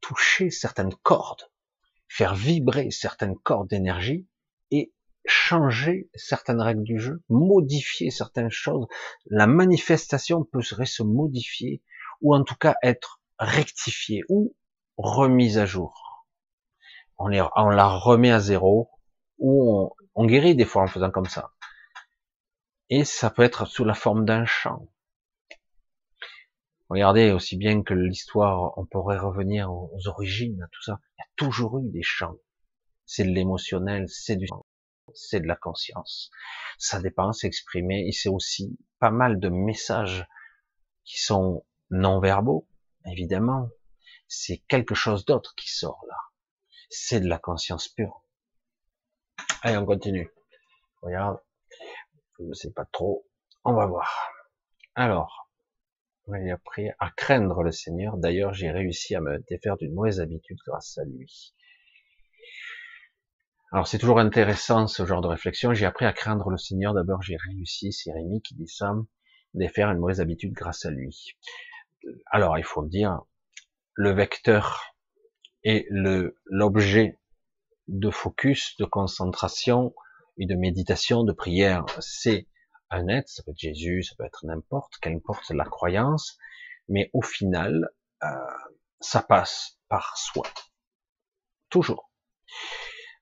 toucher certaines cordes, faire vibrer certaines cordes d'énergie et changer certaines règles du jeu, modifier certaines choses. La manifestation peut se modifier ou en tout cas être rectifiée ou remise à jour. On, la remet à zéro ou on, guérit des fois en faisant comme ça. Et ça peut être sous la forme d'un chant. Regardez aussi bien que l'histoire, on pourrait revenir aux origines, tout ça. Il y a toujours eu des chants. C'est de l'émotionnel, c'est du c'est de la conscience. Ça dépend, c'est exprimé, et c'est aussi pas mal de messages qui sont non verbaux, évidemment. C'est quelque chose d'autre qui sort là. C'est de la conscience pure. Allez, on continue. Regarde, je ne sais pas trop. On va voir. Alors, j'ai appris à craindre le Seigneur. D'ailleurs, j'ai réussi à me défaire d'une mauvaise habitude grâce à lui. Alors c'est toujours intéressant ce genre de réflexion. J'ai appris à craindre le Seigneur. D'abord j'ai réussi, c'est Rémi qui dit ça, de faire une mauvaise habitude grâce à lui. Alors il faut me dire, le vecteur et le l'objet de focus, de concentration et de méditation, de prière, c'est un être, ça peut être Jésus, ça peut être n'importe, qu'importe la croyance, mais au final, euh, ça passe par soi. Toujours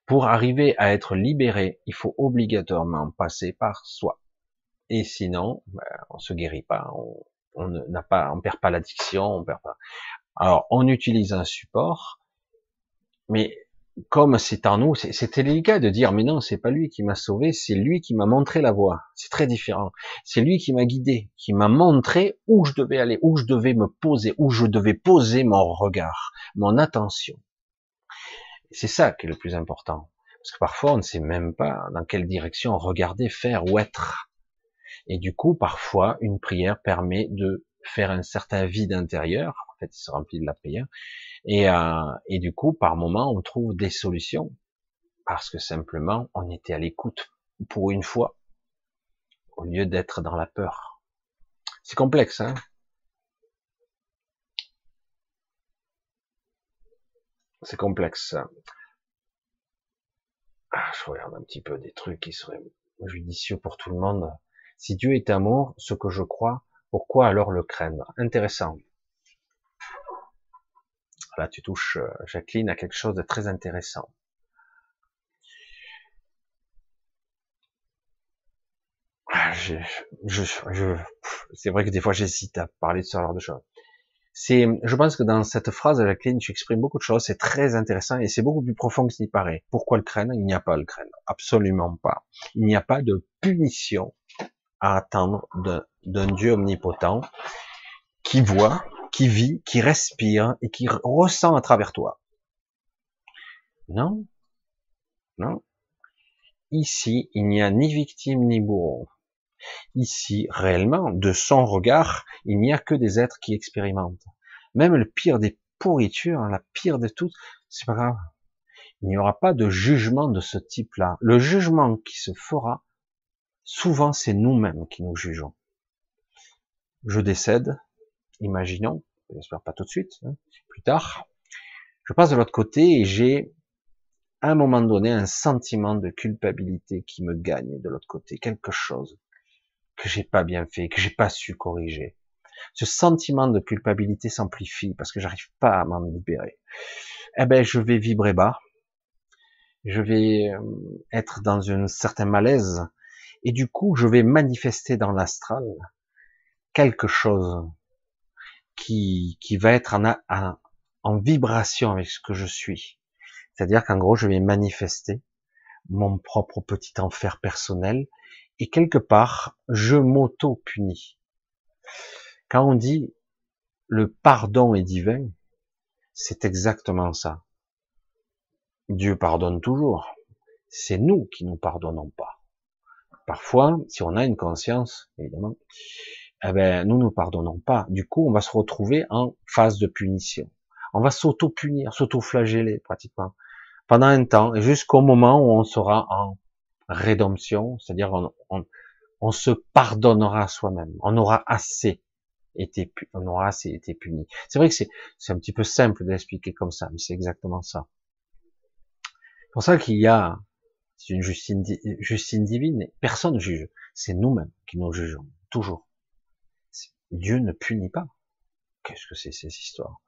Pour arriver à être libéré, il faut obligatoirement passer par soi. Et sinon, ben, on se guérit pas, on n'a pas, on perd pas l'addiction, on perd pas. Alors, on utilise un support, mais comme c'est en nous, c'était délicat de dire, mais non, c'est pas lui qui m'a sauvé, c'est lui qui m'a montré la voie. C'est très différent. C'est lui qui m'a guidé, qui m'a montré où je devais aller, où je devais me poser, où je devais poser mon regard, mon attention. C'est ça qui est le plus important. Parce que parfois, on ne sait même pas dans quelle direction regarder, faire ou être. Et du coup, parfois, une prière permet de faire un certain vide intérieur. En fait, il se remplit de la prière. Et, euh, et du coup, par moment, on trouve des solutions. Parce que simplement, on était à l'écoute pour une fois, au lieu d'être dans la peur. C'est complexe, hein? C'est complexe. Ah, je regarde un petit peu des trucs qui seraient judicieux pour tout le monde. Si Dieu est amour, ce que je crois, pourquoi alors le craindre? Intéressant. Là, tu touches, euh, Jacqueline, à quelque chose de très intéressant. Ah, je, je, c'est vrai que des fois j'hésite à parler de ce genre de choses. C'est, je pense que dans cette phrase, Jacqueline, tu exprimes beaucoup de choses, c'est très intéressant et c'est beaucoup plus profond que ce qu'il paraît. Pourquoi le craindre? Il n'y a pas le craindre, absolument pas. Il n'y a pas de punition à attendre d'un Dieu omnipotent qui voit, qui vit, qui respire et qui ressent à travers toi. Non, non. Ici, il n'y a ni victime ni bourreau. Ici, réellement, de son regard, il n'y a que des êtres qui expérimentent. Même le pire des pourritures, la pire de toutes, c'est pas grave. Il n'y aura pas de jugement de ce type-là. Le jugement qui se fera, souvent c'est nous-mêmes qui nous jugeons. Je décède, imaginons, j'espère pas tout de suite, hein, plus tard, je passe de l'autre côté et j'ai à un moment donné un sentiment de culpabilité qui me gagne de l'autre côté, quelque chose que j'ai pas bien fait, que j'ai pas su corriger. Ce sentiment de culpabilité s'amplifie parce que j'arrive pas à m'en libérer. Eh ben, je vais vibrer bas. Je vais euh, être dans un certain malaise. Et du coup, je vais manifester dans l'astral quelque chose qui, qui va être en, vibration avec ce que je suis. C'est-à-dire qu'en gros, je vais manifester mon propre petit enfer personnel et quelque part, je m'auto-punis. Quand on dit le pardon est divin, c'est exactement ça. Dieu pardonne toujours. C'est nous qui nous pardonnons pas. Parfois, si on a une conscience, évidemment, eh ben, nous ne pardonnons pas. Du coup, on va se retrouver en phase de punition. On va s'auto-punir, s'auto-flageller pratiquement pendant un temps, jusqu'au moment où on sera en rédemption, c'est-à-dire on, se pardonnera soi-même, on aura assez été, on aura assez été puni. C'est vrai que c'est un petit peu simple d'expliquer comme ça, mais c'est exactement ça. C'est pour ça qu'il y a, c'est une justine, justine divine, personne ne juge, c'est nous-mêmes qui nous jugeons, toujours. Dieu ne punit pas. Qu'est-ce que c'est ces histoires?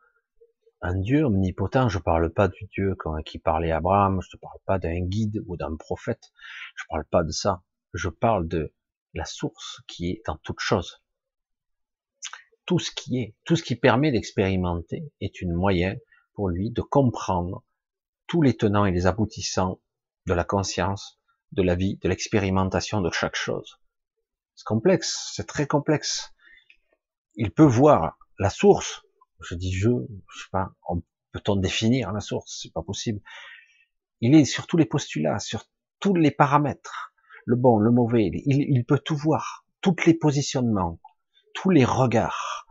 Un Dieu omnipotent, je parle pas du Dieu qui parlait Abraham, je ne parle pas d'un guide ou d'un prophète, je parle pas de ça, je parle de la source qui est dans toute chose. Tout ce qui est, tout ce qui permet d'expérimenter est une moyen pour lui de comprendre tous les tenants et les aboutissants de la conscience, de la vie, de l'expérimentation de chaque chose. C'est complexe, c'est très complexe. Il peut voir la source, je dis je, je sais pas, peut-on définir la source? C'est pas possible. Il est sur tous les postulats, sur tous les paramètres, le bon, le mauvais. Il, peut tout voir, tous les positionnements, tous les regards.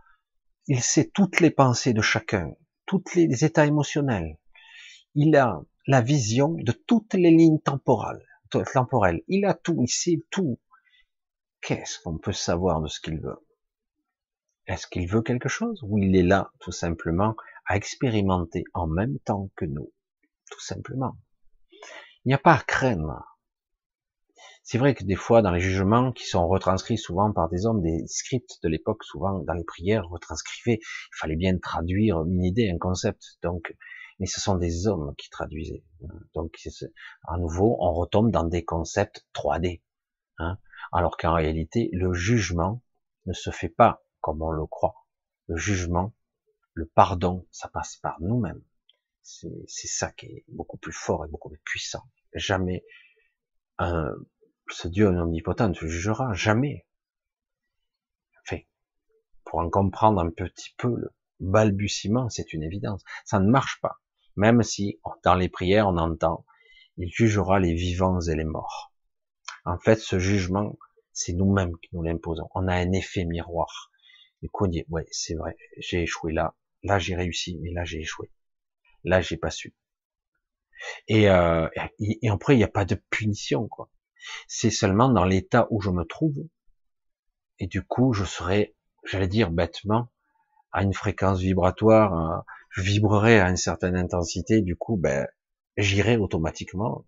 Il sait toutes les pensées de chacun, tous les états émotionnels. Il a la vision de toutes les lignes temporales, temporelles. Il a tout, il sait tout. Qu'est-ce qu'on peut savoir de ce qu'il veut? Est-ce qu'il veut quelque chose? Ou il est là tout simplement à expérimenter en même temps que nous? Tout simplement. Il n'y a pas à craindre. C'est vrai que des fois, dans les jugements qui sont retranscrits souvent par des hommes, des scripts de l'époque, souvent dans les prières retranscrivées, il fallait bien traduire une idée, un concept. Donc, mais ce sont des hommes qui traduisaient. Donc, à nouveau, on retombe dans des concepts 3D. Hein, alors qu'en réalité, le jugement ne se fait pas comme on le croit. Le jugement, le pardon, ça passe par nous-mêmes. C'est ça qui est beaucoup plus fort et beaucoup plus puissant. Jamais ce Dieu omnipotent ne jugera, jamais. Enfin, pour en comprendre un petit peu le balbutiement, c'est une évidence. Ça ne marche pas. Même si, dans les prières, on entend, il jugera les vivants et les morts. En fait, ce jugement, c'est nous-mêmes qui nous l'imposons. On a un effet miroir. Du coup, on dit, ouais, c'est vrai, j'ai échoué là, là j'ai réussi, mais là j'ai échoué. Là, j'ai pas su. Et, euh, et, après, il n'y a pas de punition, quoi. C'est seulement dans l'état où je me trouve. Et du coup, je serai, j'allais dire bêtement, à une fréquence vibratoire, euh, je vibrerai à une certaine intensité, du coup, ben, j'irai automatiquement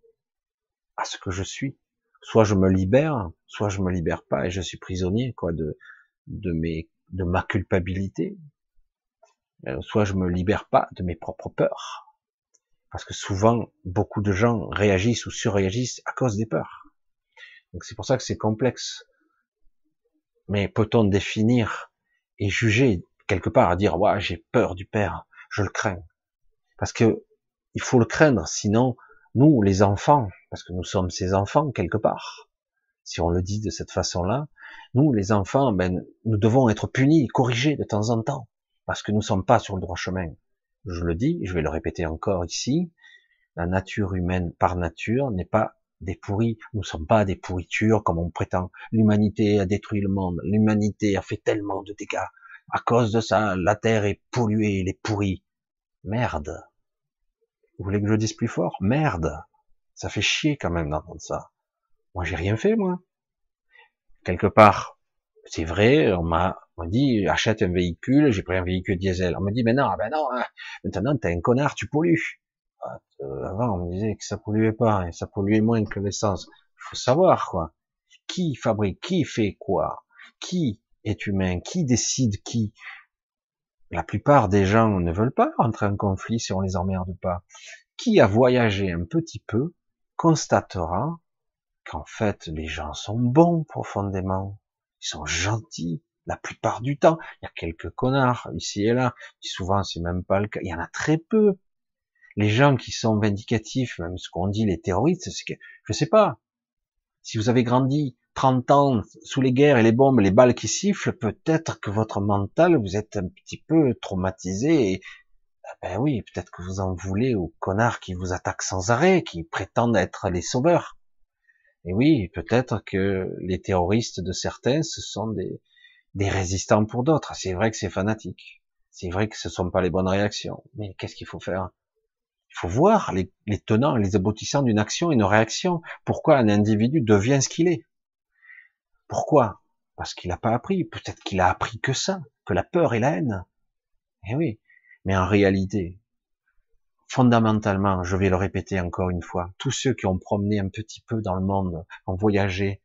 à ce que je suis. Soit je me libère, soit je me libère pas et je suis prisonnier, quoi, de, de mes, de ma culpabilité. Euh, soit je me libère pas de mes propres peurs. Parce que souvent, beaucoup de gens réagissent ou surréagissent à cause des peurs. Donc c'est pour ça que c'est complexe. Mais peut-on définir et juger quelque part à dire, ouais, j'ai peur du père, je le crains. Parce que il faut le craindre, sinon, nous, les enfants, parce que nous sommes ces enfants quelque part, si on le dit de cette façon-là, nous, les enfants, ben, nous devons être punis, corrigés de temps en temps, parce que nous ne sommes pas sur le droit chemin. Je le dis, je vais le répéter encore ici, la nature humaine par nature n'est pas des pourris, nous ne sommes pas des pourritures comme on prétend. L'humanité a détruit le monde, l'humanité a fait tellement de dégâts, à cause de ça, la terre est polluée, elle est pourrie. Merde. Vous voulez que je dise plus fort? Merde. Ça fait chier quand même d'entendre ça. Moi, j'ai rien fait, moi. Quelque part, c'est vrai, on m'a dit, achète un véhicule, j'ai pris un véhicule diesel. On me dit, mais non, ben non, hein. maintenant t'es un connard, tu pollues. Ah, euh, avant, on me disait que ça polluait pas, et ça polluait moins que l'essence. Faut savoir, quoi. Qui fabrique, qui fait quoi, qui est humain, qui décide qui? La plupart des gens ne veulent pas rentrer en conflit si on les emmerde pas. Qui a voyagé un petit peu constatera qu'en fait les gens sont bons profondément, ils sont gentils la plupart du temps. Il y a quelques connards ici et là, souvent c'est même pas le cas. Il y en a très peu. Les gens qui sont vindicatifs, même ce qu'on dit les terroristes, c'est que je sais pas. Si vous avez grandi 30 ans sous les guerres et les bombes, les balles qui sifflent, peut-être que votre mental, vous êtes un petit peu traumatisé et, ah ben oui, peut-être que vous en voulez aux connards qui vous attaquent sans arrêt, qui prétendent être les sauveurs. Et oui, peut-être que les terroristes de certains, ce sont des, des résistants pour d'autres. C'est vrai que c'est fanatique. C'est vrai que ce ne sont pas les bonnes réactions. Mais qu'est-ce qu'il faut faire? Il faut voir les, les tenants, les aboutissants d'une action et une réaction. Pourquoi un individu devient ce qu'il est? Pourquoi? Parce qu'il n'a pas appris. Peut-être qu'il a appris que ça, que la peur et la haine. Eh oui. Mais en réalité, fondamentalement, je vais le répéter encore une fois, tous ceux qui ont promené un petit peu dans le monde, ont voyagé,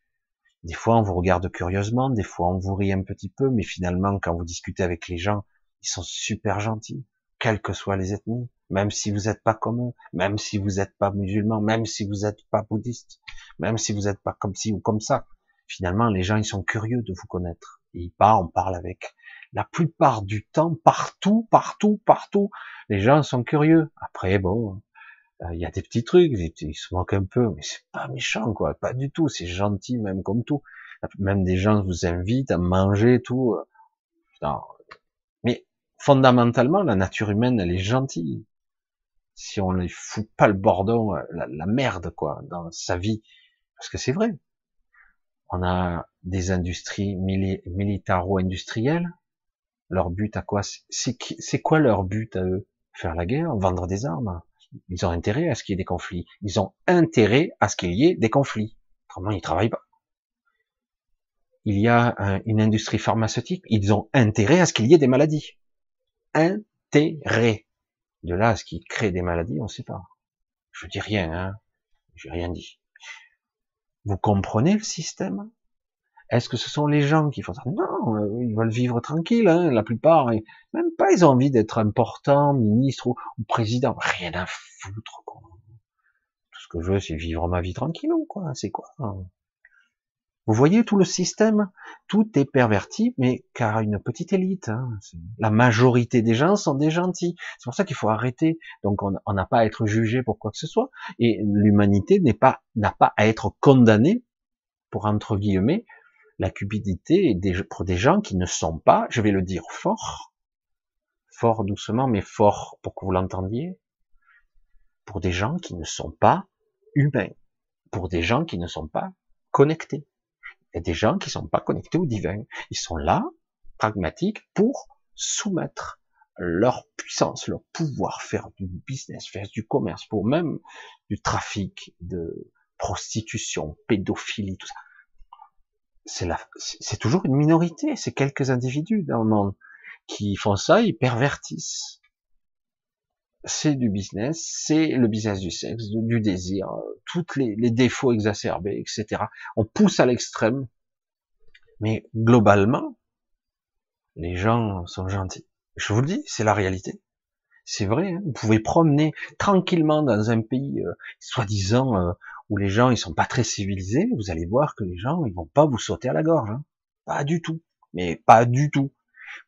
des fois on vous regarde curieusement, des fois on vous rit un petit peu, mais finalement quand vous discutez avec les gens, ils sont super gentils, quelles que soient les ethnies, même si vous n'êtes pas comme eux, même si vous n'êtes pas musulman, même si vous n'êtes pas bouddhiste, même si vous n'êtes pas comme ci ou comme ça finalement, les gens, ils sont curieux de vous connaître. ils parlent, on parle avec. La plupart du temps, partout, partout, partout, les gens sont curieux. Après, bon, euh, il y a des petits trucs, ils se moquent un peu, mais c'est pas méchant, quoi. Pas du tout. C'est gentil, même comme tout. Même des gens vous invitent à manger, tout. Mais fondamentalement, la nature humaine, elle est gentille. Si on ne fout pas le bordon, euh, la merde, quoi, dans sa vie. Parce que c'est vrai on a des industries militaro-industrielles. Leur but à quoi C'est quoi leur but à eux? Faire la guerre, vendre des armes. Ils ont intérêt à ce qu'il y ait des conflits. Ils ont intérêt à ce qu'il y ait des conflits. Autrement, ils travaillent pas. Il y a une industrie pharmaceutique. Ils ont intérêt à ce qu'il y ait des maladies. Intérêt. De là à ce qu'ils créent des maladies, on ne sait pas. Je dis rien, hein. J'ai rien dit. Vous comprenez le système? Est-ce que ce sont les gens qui font ça? Non, euh, ils veulent vivre tranquille, hein, la plupart. Même pas, ils ont envie d'être importants, ministres ou, président. Rien à foutre, quoi. Tout ce que je veux, c'est vivre ma vie tranquille, quoi. C'est quoi hein? Vous voyez tout le système? Tout est perverti, mais car une petite élite. Hein. La majorité des gens sont des gentils. C'est pour ça qu'il faut arrêter. Donc, on n'a pas à être jugé pour quoi que ce soit. Et l'humanité n'est pas n'a pas à être condamnée pour entre guillemets la cupidité pour des gens qui ne sont pas, je vais le dire fort, fort doucement, mais fort pour que vous l'entendiez, pour des gens qui ne sont pas humains, pour des gens qui ne sont pas connectés. Il y a des gens qui ne sont pas connectés au divin. Ils sont là, pragmatiques, pour soumettre leur puissance, leur pouvoir, faire du business, faire du commerce, pour même du trafic, de prostitution, pédophilie, tout ça c'est toujours une minorité, c'est quelques individus dans le monde qui font ça, ils pervertissent. C'est du business, c'est le business du sexe, du désir, tous les, les, défauts exacerbés, etc. On pousse à l'extrême, mais globalement, les gens sont gentils. Je vous le dis, c'est la réalité. C'est vrai, hein. vous pouvez promener tranquillement dans un pays euh, soi-disant euh, où les gens ils sont pas très civilisés, vous allez voir que les gens ils vont pas vous sauter à la gorge, hein. pas du tout, mais pas du tout.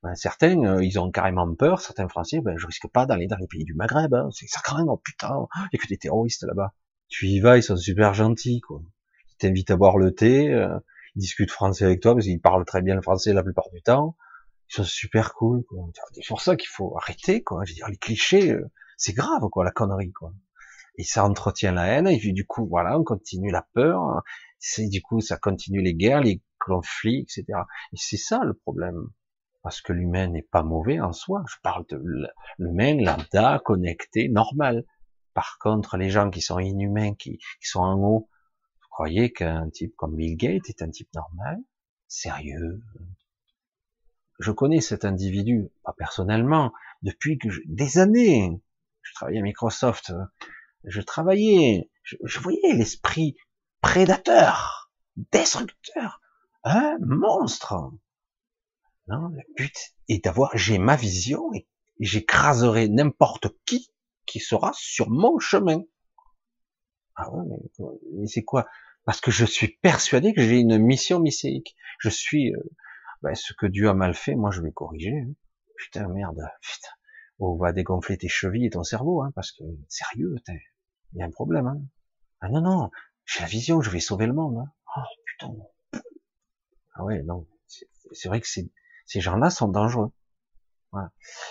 Ben, certains euh, ils ont carrément peur, certains Français, ben je risque pas d'aller dans les pays du Maghreb, hein. c'est ça craint, oh putain, il y a que des terroristes là-bas. Tu y vas, ils sont super gentils quoi. Ils t'invitent à boire le thé, euh, ils discutent français avec toi parce qu'ils parlent très bien le français la plupart du temps. Ils sont super cool. C'est pour ça qu'il faut arrêter quoi. Je veux dire les clichés, euh, c'est grave quoi la connerie quoi et ça entretient la haine, et du coup, voilà, on continue la peur, c'est du coup, ça continue les guerres, les conflits, etc. Et c'est ça le problème. Parce que l'humain n'est pas mauvais en soi. Je parle de l'humain lambda, connecté, normal. Par contre, les gens qui sont inhumains, qui, sont en haut, vous croyez qu'un type comme Bill Gates est un type normal, sérieux? Je connais cet individu, pas personnellement, depuis que des années. Je travaillais à Microsoft, je travaillais, je, voyais l'esprit prédateur, destructeur, un monstre. Non, le but est d'avoir, j'ai ma vision et j'écraserai n'importe qui qui sera sur mon chemin. Ah ouais, mais, c'est quoi? Parce que je suis persuadé que j'ai une mission misséique. Je suis euh, ben, ce que Dieu a mal fait, moi je vais corriger. Hein. Putain merde, putain on va dégonfler tes chevilles et ton cerveau, hein, parce que sérieux, il y a un problème. Hein. Ah non, non, j'ai la vision, je vais sauver le monde. Hein. Oh putain. Ah ouais, non, c'est vrai que ces gens-là sont dangereux. Voilà.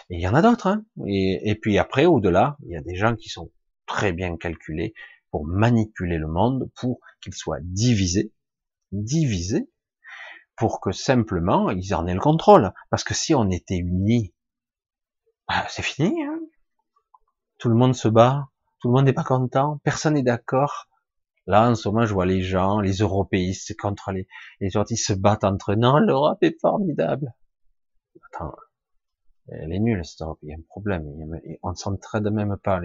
Et il y en a d'autres. Hein. Et, puis après, au-delà, il y a des gens qui sont très bien calculés pour manipuler le monde, pour qu'il soit divisé, divisé, pour que simplement ils en aient le contrôle. Parce que si on était unis, bah, c'est fini. Hein Tout le monde se bat, tout le monde n'est pas content, personne n'est d'accord. Là, en ce moment, je vois les gens, les européistes contre les, les autres, ils se battent entre eux. Non, l'Europe est formidable. Attends, elle est nulle, cette Europe. Il y a un problème. On ne s'entraide même pas.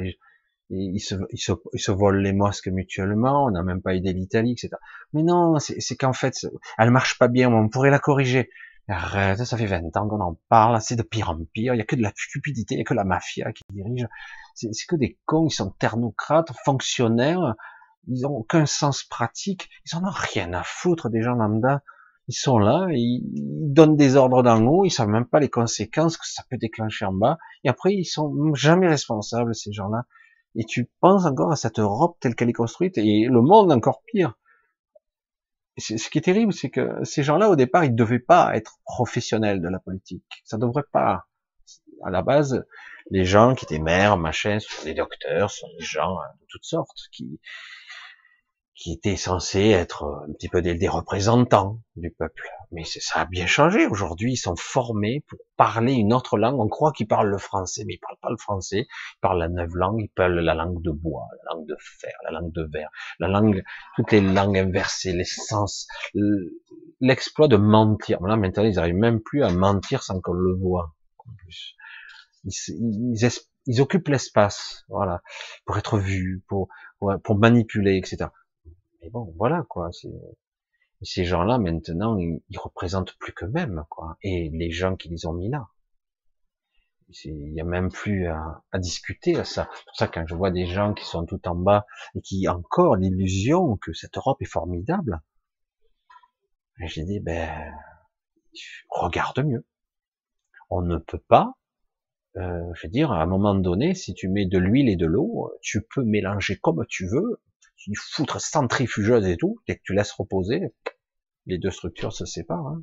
Ils se, volent les mosques mutuellement. On n'a même pas aidé l'Italie, etc. Mais non, c'est qu'en fait, elle marche pas bien. On pourrait la corriger. Arrête, ça fait 20 ans qu'on en parle, c'est de pire en pire, il y a que de la cupidité, il y a que la mafia qui dirige, c'est que des cons, ils sont ternocrates, fonctionnaires, ils ont aucun sens pratique, ils en ont rien à foutre des gens lambda, ils sont là, ils, donnent des ordres d'en haut, ils savent même pas les conséquences que ça peut déclencher en bas, et après ils sont jamais responsables ces gens-là, et tu penses encore à cette Europe telle qu'elle est construite, et le monde encore pire, ce qui est terrible, c'est que ces gens-là, au départ, ils devaient pas être professionnels de la politique. Ça devrait pas. À la base, les gens qui étaient maires, machin, sont des docteurs, sont des gens hein, de toutes sortes qui qui étaient censés être un petit peu des, représentants du peuple. Mais ça a bien changé. Aujourd'hui, ils sont formés pour parler une autre langue. On croit qu'ils parlent le français, mais ils parlent pas le français. Ils parlent la neuve langue. Ils parlent la langue de bois, la langue de fer, la langue de verre, la langue, toutes les langues inversées, les sens, l'exploit de mentir. Là, maintenant, ils n'arrivent même plus à mentir sans qu'on le voit. Ils, occupent l'espace, voilà, pour être vus, pour manipuler, etc. Mais bon, voilà quoi. Ces gens-là, maintenant, ils, ils représentent plus qu'eux-mêmes, quoi. Et les gens qui les ont mis là. Il n'y a même plus à, discuter à ça. C'est pour ça quand je vois des gens qui sont tout en bas et qui ont encore l'illusion que cette Europe est formidable, j'ai dit, ben, regarde mieux. On ne peut pas, euh, je veux dire, à un moment donné, si tu mets de l'huile et de l'eau, tu peux mélanger comme tu veux, tu foutre centrifugeuse et tout, dès que tu laisses reposer, les deux structures se séparent. Hein.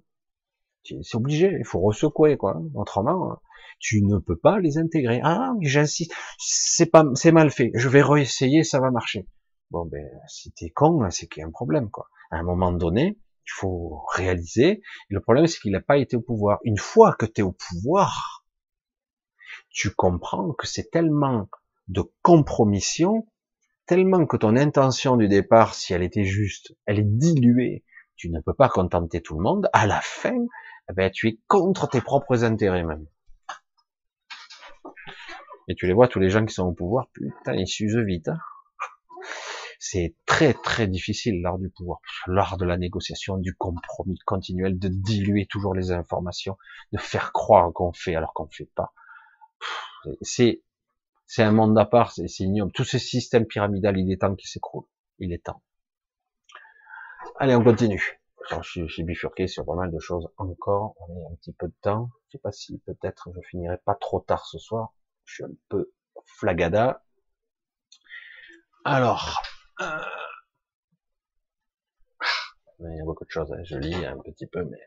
C'est obligé, il faut ressecouer quoi. Autrement, tu ne peux pas les intégrer. Ah, mais j'insiste, c'est pas, c'est mal fait. Je vais réessayer, ça va marcher. Bon ben, si t'es con, c'est qu'il y a un problème quoi. À un moment donné, il faut réaliser. Le problème, c'est qu'il n'a pas été au pouvoir. Une fois que tu es au pouvoir, tu comprends que c'est tellement de compromission, tellement que ton intention du départ, si elle était juste, elle est diluée. Tu ne peux pas contenter tout le monde. À la fin, eh ben, tu es contre tes propres intérêts même. Et tu les vois, tous les gens qui sont au pouvoir, putain, ils s'usent vite. Hein c'est très très difficile l'art du pouvoir, l'art de la négociation, du compromis continuel, de diluer toujours les informations, de faire croire qu'on fait alors qu'on ne fait pas. C'est c'est un monde à part, c'est ignoble. Tout ce système pyramidal, il est temps qu'il s'écroule. Il est temps. Allez, on continue. Suis bifurqué sur pas mal de choses encore. On est un petit peu de temps. Je sais pas si peut-être je finirai pas trop tard ce soir. Je suis un peu flagada. Alors, euh, il y a beaucoup de choses, hein. je lis un petit peu, mais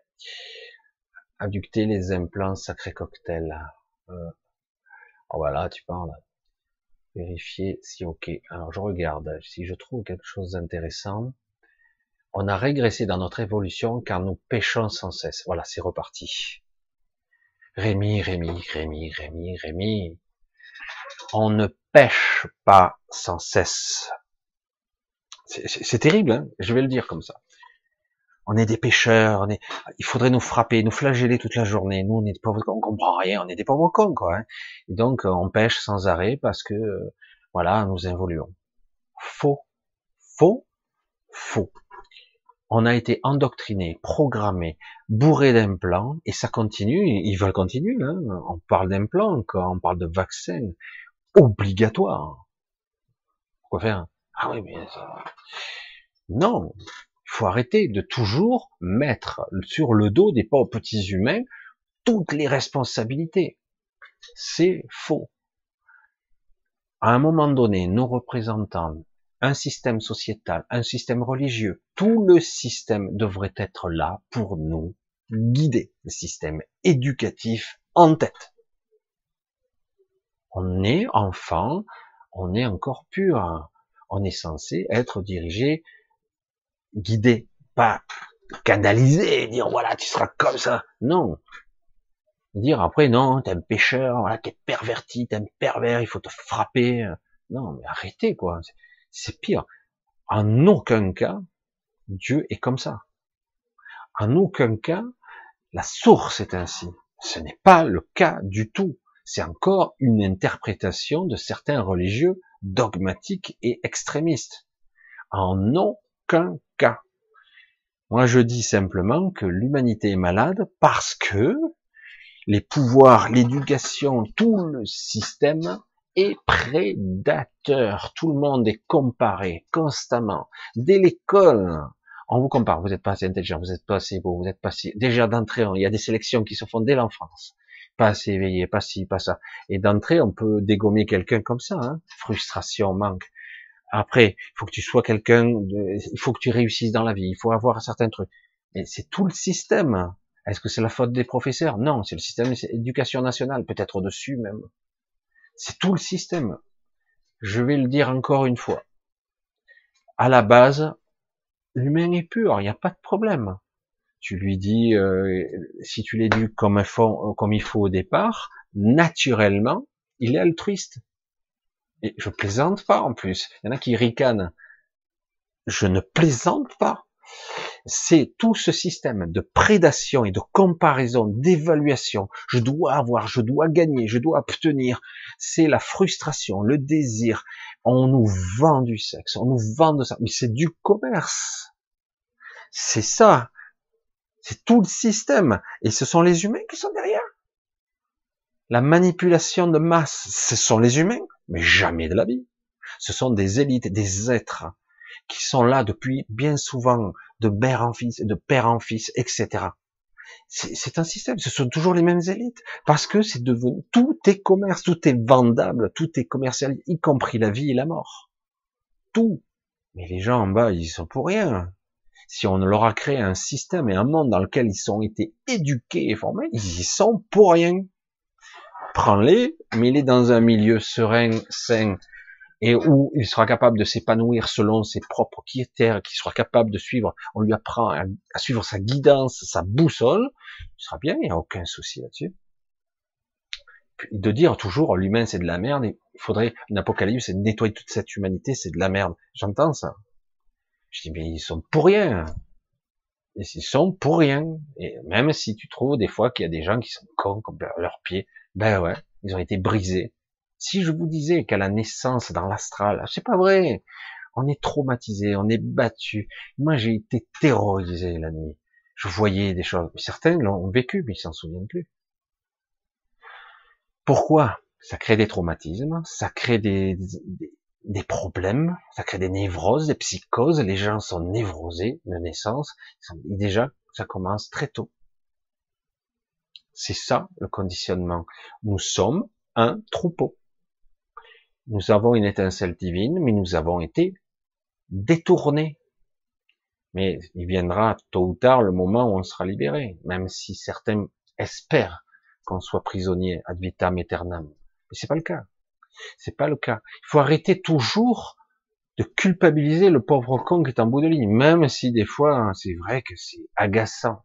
adducter les implants sacré cocktail. Euh... Oh voilà, tu parles. Vérifier si ok. Alors je regarde si je trouve quelque chose d'intéressant. On a régressé dans notre évolution car nous pêchons sans cesse. Voilà, c'est reparti. Rémi, Rémi, Rémi, Rémi, Rémi. On ne pêche pas sans cesse. C'est terrible, hein je vais le dire comme ça. On est des pêcheurs, il faudrait nous frapper, nous flageller toute la journée. Nous, on est des pauvres on comprend rien, on est des pauvres cons, quoi. Hein et donc, on pêche sans arrêt parce que, voilà, nous évoluons. Faux, faux, faux. On a été endoctriné, programmé, bourré d'implants, et ça continue, ils veulent continuer. Hein on parle d'implants, on parle de vaccins, obligatoire. Pourquoi faire? Ah oui, mais non, il faut arrêter de toujours mettre sur le dos des pauvres petits humains toutes les responsabilités. C'est faux. À un moment donné, nos représentants, un système sociétal, un système religieux, tout le système devrait être là pour nous guider, le système éducatif en tête. On est enfant, on est encore pur, on est censé être dirigé, guidé, pas canalisé, dire voilà, tu seras comme ça. Non. Dire après, non, t'es un pécheur, voilà, t'es perverti, t'es un pervers, il faut te frapper. Non, mais arrêtez, quoi. C'est pire. En aucun cas, Dieu est comme ça. En aucun cas, la source est ainsi. Ce n'est pas le cas du tout. C'est encore une interprétation de certains religieux dogmatique et extrémiste. En cas. Moi, je dis simplement que l'humanité est malade parce que les pouvoirs, l'éducation, tout le système est prédateur. Tout le monde est comparé constamment. Dès l'école, on vous compare. Vous n'êtes pas assez intelligent, vous n'êtes pas assez beau, vous n'êtes pas si... Déjà d'entrée, il y a des sélections qui se font dès l'enfance pas assez éveillé, pas ci, pas ça. Et d'entrée, on peut dégommer quelqu'un comme ça, hein. frustration, manque. Après, il faut que tu sois quelqu'un, il faut que tu réussisses dans la vie, il faut avoir certains trucs. Et c'est tout le système. Est-ce que c'est la faute des professeurs? Non, c'est le système d'éducation nationale, peut-être au-dessus même. C'est tout le système. Je vais le dire encore une fois. À la base, l'humain est pur, il n'y a pas de problème tu lui dis, euh, si tu l'éduques comme, comme il faut au départ, naturellement, il est altruiste. Et je plaisante pas en plus. Il y en a qui ricanent. Je ne plaisante pas. C'est tout ce système de prédation et de comparaison, d'évaluation. Je dois avoir, je dois gagner, je dois obtenir. C'est la frustration, le désir. On nous vend du sexe, on nous vend de ça. Mais c'est du commerce C'est ça. C'est tout le système. Et ce sont les humains qui sont derrière. La manipulation de masse, ce sont les humains, mais jamais de la vie. Ce sont des élites, des êtres qui sont là depuis bien souvent, de père en fils, de père en fils, etc. C'est un système, ce sont toujours les mêmes élites, parce que c'est devenu, tout est commerce, tout est vendable, tout est commercial, y compris la vie et la mort. Tout. Mais les gens en bas, ils sont pour rien. Si on leur a créé un système et un monde dans lequel ils ont été éduqués et formés, ils y sont pour rien. Prends-les, mets-les dans un milieu serein, sain, et où il sera capable de s'épanouir selon ses propres critères, qu'il sera capable de suivre, on lui apprend à, suivre sa guidance, sa boussole, il sera bien, il n'y a aucun souci là-dessus. De dire toujours l'humain c'est de la merde, il faudrait une apocalypse et nettoyer toute cette humanité, c'est de la merde. J'entends ça. Je dis mais ils sont pour rien. ils sont pour rien. Et même si tu trouves des fois qu'il y a des gens qui sont cons comme leurs pieds, ben ouais, ils ont été brisés si je vous disais qu'à la naissance dans l'astral, c'est pas vrai. On est traumatisé, on est battu. Moi, j'ai été terrorisé la nuit. Je voyais des choses. Certains l'ont vécu, mais ils s'en souviennent plus. Pourquoi? Ça crée des traumatismes, ça crée des, des, problèmes, ça crée des névroses, des psychoses. Les gens sont névrosés de naissance. Déjà, ça commence très tôt. C'est ça le conditionnement. Nous sommes un troupeau. Nous avons une étincelle divine, mais nous avons été détournés. Mais il viendra tôt ou tard le moment où on sera libéré, même si certains espèrent qu'on soit prisonnier ad vitam aeternam. Mais c'est pas le cas. C'est pas le cas. Il faut arrêter toujours de culpabiliser le pauvre con qui est en bout de ligne, même si des fois c'est vrai que c'est agaçant.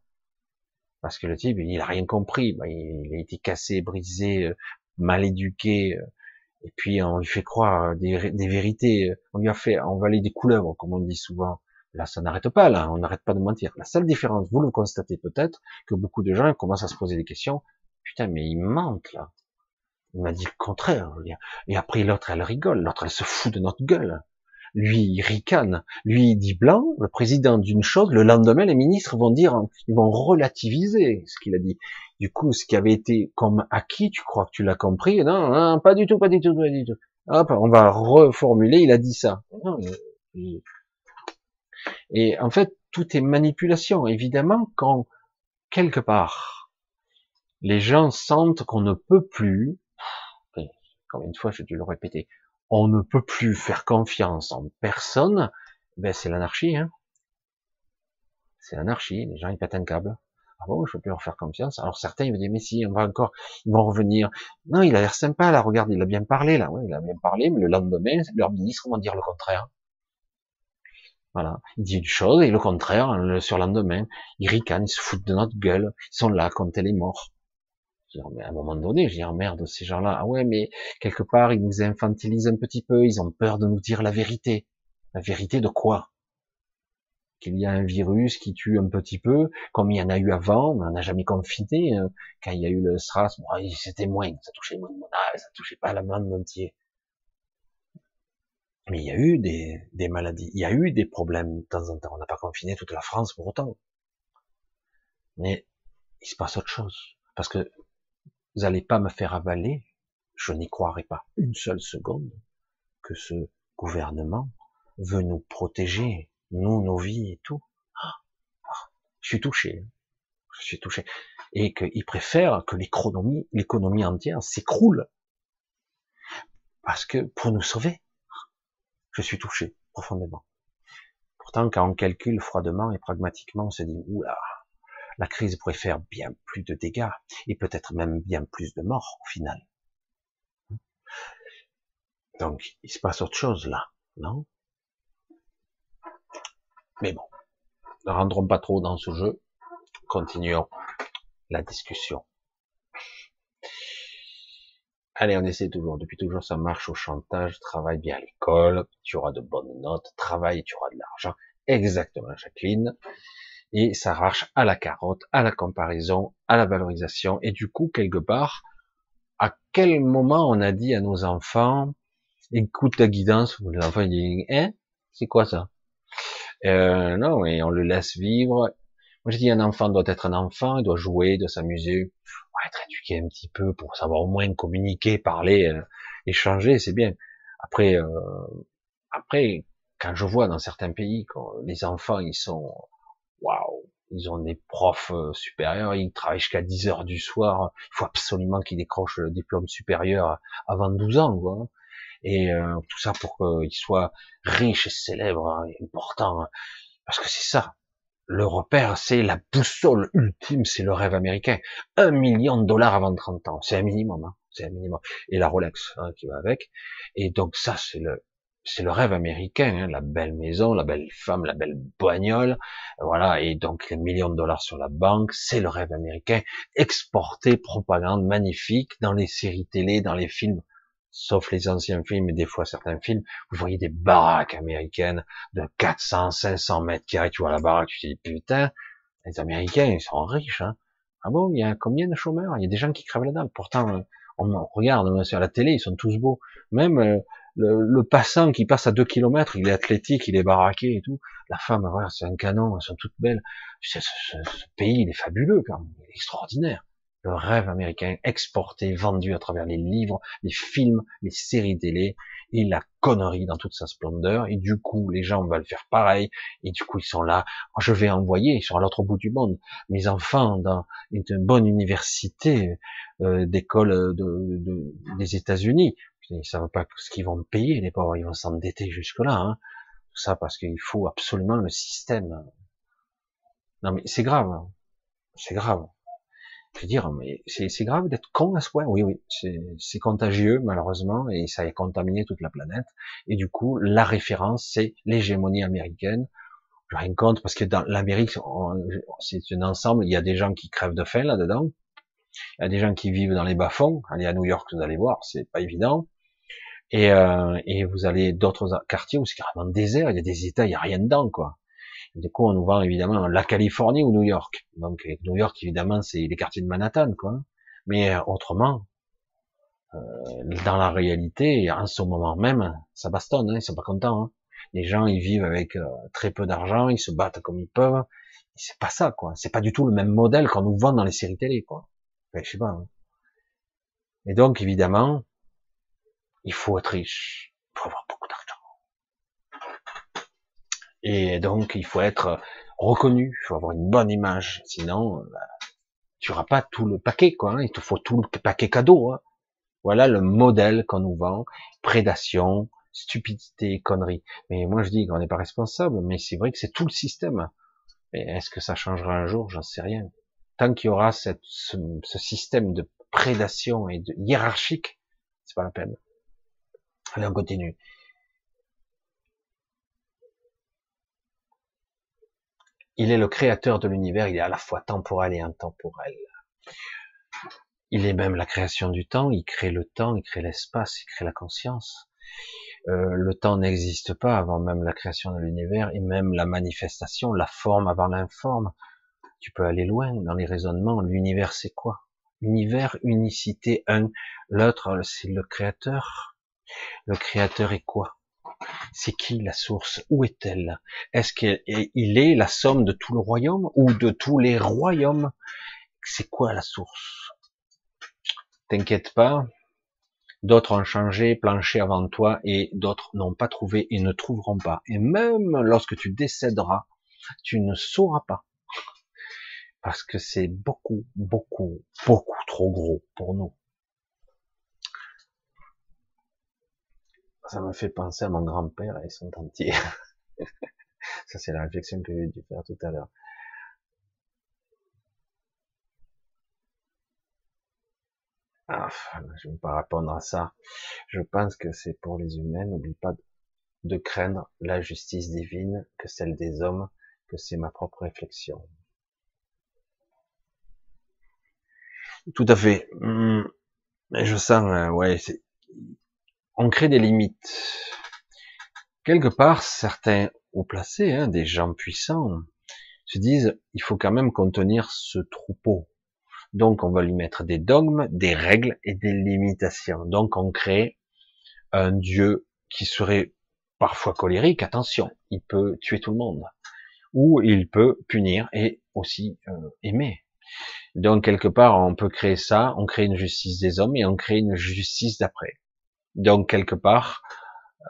Parce que le type, il a rien compris. Il a été cassé, brisé, euh, mal éduqué, euh, et puis on lui fait croire des, vérités, on lui a fait envaler des couleuvres, comme on dit souvent. Là, ça n'arrête pas, là, on n'arrête pas de mentir. La seule différence, vous le constatez peut-être, que beaucoup de gens commencent à se poser des questions. Putain, mais il mente, là. Il m'a dit le contraire. Et après, l'autre, elle rigole, l'autre, elle se fout de notre gueule. Lui, ricane. Lui, dit blanc, le président d'une chose, le lendemain, les ministres vont dire, ils vont relativiser ce qu'il a dit. Du coup, ce qui avait été comme acquis, tu crois que tu l'as compris? Non, non, pas du tout, pas du tout, pas du tout. Hop, on va reformuler, il a dit ça. Et en fait, tout est manipulation. Évidemment, quand quelque part, les gens sentent qu'on ne peut plus, comme une fois j'ai dû le répéter, on ne peut plus faire confiance en personne, ben c'est l'anarchie. Hein. C'est l'anarchie, les gens ils pètent un câble. Ah bon, je peux plus leur faire confiance. Alors certains, ils me disent, mais si, on va encore, ils vont revenir. Non, il a l'air sympa, là, regarde, il a bien parlé, là, ouais, il a bien parlé, mais le lendemain, leurs ministres vont dire le contraire. Voilà. Il dit une chose et le contraire, le surlendemain, ils ricanent, ils se foutent de notre gueule, ils sont là quand elle est morte. À un moment donné, je dis, oh merde, ces gens-là, ah ouais, mais quelque part, ils nous infantilisent un petit peu, ils ont peur de nous dire la vérité. La vérité de quoi? Qu'il y a un virus qui tue un petit peu, comme il y en a eu avant, mais on n'a jamais confiné. Hein. Quand il y a eu le SRAS, bon, c'était moins, ça touchait moins de monde, ça touchait pas la monde entier. Mais il y a eu des, des maladies, il y a eu des problèmes de temps en temps. On n'a pas confiné toute la France pour autant. Mais il se passe autre chose. Parce que vous n'allez pas me faire avaler, je n'y croirai pas une seule seconde, que ce gouvernement veut nous protéger nous, nos vies et tout. Je suis touché. Je suis touché. Et qu'ils préfèrent que l'économie, l'économie entière s'écroule. Parce que, pour nous sauver, je suis touché, profondément. Pourtant, quand on calcule froidement et pragmatiquement, on se dit, oula, la crise pourrait faire bien plus de dégâts, et peut-être même bien plus de morts, au final. Donc, il se passe autre chose là, non? Mais bon, ne rentrons pas trop dans ce jeu. Continuons la discussion. Allez, on essaie toujours. Depuis toujours, ça marche au chantage. Travaille bien à l'école. Tu auras de bonnes notes. Travaille, tu auras de l'argent. Exactement, Jacqueline. Et ça marche à la carotte, à la comparaison, à la valorisation. Et du coup, quelque part, à quel moment on a dit à nos enfants, écoute la guidance, les enfants disent, hein, c'est quoi ça? Euh, non, et on le laisse vivre. Moi, je dis, un enfant doit être un enfant, il doit jouer, doit s'amuser, être éduqué un petit peu pour savoir au moins communiquer, parler, euh, échanger, c'est bien. Après, euh, après, quand je vois dans certains pays, quand les enfants, ils sont, waouh, ils ont des profs euh, supérieurs, ils travaillent jusqu'à 10 heures du soir, il faut absolument qu'ils décrochent le diplôme supérieur avant 12 ans, quoi. Et euh, tout ça pour qu'ils soient riches et célèbres, hein, importants, parce que c'est ça. Le repère, c'est la boussole ultime, c'est le rêve américain. Un million de dollars avant 30 ans, c'est un minimum, hein, c'est un minimum. Et la Rolex hein, qui va avec. Et donc ça, c'est le c'est le rêve américain, hein, la belle maison, la belle femme, la belle bagnole, voilà, et donc les millions de dollars sur la banque, c'est le rêve américain, exporté, propagande magnifique dans les séries télé, dans les films, sauf les anciens films et des fois certains films, vous voyez des baraques américaines de 400, 500 mètres carrés, tu vois la baraque, tu te dis putain, les Américains, ils sont riches, hein. Ah bon, il y a combien de chômeurs? Il y a des gens qui crèvent la dalle. Pourtant, on regarde sur la télé, ils sont tous beaux. Même euh, le, passant qui passe à deux kilomètres, il est athlétique, il est baraqué et tout. La femme, voilà, c'est un canon, elles sont toutes belles. Ce, pays, il est fabuleux, quand même, extraordinaire. Le rêve américain exporté, vendu à travers les livres, les films, les séries télé, et la connerie dans toute sa splendeur. Et du coup, les gens veulent faire pareil. Et du coup, ils sont là. Je vais envoyer sur l'autre bout du monde mes enfants dans une bonne université euh, d'école de, des États-Unis ils savent pas ce qu'ils vont payer, les pauvres, ils vont s'endetter jusque-là. Hein. Tout ça parce qu'il faut absolument le système. Non mais c'est grave, hein. c'est grave. Je veux dire, mais c'est grave d'être con à ce point. Oui, oui, c'est contagieux malheureusement et ça a contaminé toute la planète. Et du coup, la référence, c'est l'hégémonie américaine. Je rien compte parce que dans l'Amérique, c'est un ensemble. Il y a des gens qui crèvent de faim là-dedans. Il y a des gens qui vivent dans les bas-fonds. Allez à New York, vous allez voir, c'est pas évident. Et, euh, et vous allez d'autres quartiers où c'est carrément désert, il y a des États, il y a rien dedans, quoi. du coup, on nous vend évidemment la Californie ou New York. Donc New York, évidemment, c'est les quartiers de Manhattan, quoi. Mais euh, autrement, euh, dans la réalité, en ce moment même, ça bastonne, hein, ils sont pas contents. Hein. Les gens, ils vivent avec euh, très peu d'argent, ils se battent comme ils peuvent. C'est pas ça, quoi. C'est pas du tout le même modèle qu'on nous vend dans les séries télé, quoi. Enfin, je sais pas. Hein. Et donc, évidemment, il faut être riche, faut avoir beaucoup d'argent. Et donc, il faut être reconnu, il faut avoir une bonne image, sinon, bah, tu n'auras pas tout le paquet, quoi. Hein. il te faut tout le paquet cadeau. Hein. Voilà le modèle qu'on nous vend, prédation, stupidité, connerie. Mais moi, je dis qu'on n'est pas responsable, mais c'est vrai que c'est tout le système. est-ce que ça changera un jour? J'en sais rien. Tant qu'il y aura ce, ce, système de prédation et de hiérarchique, c'est pas la peine. Allez, on continue. Il est le créateur de l'univers, il est à la fois temporel et intemporel. Il est même la création du temps, il crée le temps, il crée l'espace, il crée la conscience. Euh, le temps n'existe pas avant même la création de l'univers et même la manifestation, la forme avant l'informe. Tu peux aller loin dans les raisonnements. L'univers, c'est quoi? Univers, unicité, un. L'autre, c'est le créateur. Le Créateur est quoi? C'est qui la source? Où est-elle? Est-ce qu'il est la somme de tout le royaume ou de tous les royaumes? C'est quoi la source? T'inquiète pas, d'autres ont changé, planché avant toi, et d'autres n'ont pas trouvé et ne trouveront pas. Et même lorsque tu décéderas, tu ne sauras pas. Parce que c'est beaucoup, beaucoup, beaucoup trop gros pour nous. Ça me fait penser à mon grand-père et son dentier. ça, c'est la réflexion que j'ai dû faire tout à l'heure. Ah, je ne vais pas répondre à ça. Je pense que c'est pour les humains. N'oublie pas de craindre la justice divine que celle des hommes, que c'est ma propre réflexion. Tout à fait. Mais je sens, euh, ouais, on crée des limites. Quelque part, certains haut placés, hein, des gens puissants, se disent, il faut quand même contenir ce troupeau. Donc, on va lui mettre des dogmes, des règles et des limitations. Donc, on crée un Dieu qui serait parfois colérique, attention, il peut tuer tout le monde, ou il peut punir et aussi euh, aimer. Donc quelque part, on peut créer ça, on crée une justice des hommes et on crée une justice d'après. Donc quelque part,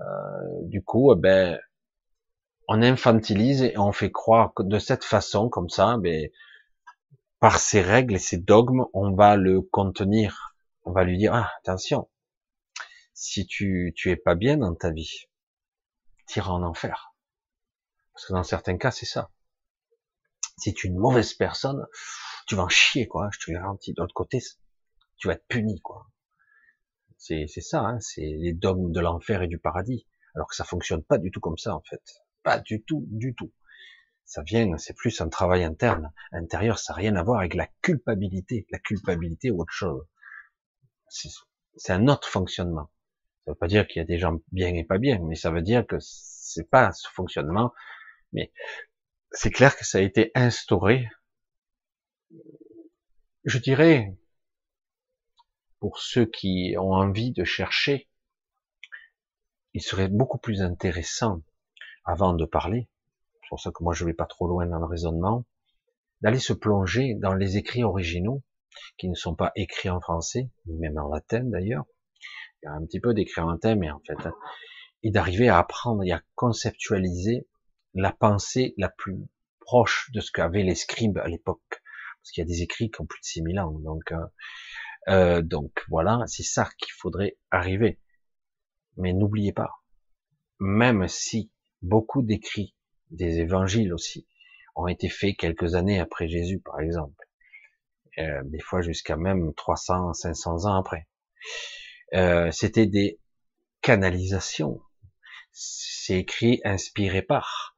euh, du coup, eh ben, on infantilise et on fait croire que de cette façon, comme ça, ben, par ces règles et ces dogmes, on va le contenir. On va lui dire, ah, attention, si tu, tu es pas bien dans ta vie, t'iras en enfer. Parce que dans certains cas, c'est ça. Si tu es une mauvaise personne, tu vas en chier, quoi, je te garantis. De l'autre côté, tu vas être puni, quoi. C'est, ça, hein, c'est les dogmes de l'enfer et du paradis. Alors que ça fonctionne pas du tout comme ça, en fait. Pas du tout, du tout. Ça vient, c'est plus un travail interne. Intérieur, ça n'a rien à voir avec la culpabilité. La culpabilité ou autre chose. C'est un autre fonctionnement. Ça veut pas dire qu'il y a des gens bien et pas bien, mais ça veut dire que c'est pas ce fonctionnement. Mais c'est clair que ça a été instauré. Je dirais, pour ceux qui ont envie de chercher, il serait beaucoup plus intéressant, avant de parler, c'est pour ça que moi je vais pas trop loin dans le raisonnement, d'aller se plonger dans les écrits originaux, qui ne sont pas écrits en français, ni même en latin d'ailleurs, il y a un petit peu d'écrire en thème, mais en fait, hein, et d'arriver à apprendre et à conceptualiser la pensée la plus proche de ce qu'avaient les scribes à l'époque, parce qu'il y a des écrits qui ont plus de 6000 ans, donc euh, euh, donc voilà, c'est ça qu'il faudrait arriver. Mais n'oubliez pas, même si beaucoup d'écrits des évangiles aussi ont été faits quelques années après Jésus, par exemple, euh, des fois jusqu'à même 300, 500 ans après, euh, c'était des canalisations. C'est écrit inspiré par,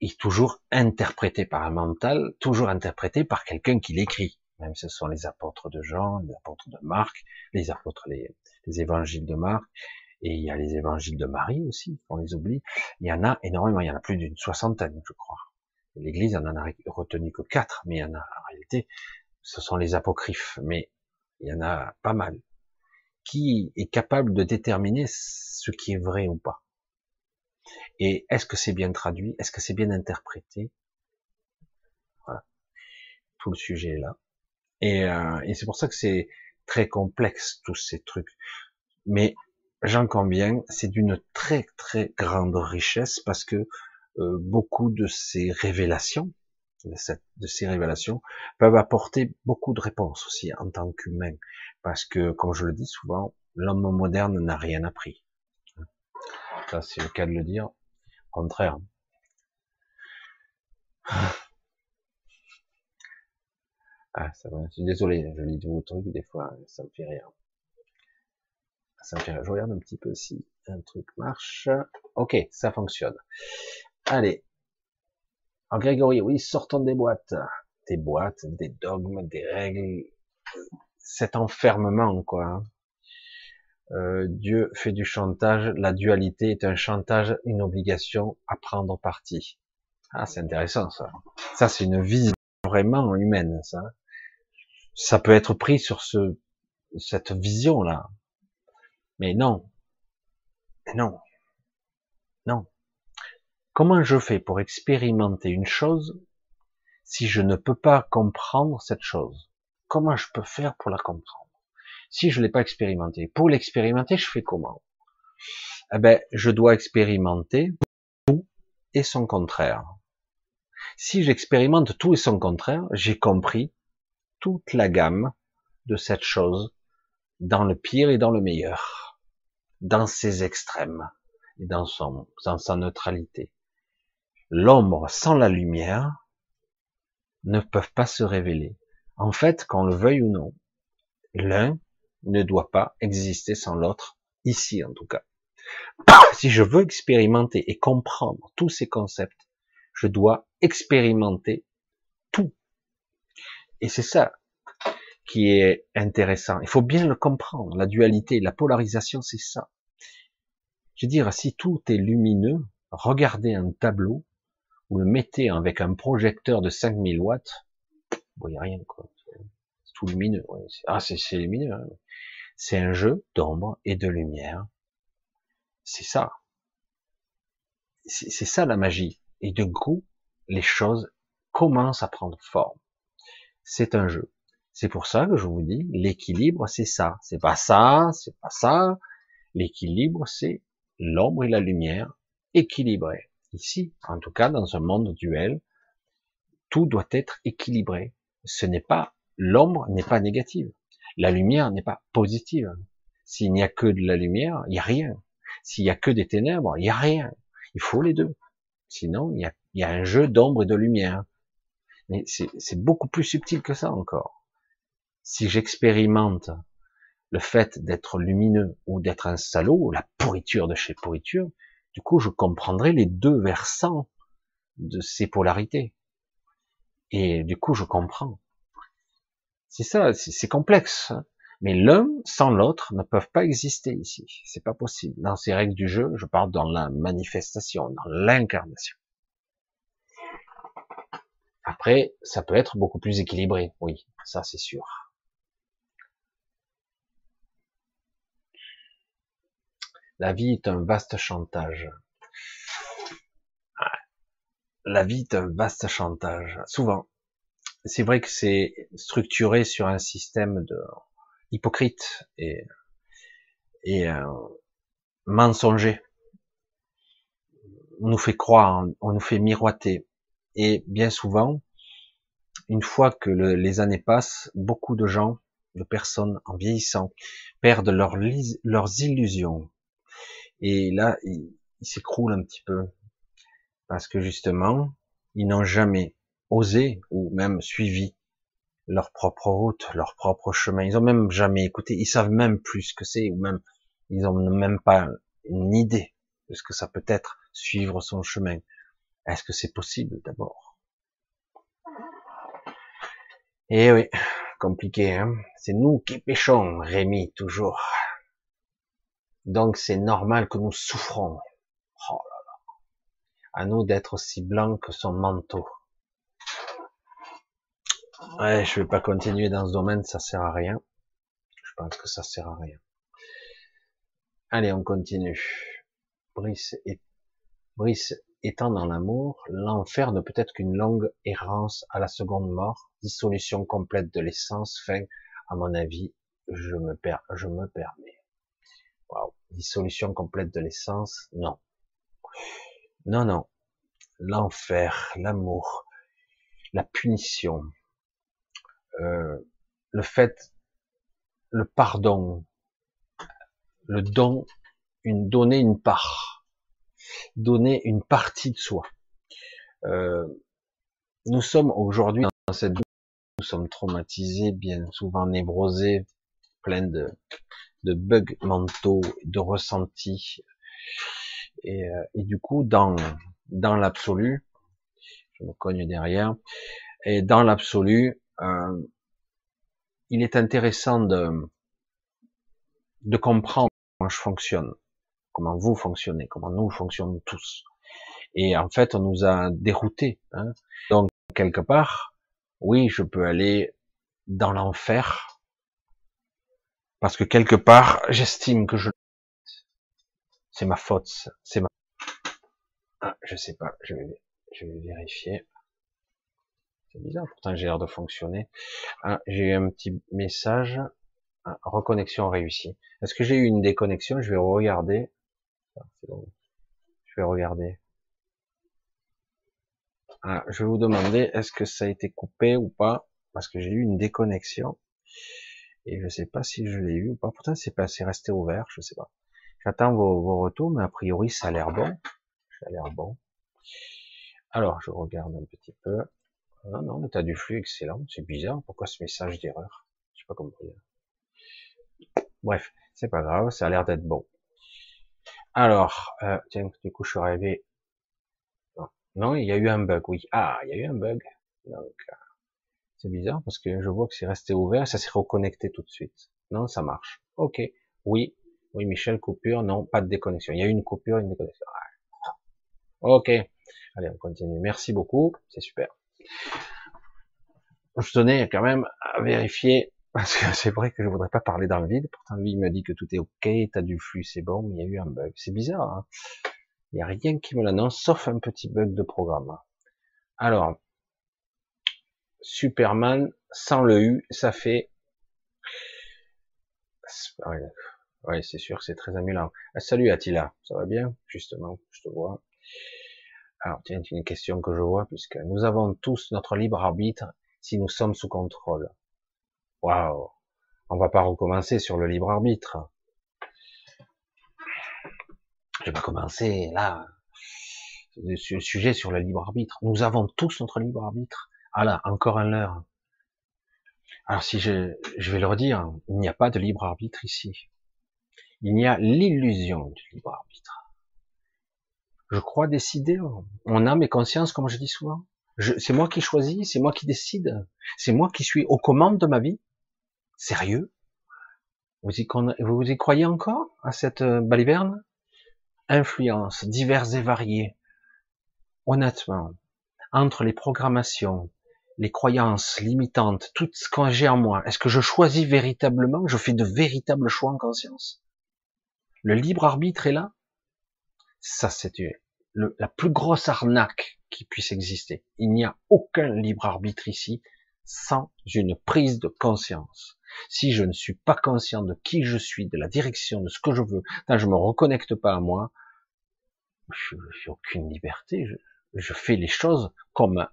et toujours interprété par un mental, toujours interprété par quelqu'un qui l'écrit. Même ce sont les apôtres de Jean, les apôtres de Marc, les apôtres, les, évangiles de Marc, et il y a les évangiles de Marie aussi, on les oublie. Il y en a énormément, il y en a plus d'une soixantaine, je crois. L'Église en a retenu que quatre, mais il y en a en réalité, ce sont les apocryphes, mais il y en a pas mal qui est capable de déterminer ce qui est vrai ou pas. Et est-ce que c'est bien traduit? Est-ce que c'est bien interprété? Voilà. Tout le sujet est là. Et, euh, et c'est pour ça que c'est très complexe tous ces trucs. Mais j'en conviens, c'est d'une très très grande richesse parce que euh, beaucoup de ces révélations, de, de ces révélations, peuvent apporter beaucoup de réponses aussi en tant qu'humain. Parce que, comme je le dis souvent, l'homme moderne n'a rien appris. Ça, c'est le cas de le dire. Au contraire. Ah, ça va. Je suis désolé, je lis de vos trucs, des fois, ça me fait rire. Ça me fait rire. Je regarde un petit peu si un truc marche. Ok, ça fonctionne. Allez. Alors, Grégory, oui, sortons des boîtes. Des boîtes, des dogmes, des règles, cet enfermement, quoi. Hein. Euh, Dieu fait du chantage, la dualité est un chantage, une obligation à prendre parti. Ah, c'est intéressant ça. Ça, c'est une vision vraiment humaine, ça. Ça peut être pris sur ce, cette vision-là. Mais non. Non. Non. Comment je fais pour expérimenter une chose si je ne peux pas comprendre cette chose? Comment je peux faire pour la comprendre? Si je l'ai pas expérimenté, pour l'expérimenter, je fais comment? Eh ben, je dois expérimenter tout et son contraire. Si j'expérimente tout et son contraire, j'ai compris toute la gamme de cette chose dans le pire et dans le meilleur, dans ses extrêmes et dans son, dans sa neutralité. L'ombre sans la lumière ne peuvent pas se révéler. En fait, qu'on le veuille ou non, l'un ne doit pas exister sans l'autre, ici en tout cas. Si je veux expérimenter et comprendre tous ces concepts, je dois expérimenter tout. Et c'est ça qui est intéressant. Il faut bien le comprendre. La dualité, la polarisation, c'est ça. Je veux dire, si tout est lumineux, regardez un tableau, ou le mettez avec un projecteur de 5000 watts, vous voyez rien, quoi. C'est tout lumineux. Ah, c'est lumineux. Hein. – C'est C'est un jeu d'ombre et de lumière. C'est ça. c'est ça la magie. Et de coup, les choses commencent à prendre forme. C'est un jeu. C'est pour ça que je vous dis, l'équilibre, c'est ça. C'est pas ça, c'est pas ça. L'équilibre, c'est l'ombre et la lumière équilibrés. Ici, en tout cas, dans un monde duel, tout doit être équilibré. Ce n'est pas, l'ombre n'est pas négative. La lumière n'est pas positive. S'il n'y a que de la lumière, il n'y a rien. S'il n'y a que des ténèbres, il n'y a rien. Il faut les deux. Sinon, il y a, un jeu d'ombre et de lumière. Mais c'est beaucoup plus subtil que ça encore. Si j'expérimente le fait d'être lumineux ou d'être un salaud, la pourriture de chez pourriture, du coup, je comprendrai les deux versants de ces polarités. Et du coup, je comprends. C'est ça, c'est complexe. Hein. Mais l'un sans l'autre ne peuvent pas exister ici. C'est pas possible. Dans ces règles du jeu, je parle dans la manifestation, dans l'incarnation. Après, ça peut être beaucoup plus équilibré. Oui, ça c'est sûr. La vie est un vaste chantage. La vie est un vaste chantage. Souvent. C'est vrai que c'est structuré sur un système de hypocrite et, et euh, mensonger. On nous fait croire, on nous fait miroiter. Et bien souvent, une fois que les années passent, beaucoup de gens, de personnes en vieillissant, perdent leurs illusions. Et là, ils s'écroulent un petit peu. Parce que justement, ils n'ont jamais osé ou même suivi leur propre route, leur propre chemin. Ils ont même jamais écouté. Ils savent même plus ce que c'est ou même, ils ont même pas une idée de ce que ça peut être suivre son chemin. Est-ce que c'est possible d'abord? Eh oui, compliqué, hein c'est nous qui péchons, Rémi, toujours. Donc c'est normal que nous souffrons. Oh là là. À nous d'être aussi blancs que son manteau. Ouais, je vais pas continuer dans ce domaine, ça sert à rien. Je pense que ça sert à rien. Allez, on continue. Brice, et... Brice étant dans l'amour, l'enfer ne peut être qu'une longue errance à la seconde mort, dissolution complète de l'essence, fin, à mon avis, je me, perds, je me permets. Wow. Dissolution complète de l'essence, non. Non, non. L'enfer, l'amour, la punition, euh, le fait, le pardon, le don, une donner une part, donner une partie de soi. Euh, nous sommes aujourd'hui dans cette nous sommes traumatisés, bien souvent névrosés, pleins de, bugs mentaux, de ressentis. Et, euh, et du coup, dans, dans l'absolu, je me cogne derrière, et dans l'absolu, euh, il est intéressant de, de comprendre comment je fonctionne, comment vous fonctionnez, comment nous fonctionnons tous. Et en fait, on nous a déroutés. Hein. Donc, quelque part, oui, je peux aller dans l'enfer, parce que quelque part, j'estime que je c'est ma faute, c'est ma ah, je sais pas, je vais, je vais vérifier. C'est bizarre, pourtant j'ai l'air de fonctionner. Ah, j'ai eu un petit message. Ah, reconnexion réussie. Est-ce que j'ai eu une déconnexion? Je vais regarder. Je vais regarder. Ah, je vais vous demander est-ce que ça a été coupé ou pas? Parce que j'ai eu une déconnexion et je sais pas si je l'ai eu ou pas. Pourtant, c'est passé resté ouvert, je sais pas. J'attends vos, retours, mais a priori, ça a l'air bon. Ça a l'air bon. Alors, je regarde un petit peu. Ah non, l'état du flux, excellent. C'est bizarre. Pourquoi ce message d'erreur? Je sais pas compris. Bref, c'est pas grave. Ça a l'air d'être bon. Alors, euh, tiens, du coup, je suis arrivé. Non, il y a eu un bug. Oui. Ah, il y a eu un bug. Donc, euh, c'est bizarre parce que je vois que c'est resté ouvert, ça s'est reconnecté tout de suite. Non, ça marche. Ok. Oui. Oui, Michel, coupure. Non, pas de déconnexion. Il y a eu une coupure, une déconnexion. Ok. Allez, on continue. Merci beaucoup. C'est super. Je tenais quand même à vérifier parce que c'est vrai que je voudrais pas parler dans le vide. Pourtant, lui, il me dit que tout est ok, t'as du flux, c'est bon, mais il y a eu un bug. C'est bizarre. Hein Il n'y a rien qui me l'annonce, sauf un petit bug de programme. Alors, Superman, sans le U, ça fait... Ouais, c'est sûr, c'est très amusant. Ah, salut Attila, ça va bien? Justement, je te vois. Alors, tiens, une question que je vois, puisque nous avons tous notre libre arbitre si nous sommes sous contrôle. Waouh On va pas recommencer sur le libre arbitre. Je vais commencer là. Le sujet sur le libre arbitre. Nous avons tous notre libre arbitre. Ah là, encore un leurre. Alors si je, je vais le redire, il n'y a pas de libre arbitre ici. Il y a l'illusion du libre arbitre. Je crois décider. On a mes consciences, comme je dis souvent. C'est moi qui choisis, c'est moi qui décide. C'est moi qui suis aux commandes de ma vie. Sérieux? Vous y, croyez encore à cette euh, baliverne Influences diverses et variées. Honnêtement, entre les programmations, les croyances limitantes, tout ce que j'ai en moi, est-ce que je choisis véritablement? Je fais de véritables choix en conscience? Le libre arbitre est là? Ça, c'est la plus grosse arnaque qui puisse exister. Il n'y a aucun libre arbitre ici sans une prise de conscience. Si je ne suis pas conscient de qui je suis, de la direction, de ce que je veux, tant je me reconnecte pas à moi, je n'ai aucune liberté. Je, je, fais les choses comme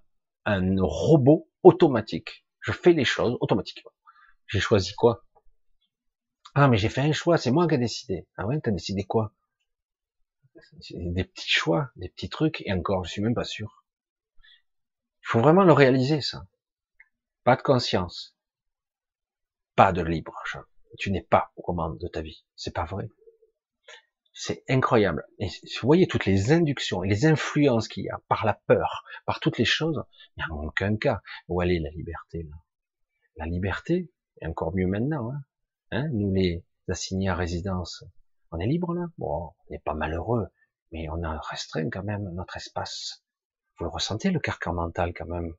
un robot automatique. Je fais les choses automatiquement. J'ai choisi quoi? Ah, mais j'ai fait un choix, c'est moi qui ai décidé. Ah ouais, t'as décidé quoi? Des petits choix, des petits trucs, et encore, je suis même pas sûr. Il faut vraiment le réaliser, ça. Pas de conscience. Pas de libre. Tu n'es pas aux commandes de ta vie. C'est pas vrai. C'est incroyable. Et vous voyez toutes les inductions et les influences qu'il y a par la peur, par toutes les choses, il n'y a aucun cas. Où elle est la liberté là? La liberté, et encore mieux maintenant, hein, hein? Nous les assignés à résidence, on est libre là? Bon, on n'est pas malheureux, mais on a restreint quand même notre espace. Vous le ressentez le carcan mental quand même?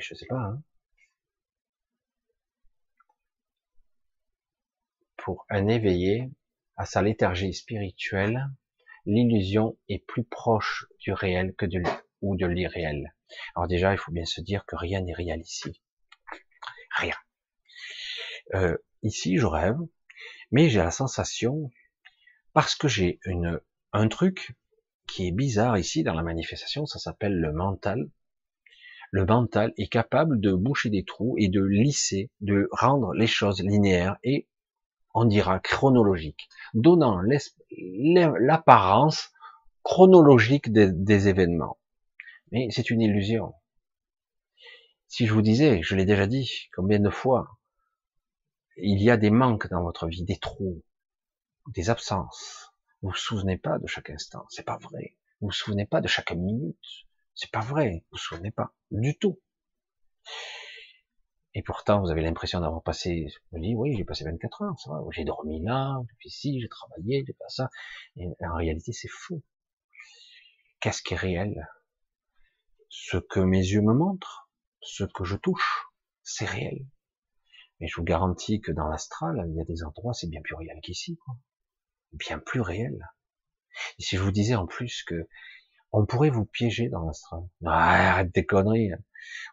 Sais pas. Hein Pour un éveillé, à sa léthargie spirituelle, l'illusion est plus proche du réel que de ou de l'irréel. Alors déjà, il faut bien se dire que rien n'est réel ici. Rien. Euh, ici, je rêve, mais j'ai la sensation, parce que j'ai une un truc qui est bizarre ici dans la manifestation, ça s'appelle le mental. Le mental est capable de boucher des trous et de lisser, de rendre les choses linéaires et on dira chronologique, donnant l'apparence chronologique des, événements. Mais c'est une illusion. Si je vous disais, je l'ai déjà dit combien de fois, il y a des manques dans votre vie, des trous, des absences. Vous vous souvenez pas de chaque instant, c'est pas vrai. Vous vous souvenez pas de chaque minute, c'est pas vrai. Vous vous souvenez pas du tout. Et pourtant, vous avez l'impression d'avoir passé, vous dites, oui, j'ai passé 24 heures, ça va, j'ai dormi là, j'ai fait ci, j'ai travaillé, j'ai fait ça. En réalité, c'est fou. Qu'est-ce qui est réel? Ce que mes yeux me montrent, ce que je touche, c'est réel. Mais je vous garantis que dans l'astral, il y a des endroits, c'est bien plus réel qu'ici, quoi. Bien plus réel. Et si je vous disais en plus que on pourrait vous piéger dans l'astral. Ah, arrête des conneries.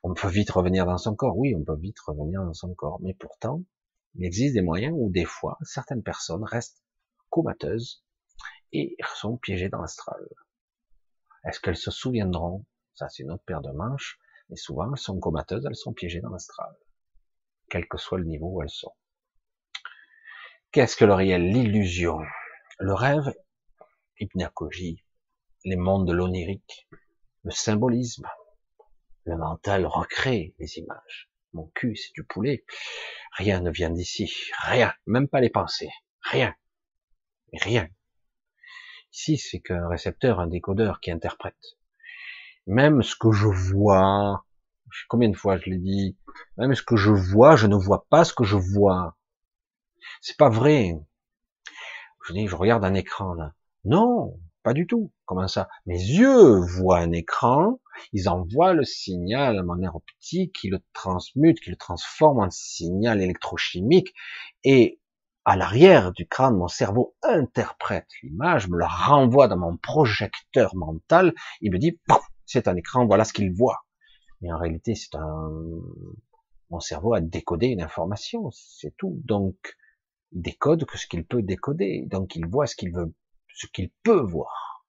On peut vite revenir dans son corps. Oui, on peut vite revenir dans son corps. Mais pourtant, il existe des moyens où des fois, certaines personnes restent comateuses et sont piégées dans l'astral. Est-ce qu'elles se souviendront? Ça, c'est une autre paire de manches. Mais souvent, elles sont comateuses, elles sont piégées dans l'astral. Quel que soit le niveau où elles sont. Qu'est-ce que le réel? L'illusion. Le rêve, hypnagogie, les mondes de l'onirique, le symbolisme, le mental recrée les images. Mon cul, c'est du poulet. Rien ne vient d'ici. Rien. Même pas les pensées. Rien. Rien. Ici, c'est qu'un récepteur, un décodeur qui interprète. Même ce que je vois, combien de fois je l'ai dit, même ce que je vois, je ne vois pas ce que je vois. C'est pas vrai. Je dis, je regarde un écran là. Non, pas du tout. Comment ça? Mes yeux voient un écran, ils envoient le signal à mon nerf optique, qui le transmute, qui le transforme en signal électrochimique, et à l'arrière du crâne, mon cerveau interprète l'image, me la renvoie dans mon projecteur mental, il me dit, c'est un écran, voilà ce qu'il voit. Mais en réalité, c'est un, mon cerveau a décodé une information, c'est tout. Donc, il décode que ce qu'il peut décoder. Donc, il voit ce qu'il veut, ce qu'il peut voir.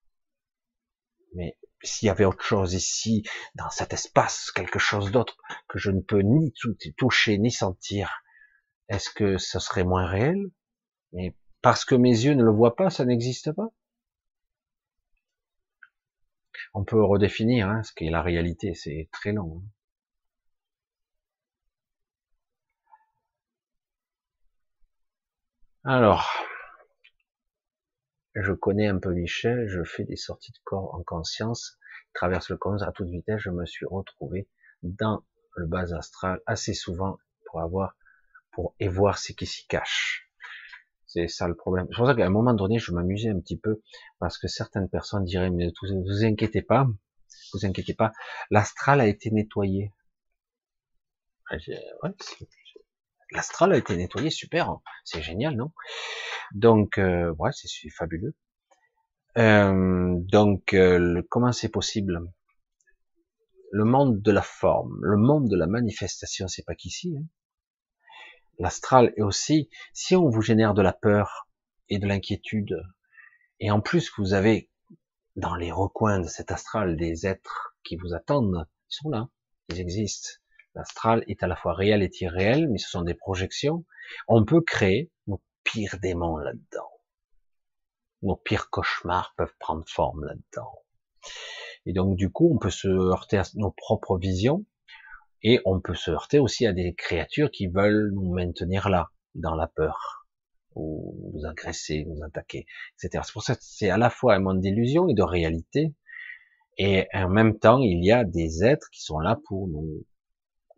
Mais s'il y avait autre chose ici, dans cet espace, quelque chose d'autre que je ne peux ni toucher ni sentir, est-ce que ce serait moins réel? Mais parce que mes yeux ne le voient pas, ça n'existe pas? On peut redéfinir hein, ce qu'est la réalité, c'est très long. Hein. Alors, je connais un peu Michel, je fais des sorties de corps en conscience, traverse le corps à toute vitesse, je me suis retrouvé dans le bas astral assez souvent pour avoir pour et voir ce qui s'y cache. C'est ça le problème. C'est pour ça qu'à un moment donné, je m'amusais un petit peu parce que certaines personnes diraient mais ne vous inquiétez pas, vous inquiétez pas, l'astral a été nettoyé. Ah, l'astral a été nettoyé, super, c'est génial, non? Donc, euh, ouais, c'est fabuleux. Euh, donc, euh, comment c'est possible? Le monde de la forme, le monde de la manifestation, c'est pas qu'ici. Hein l'astral est aussi, si on vous génère de la peur et de l'inquiétude, et en plus vous avez dans les recoins de cet astral des êtres qui vous attendent, ils sont là, ils existent. L'astral est à la fois réel et irréel, mais ce sont des projections. On peut créer nos pires démons là-dedans. Nos pires cauchemars peuvent prendre forme là-dedans. Et donc, du coup, on peut se heurter à nos propres visions, et on peut se heurter aussi à des créatures qui veulent nous maintenir là, dans la peur, ou nous agresser, nous attaquer, etc. C'est c'est à la fois un monde d'illusion et de réalité, et en même temps, il y a des êtres qui sont là pour nous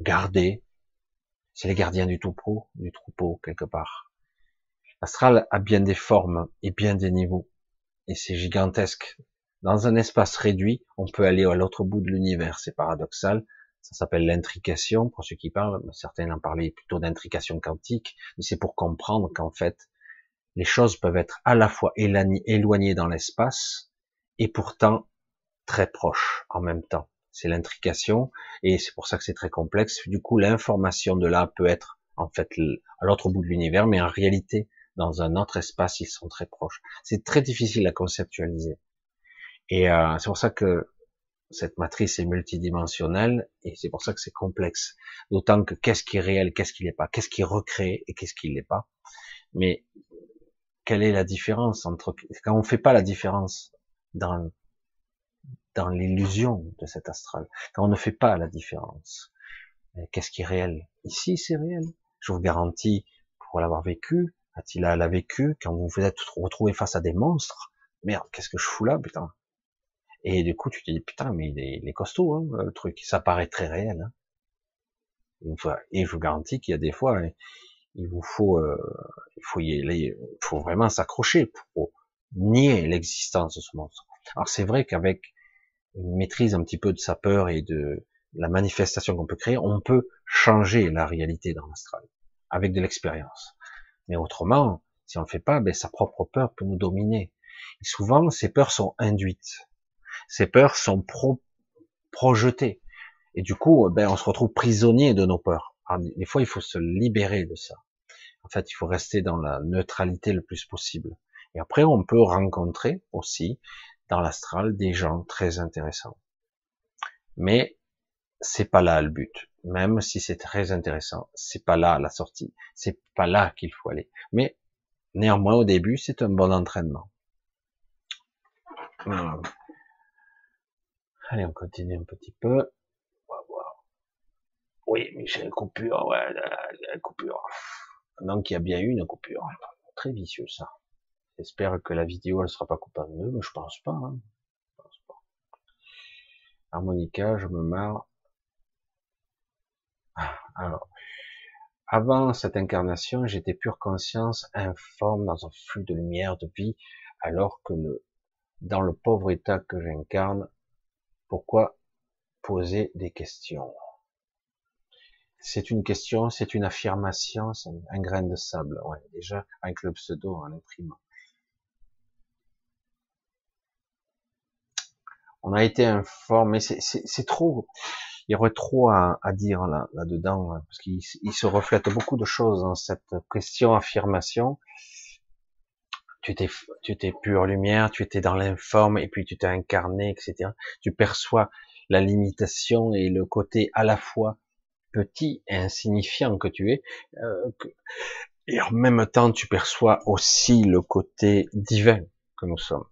garder. C'est les gardiens du troupeau, du troupeau quelque part. L'astral a bien des formes et bien des niveaux, et c'est gigantesque. Dans un espace réduit, on peut aller à l'autre bout de l'univers. C'est paradoxal, ça s'appelle l'intrication, pour ceux qui parlent. Certains en parlaient plutôt d'intrication quantique. Mais c'est pour comprendre qu'en fait, les choses peuvent être à la fois éloignées dans l'espace et pourtant très proches en même temps. C'est l'intrication et c'est pour ça que c'est très complexe. Du coup, l'information de là peut être en fait à l'autre bout de l'univers, mais en réalité, dans un autre espace, ils sont très proches. C'est très difficile à conceptualiser. Et euh, c'est pour ça que cette matrice est multidimensionnelle et c'est pour ça que c'est complexe. D'autant que qu'est-ce qui est réel, qu'est-ce qui n'est pas, qu'est-ce qui est recréé et qu'est-ce qui n'est pas. Mais quelle est la différence entre quand on fait pas la différence dans dans l'illusion de cet astral, quand on ne fait pas la différence, qu'est-ce qui est réel? Ici, c'est réel. Je vous garantis, pour l'avoir vécu, Attila l'a vécu, quand vous vous êtes retrouvé face à des monstres, merde, qu'est-ce que je fous là, putain? Et du coup, tu te dis, putain, mais il est, costaud, hein, le truc. Ça paraît très réel. Hein. Et je vous garantis qu'il y a des fois, hein, il vous faut, euh, il faut y aller, il faut vraiment s'accrocher pour nier l'existence de ce monstre. Alors c'est vrai qu'avec une maîtrise un petit peu de sa peur et de la manifestation qu'on peut créer, on peut changer la réalité dans l'astral avec de l'expérience. Mais autrement, si on le fait pas, ben, sa propre peur peut nous dominer. Et souvent, ces peurs sont induites. Ces peurs sont pro projetées. Et du coup, ben, on se retrouve prisonnier de nos peurs. des fois, il faut se libérer de ça. En fait, il faut rester dans la neutralité le plus possible. Et après, on peut rencontrer aussi dans l'astral des gens très intéressants. Mais c'est pas là le but. Même si c'est très intéressant, c'est pas là la sortie. C'est pas là qu'il faut aller. Mais néanmoins, au début, c'est un bon entraînement. Allez, on continue un petit peu. Oui, Michel, coupure, ouais, la, coupure. Donc, il y a bien eu une coupure. Très vicieux, ça. J'espère que la vidéo, elle sera pas coupée en deux, mais je pense pas, hein. Je pense pas. Harmonica, je me marre. Ah, alors, avant cette incarnation, j'étais pure conscience informe dans un flux de lumière de vie, alors que le, dans le pauvre état que j'incarne, pourquoi poser des questions? C'est une question, c'est une affirmation, c'est un grain de sable. Ouais, déjà, avec le pseudo, on imprime. On a été informé, c'est trop, il y aurait trop à, dire là, là-dedans, hein, parce qu'il se reflète beaucoup de choses dans cette question affirmation. Tu étais, tu étais pure lumière, tu étais dans l'informe, et puis tu t'es incarné, etc. Tu perçois la limitation et le côté à la fois petit et insignifiant que tu es, euh, et en même temps tu perçois aussi le côté divin que nous sommes.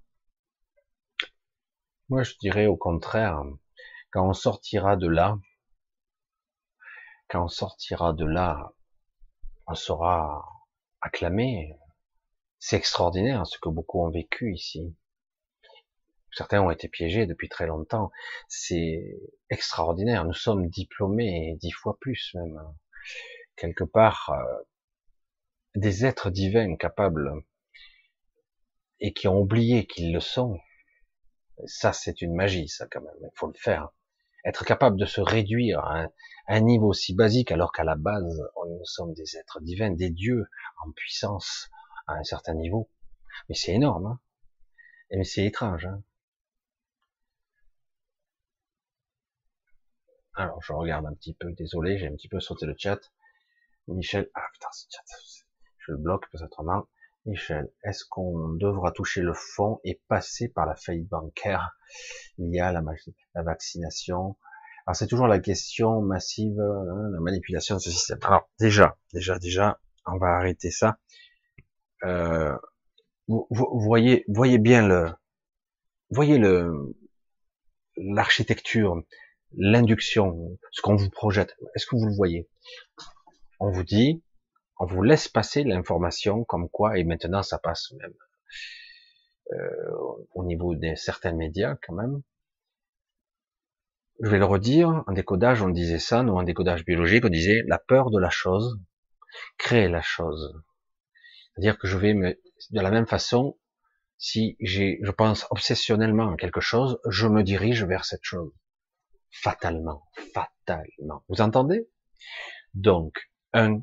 Moi je dirais au contraire, quand on sortira de là, quand on sortira de là, on sera acclamé. C'est extraordinaire ce que beaucoup ont vécu ici. Certains ont été piégés depuis très longtemps. C'est extraordinaire. Nous sommes diplômés dix fois plus même. Quelque part, euh, des êtres divins capables et qui ont oublié qu'ils le sont. Ça, c'est une magie, ça quand même. Il faut le faire. Être capable de se réduire à un, niveau aussi basique alors qu'à la base, nous sommes des êtres divins, des dieux en puissance à un certain niveau. Mais c'est énorme. Hein et c'est étrange. Hein Alors, je regarde un petit peu, désolé, j'ai un petit peu sauté le chat. Michel, ah putain, ce chat, je le bloque peut-être mal. Michel, est-ce qu'on devra toucher le fond et passer par la faillite bancaire liée à la, vaccination? Alors c'est toujours la question massive, hein, la manipulation de ce système. Alors déjà, déjà, déjà, on va arrêter ça. Euh, vous, vous, voyez, voyez bien le, voyez le l'architecture, l'induction, ce qu'on vous projette. Est-ce que vous le voyez? On vous dit, on vous laisse passer l'information comme quoi, et maintenant ça passe même euh, au niveau de certains médias quand même. Je vais le redire, en décodage on disait ça, nous en décodage biologique on disait la peur de la chose crée la chose. C'est-à-dire que je vais me, de la même façon, si je pense obsessionnellement à quelque chose, je me dirige vers cette chose fatalement, fatalement. Vous entendez? Donc, un,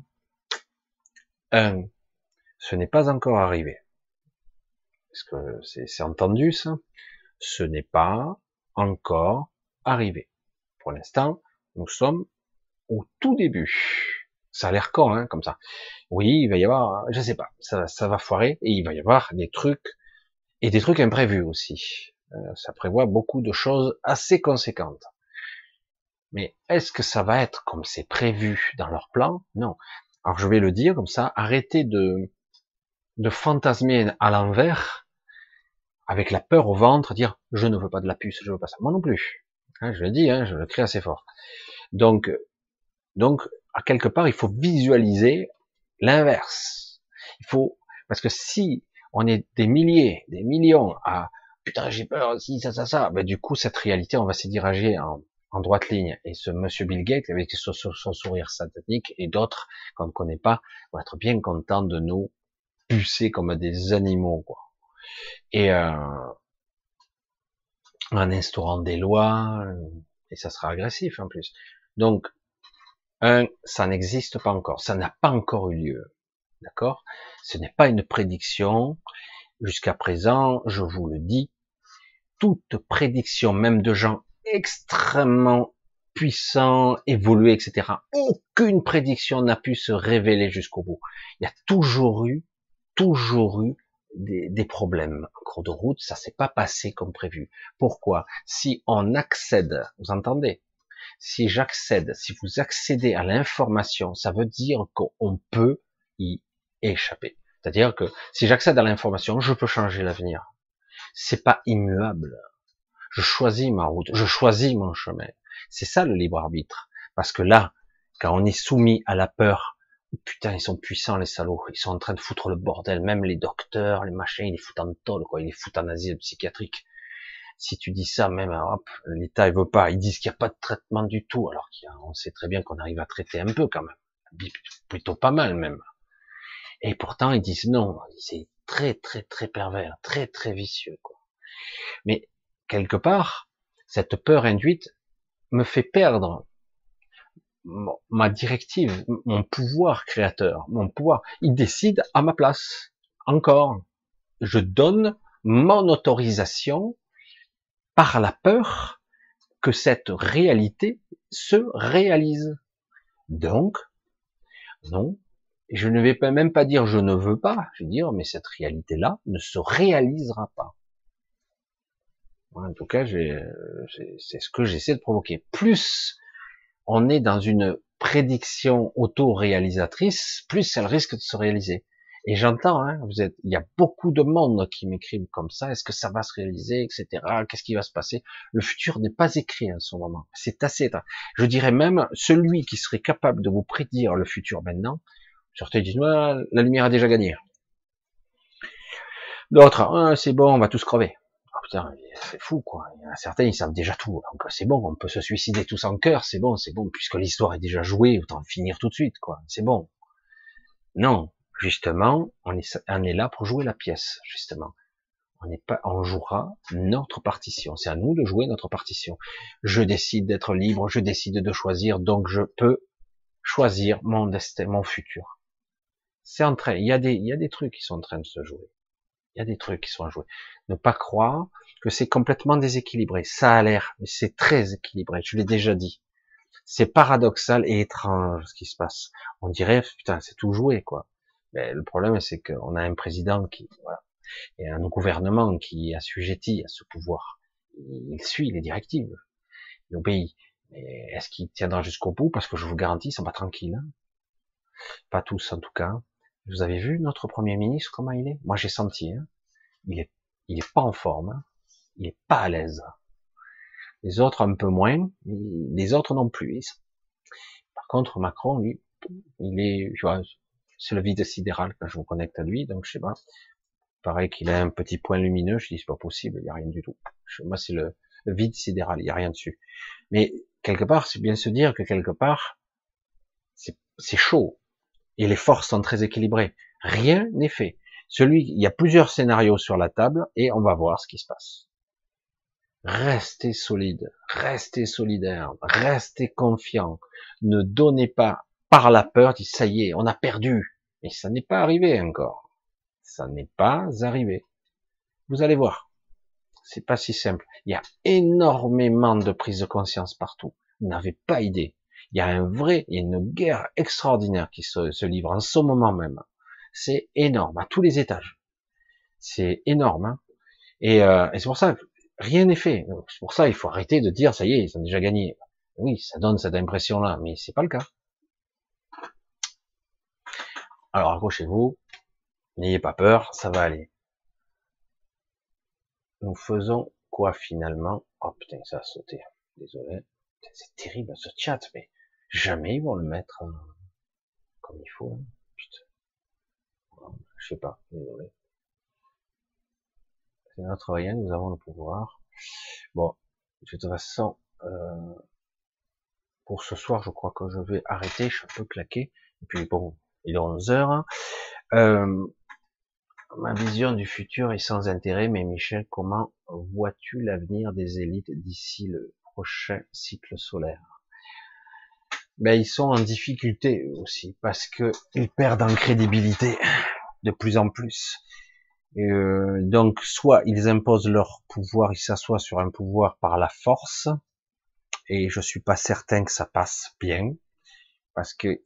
un, ce n'est pas encore arrivé. Est-ce que c'est entendu ça Ce n'est pas encore arrivé. Pour l'instant, nous sommes au tout début. Ça a l'air con, hein, comme ça. Oui, il va y avoir, je sais pas, ça, ça va foirer et il va y avoir des trucs et des trucs imprévus aussi. Euh, ça prévoit beaucoup de choses assez conséquentes. Mais est-ce que ça va être comme c'est prévu dans leur plan? Non. Alors je vais le dire comme ça, arrêtez de, de fantasmer à l'envers, avec la peur au ventre, dire je ne veux pas de la puce, je veux pas ça. Moi non plus. Hein, je le dis, hein, je le crie assez fort. Donc, donc, à quelque part, il faut visualiser l'inverse. Il faut, parce que si on est des milliers, des millions à putain j'ai peur, si ça, ça, ça, ben du coup cette réalité, on va se diriger en, en droite ligne. Et ce monsieur Bill Gates, avec son, sourire satanique, et d'autres qu'on ne connaît pas, vont être bien contents de nous pucer comme des animaux, quoi. Et euh, en instaurant des lois, et ça sera agressif en plus. Donc, un, ça n'existe pas encore, ça n'a pas encore eu lieu, d'accord? Ce n'est pas une prédiction. Jusqu'à présent, je vous le dis, toute prédiction, même de gens extrêmement puissant, évolué, etc. Aucune prédiction n'a pu se révéler jusqu'au bout. Il y a toujours eu, toujours eu des, des problèmes. En cours de route, ça s'est pas passé comme prévu. Pourquoi? Si on accède, vous entendez? Si j'accède, si vous accédez à l'information, ça veut dire qu'on peut y échapper. C'est-à-dire que si j'accède à l'information, je peux changer l'avenir. C'est pas immuable je choisis ma route, je choisis mon chemin. C'est ça le libre arbitre. Parce que là, quand on est soumis à la peur, putain, ils sont puissants les salauds, ils sont en train de foutre le bordel, même les docteurs, les machins, ils les foutent en tôle, quoi, ils les foutent en asile psychiatrique. Si tu dis ça, même, hop, l'État, il veut pas, ils disent qu'il n'y a pas de traitement du tout, alors qu'on sait très bien qu'on arrive à traiter un peu quand même, plutôt pas mal même. Et pourtant, ils disent non, c'est très, très, très pervers, très, très vicieux, quoi. Mais quelque part, cette peur induite me fait perdre ma directive, mon pouvoir créateur, mon pouvoir, il décide à ma place. Encore, je donne mon autorisation par la peur que cette réalité se réalise. Donc, non, je ne vais même pas dire je ne veux pas, je vais dire mais cette réalité-là ne se réalisera pas. En tout cas, c'est ce que j'essaie de provoquer. Plus on est dans une prédiction auto-réalisatrice, plus elle risque de se réaliser. Et j'entends, hein, vous êtes, il y a beaucoup de monde qui m'écrivent comme ça. Est-ce que ça va se réaliser, etc. Qu'est-ce qui va se passer? Le futur n'est pas écrit en ce moment. C'est assez. Je dirais même celui qui serait capable de vous prédire le futur maintenant. Certains disent la lumière a déjà gagné. D'autres, ah, c'est bon, on va tous crever. Putain, c'est fou quoi. Il y a certains, ils savent déjà tout. C'est bon, on peut se suicider tous en cœur. C'est bon, c'est bon, puisque l'histoire est déjà jouée, autant finir tout de suite quoi. C'est bon. Non, justement, on est, on est là pour jouer la pièce, justement. On n'est pas, on jouera notre partition. C'est à nous de jouer notre partition. Je décide d'être libre, je décide de choisir, donc je peux choisir mon destin, mon futur. C'est en train, il y a des, il y a des trucs qui sont en train de se jouer. Il y a des trucs qui sont à jouer. Ne pas croire que c'est complètement déséquilibré. Ça a l'air, mais c'est très équilibré. Je l'ai déjà dit. C'est paradoxal et étrange ce qui se passe. On dirait, putain, c'est tout joué, quoi. Mais le problème, c'est qu'on a un président qui, voilà, et un gouvernement qui est assujetti à ce pouvoir. Il suit les directives. Il obéit. Est-ce qu'il tiendra jusqu'au bout? Parce que je vous garantis, ils sont pas tranquilles. Hein. pas tous, en tout cas. Vous avez vu notre premier ministre comment il est? Moi, j'ai senti. Hein. il est, il est pas en forme. Hein. il est pas à l'aise. Les autres un peu moins, les autres non plus. Par contre, Macron, lui, il est, tu vois, c'est le vide sidéral quand je vous connecte à lui, donc je sais pas. Pareil qu'il a un petit point lumineux, je dis c'est pas possible, il y a rien du tout. moi c'est le, vide sidéral, il y a rien dessus. Mais quelque part, c'est bien se dire que quelque part, c'est chaud et les forces sont très équilibrées. Rien n'est fait. Celui, il y a plusieurs scénarios sur la table et on va voir ce qui se passe. Restez solide, restez solidaire, restez confiant. Ne donnez pas par la peur, ça y est, on a perdu. Mais ça n'est pas arrivé encore. Ça n'est pas arrivé. Vous allez voir. C'est pas si simple. Il y a énormément de prise de conscience partout. Vous n'avez pas idée. Il y a un vrai, il y a une guerre extraordinaire qui se, livre en ce moment même. C'est énorme, à tous les étages. C'est énorme. Hein. et, euh, et c'est pour ça que rien n'est fait. C'est pour ça qu'il faut arrêter de dire, ça y est, ils ont déjà gagné. Oui, ça donne cette impression-là, mais c'est pas le cas. Alors accrochez-vous, n'ayez pas peur, ça va aller. Nous faisons quoi finalement? Oh putain, ça a sauté. Désolé. C'est terrible ce chat, mais jamais ils vont le mettre euh, comme il faut. Hein. Putain. Je sais pas, désolé. C'est notre rien, nous avons le pouvoir. Bon, de toute façon, euh, pour ce soir, je crois que je vais arrêter, je suis un peu claqué. Et puis bon, il est 11 heures. Euh, ma vision du futur est sans intérêt, mais Michel, comment vois-tu l'avenir des élites d'ici le prochain cycle solaire? Ben, ils sont en difficulté aussi parce que ils perdent en crédibilité de plus en plus. Euh, donc, soit ils imposent leur pouvoir, ils s'assoient sur un pouvoir par la force, et je suis pas certain que ça passe bien, parce que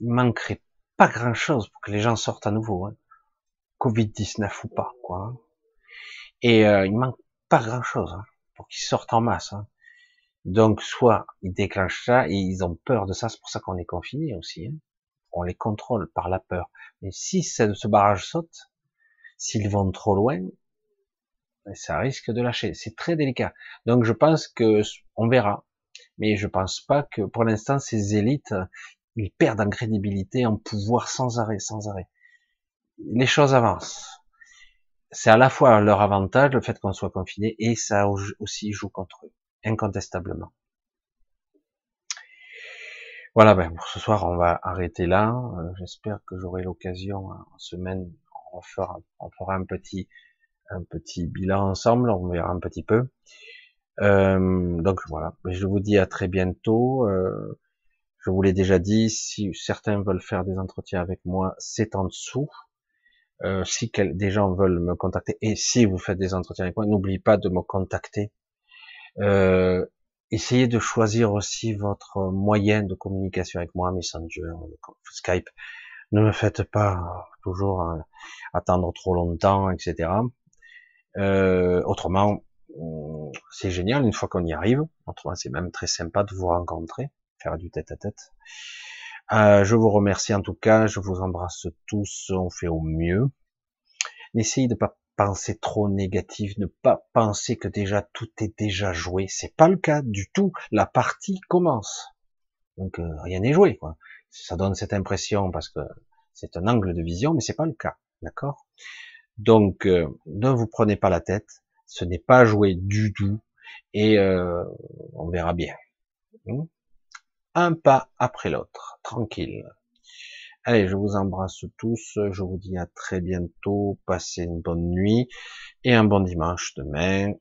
il manquerait pas grand chose pour que les gens sortent à nouveau. Hein. Covid-19 ou pas, quoi. Et euh, il manque pas grand chose hein, pour qu'ils sortent en masse. Hein. Donc soit ils déclenchent ça et ils ont peur de ça, c'est pour ça qu'on est confiné aussi. Hein. On les contrôle par la peur. Mais si ce barrage saute, s'ils vont trop loin, ben, ça risque de lâcher. C'est très délicat. Donc je pense que on verra. Mais je pense pas que pour l'instant ces élites, ils perdent en crédibilité, en pouvoir sans arrêt, sans arrêt. Les choses avancent. C'est à la fois leur avantage, le fait qu'on soit confiné, et ça aussi joue contre eux, incontestablement. Voilà, ben pour ce soir, on va arrêter là. Euh, j'espère que j'aurai l'occasion en semaine, on fera, on fera un petit, un petit bilan ensemble, on verra un petit peu. Euh, donc voilà, je vous dis à très bientôt. Euh, Je vous l'ai déjà dit, si certains veulent faire des entretiens avec moi, c'est en dessous. Si des gens veulent me contacter, et si vous faites des entretiens avec moi, n'oubliez pas de me contacter. Euh, essayez de choisir aussi votre moyen de communication avec moi, Messenger, Skype. Ne me faites pas toujours euh, attendre trop longtemps, etc. Euh, autrement, c'est génial une fois qu'on y arrive. Autrement, c'est même très sympa de vous rencontrer, faire du tête à tête. Euh, je vous remercie en tout cas, je vous embrasse tous, on fait au mieux. N'essayez de pas penser trop négatif, ne pas penser que déjà tout est déjà joué. C'est pas le cas du tout. La partie commence. Donc euh, rien n'est joué. Ça donne cette impression parce que c'est un angle de vision, mais c'est pas le cas. D'accord? Donc euh, ne vous prenez pas la tête. Ce n'est pas joué du tout. Et euh, on verra bien. Hmm? Un pas après l'autre, tranquille. Allez, je vous embrasse tous, je vous dis à très bientôt, passez une bonne nuit et un bon dimanche demain.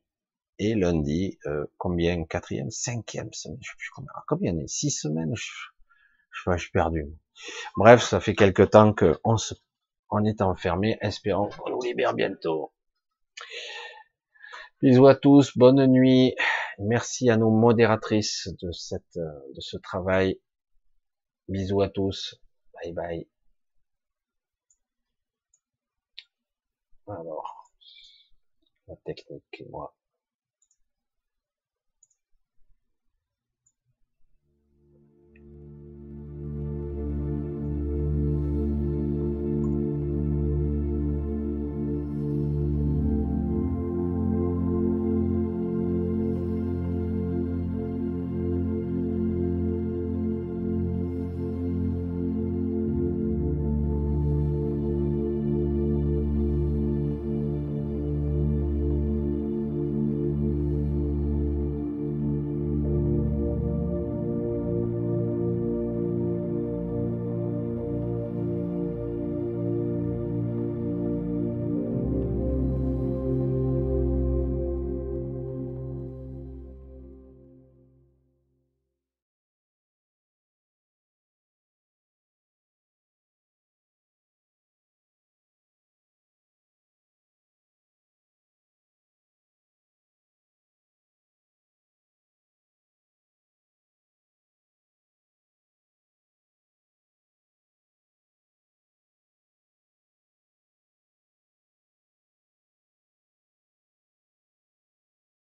Et lundi, euh, combien? Quatrième, cinquième semaine, je sais plus combien, combien? Est Six semaines? Je, suis perdu. Bref, ça fait quelque temps qu'on se, on est enfermé, espérons qu'on nous libère bientôt. Bisous à tous, bonne nuit. Merci à nos modératrices de cette, de ce travail. Bisous à tous. Bye bye. Alors, la technique et moi.